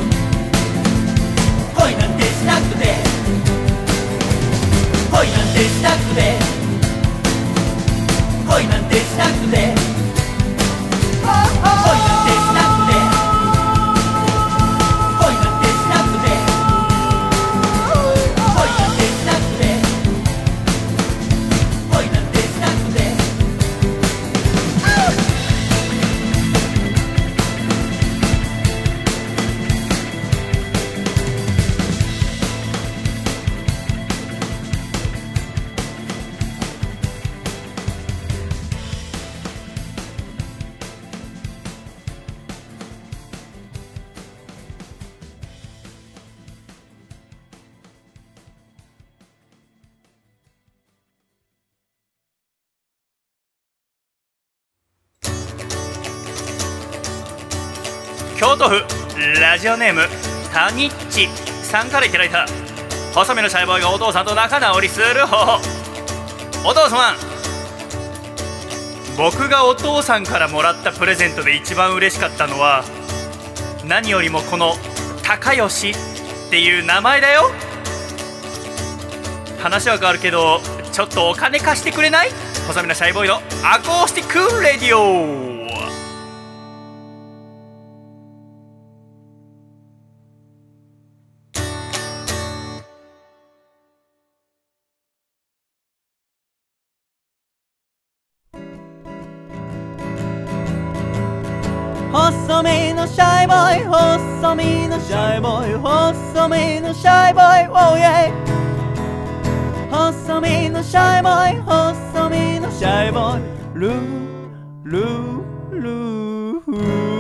Speaker 5: したくて。恋なんてしたくて。
Speaker 1: ジオネームタニッチ。さんからいただいた細身のシャイボーイがお父さんと仲直りする方法。お父さん僕がお父さんからもらったプレゼントで一番嬉しかったのは何よりもこの高吉っていう名前だよ。話は変わるけどちょっとお金貸してくれない？細身のシャイボーイのアコースティックレディオ。
Speaker 5: シャイボーイ細身のシャイボーイ細身のシャイボーイ oh yeah 細身のシャイボーイ細身のシャイボーイルールールーフー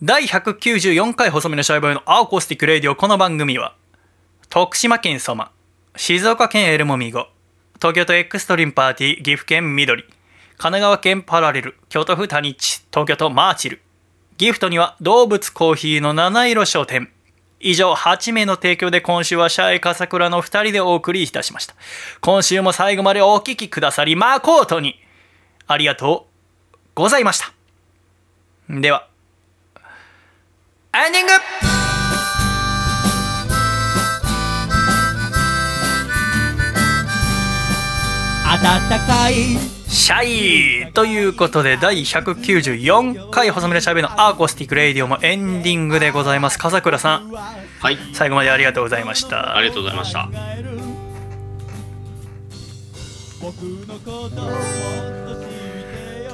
Speaker 1: 第194回細身のシャイボーイのアーコースティックレディオ。この番組は徳島県ソマ静岡県エルモミゴ東京都エクストリームパーティー岐阜県緑神奈川県パラレル京都府谷地東京都マーチル。ギフトには動物コーヒーの七色商店。以上8名の提供で今週はシャイ笠倉の2人でお送りいたしました。今週も最後までお聞きくださり誠にありがとうございました。ではエンディング。
Speaker 5: 暖かい。
Speaker 1: シャイということで第194回細身のシャイボーイのアコースティックレイディオもエンディングでございます。笠倉さん。
Speaker 2: はい。
Speaker 1: 最後までありがとうございました。
Speaker 2: ありがとうございました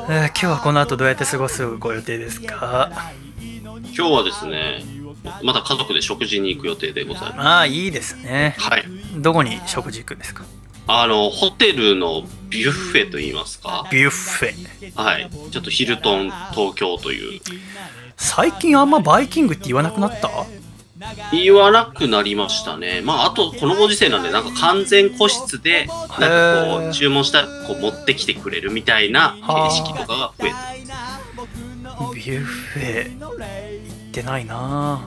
Speaker 1: えー今日はこの後どうやって過ごすご予定ですか？
Speaker 2: 今日はですねまた家族で食事に行く予定でございます。
Speaker 1: ああいいですね。
Speaker 2: はい。
Speaker 1: どこに食事行くんですか？
Speaker 2: あのホテルのビュッフェといいますか。
Speaker 1: ビュッフェ
Speaker 2: はい。ちょっとヒルトン東京という。
Speaker 1: 最近あんまバイキングって言わなくなった？
Speaker 2: 言わなくなりましたね。まああとこのご時世なんでなんか完全個室でなんかこう注文したらこう持ってきてくれるみたいな形式とかが増えて。
Speaker 1: ビュッフェ行ってないな。あ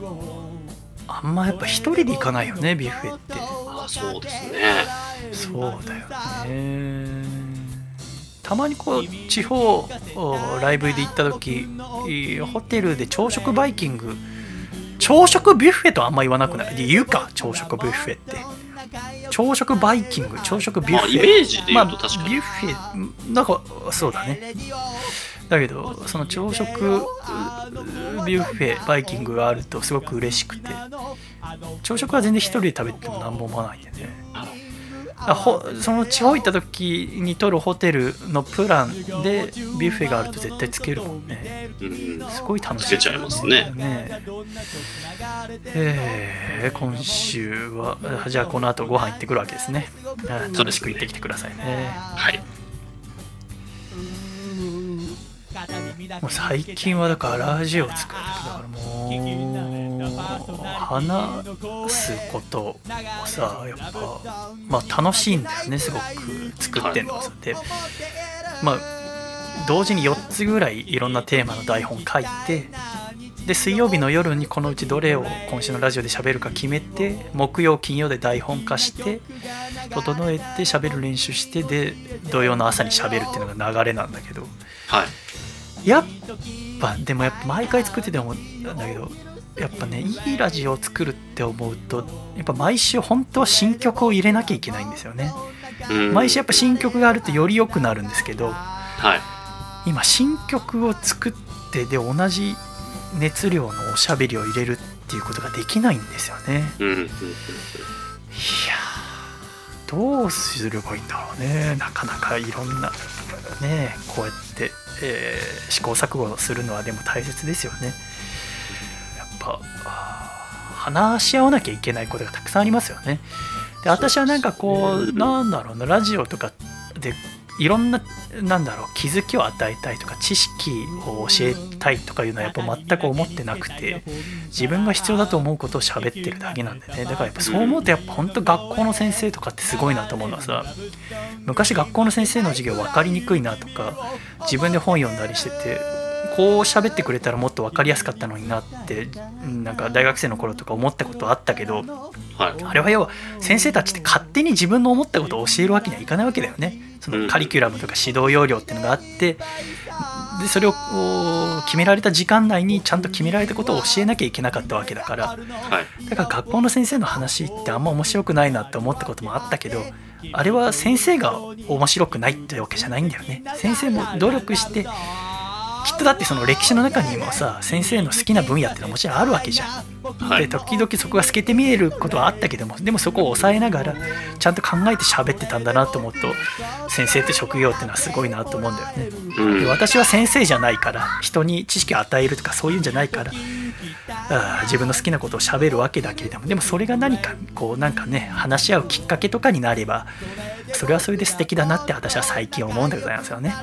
Speaker 1: んまやっぱ一人で行かないよねビュッフェって。
Speaker 2: ああそうですね。
Speaker 1: そうだよね。たまにこう地方おライブで行った時いホテルで朝食バイキング。朝食ビュッフェとあんま言わなくない？言うか朝食ビュッフェって。朝食バイキング朝食ビュッフェ。
Speaker 2: まあイメージで言うと
Speaker 1: まあ
Speaker 2: 確かに。
Speaker 1: ビュッフェなんかそうだね。だけどその朝食うビュッフェバイキングがあるとすごく嬉しくて朝食は全然一人で食べても何も思わないんでね。あほその地方行った時に取るホテルのプランでビュッフェがあると絶対つけるもんね。
Speaker 2: うん。
Speaker 1: すごい楽しい。
Speaker 2: つけちゃいますね。
Speaker 1: ね。えー今週はあじゃあこの後ご飯行ってくるわけですね。あ楽しく行ってきてくださいね。
Speaker 2: はい。
Speaker 1: もう最近はだからラジオを作るだからもう話すことをさやっぱまあ楽しいんだよねすごく作ってんのがさでまあ同時に4つぐらいいろんなテーマの台本書いてで水曜日の夜にこのうちどれを今週のラジオで喋るか決めて木曜金曜で台本化して整えて喋る練習してで土曜の朝に喋るっていうのが流れなんだけど
Speaker 2: はい。
Speaker 1: やっぱでもやっぱ毎回作ってて思ったんだけどやっぱねいいラジオを作るって思うとやっぱ毎週本当は新曲を入れなきゃいけないんですよね。
Speaker 2: うん。
Speaker 1: 毎週やっぱ新曲があるとより良くなるんですけど
Speaker 2: はい。
Speaker 1: 今新曲を作ってで同じ熱量のおしゃべりを入れるっていうことができないんですよね。
Speaker 2: うん。
Speaker 1: いやーどうすればいいんだろうね。なかなかいろんなねこうやって、えー試行錯誤するのはでも大切ですよね話し合わなきゃいけないことがたくさんありますよね。で私はなんかこうなんだろうなラジオとかでいろんななんだろう気づきを与えたいとか知識を教えたいとかいうのはやっぱ全く思ってなくて自分が必要だと思うことを喋ってるだけなんでね。だからやっぱそう思うとやっぱ本当学校の先生とかってすごいなと思うのはさ昔学校の先生の授業分かりにくいなとか自分で本読んだりしててこう喋ってくれたらもっと分かりやすかったのになってうんなんか大学生の頃とか思ったことあったけど
Speaker 2: はい。
Speaker 1: あれは要は先生たちって勝手に自分の思ったことを教えるわけにはいかないわけだよねそのカリキュラムとか指導要領っていうのがあってでそれを決められた時間内にちゃんと決められたことを教えなきゃいけなかったわけだから
Speaker 2: はい。
Speaker 1: だから学校の先生の話ってあんま面白くないなって思ったこともあったけどあれは先生が面白くないってわけじゃないんだよね先生も努力してきっとだってその歴史の中にもさ先生の好きな分野ってのはもちろんあるわけじゃん。
Speaker 2: はい。
Speaker 1: で時々そこが透けて見えることはあったけどもでもそこを抑えながらちゃんと考えて喋ってたんだなと思うと先生って職業ってのはすごいなと思うんだよね。
Speaker 2: うん。
Speaker 1: で私は先生じゃないから人に知識を与えるとかそういうんじゃないからあー自分の好きなことを喋るわけだけれどもでもそれが何かこうなんかね話し合うきっかけとかになればそれはそれで素敵だなって私は最近思うんでございますよね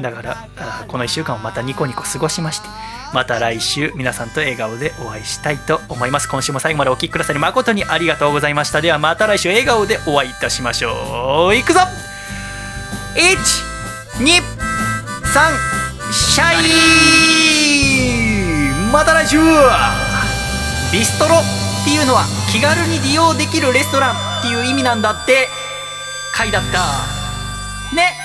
Speaker 1: だからこの1週間をまたニコニコ過ごしましてまた来週皆さんと笑顔でお会いしたいと思います。今週も最後までお聴きくださり誠にありがとうございました。ではまた来週笑顔でお会いいたしましょう。いくぞ！1 2 3シャイまた来週！ビストロっていうのは気軽に利用できるレストランっていう意味なんだって。回だった。ね。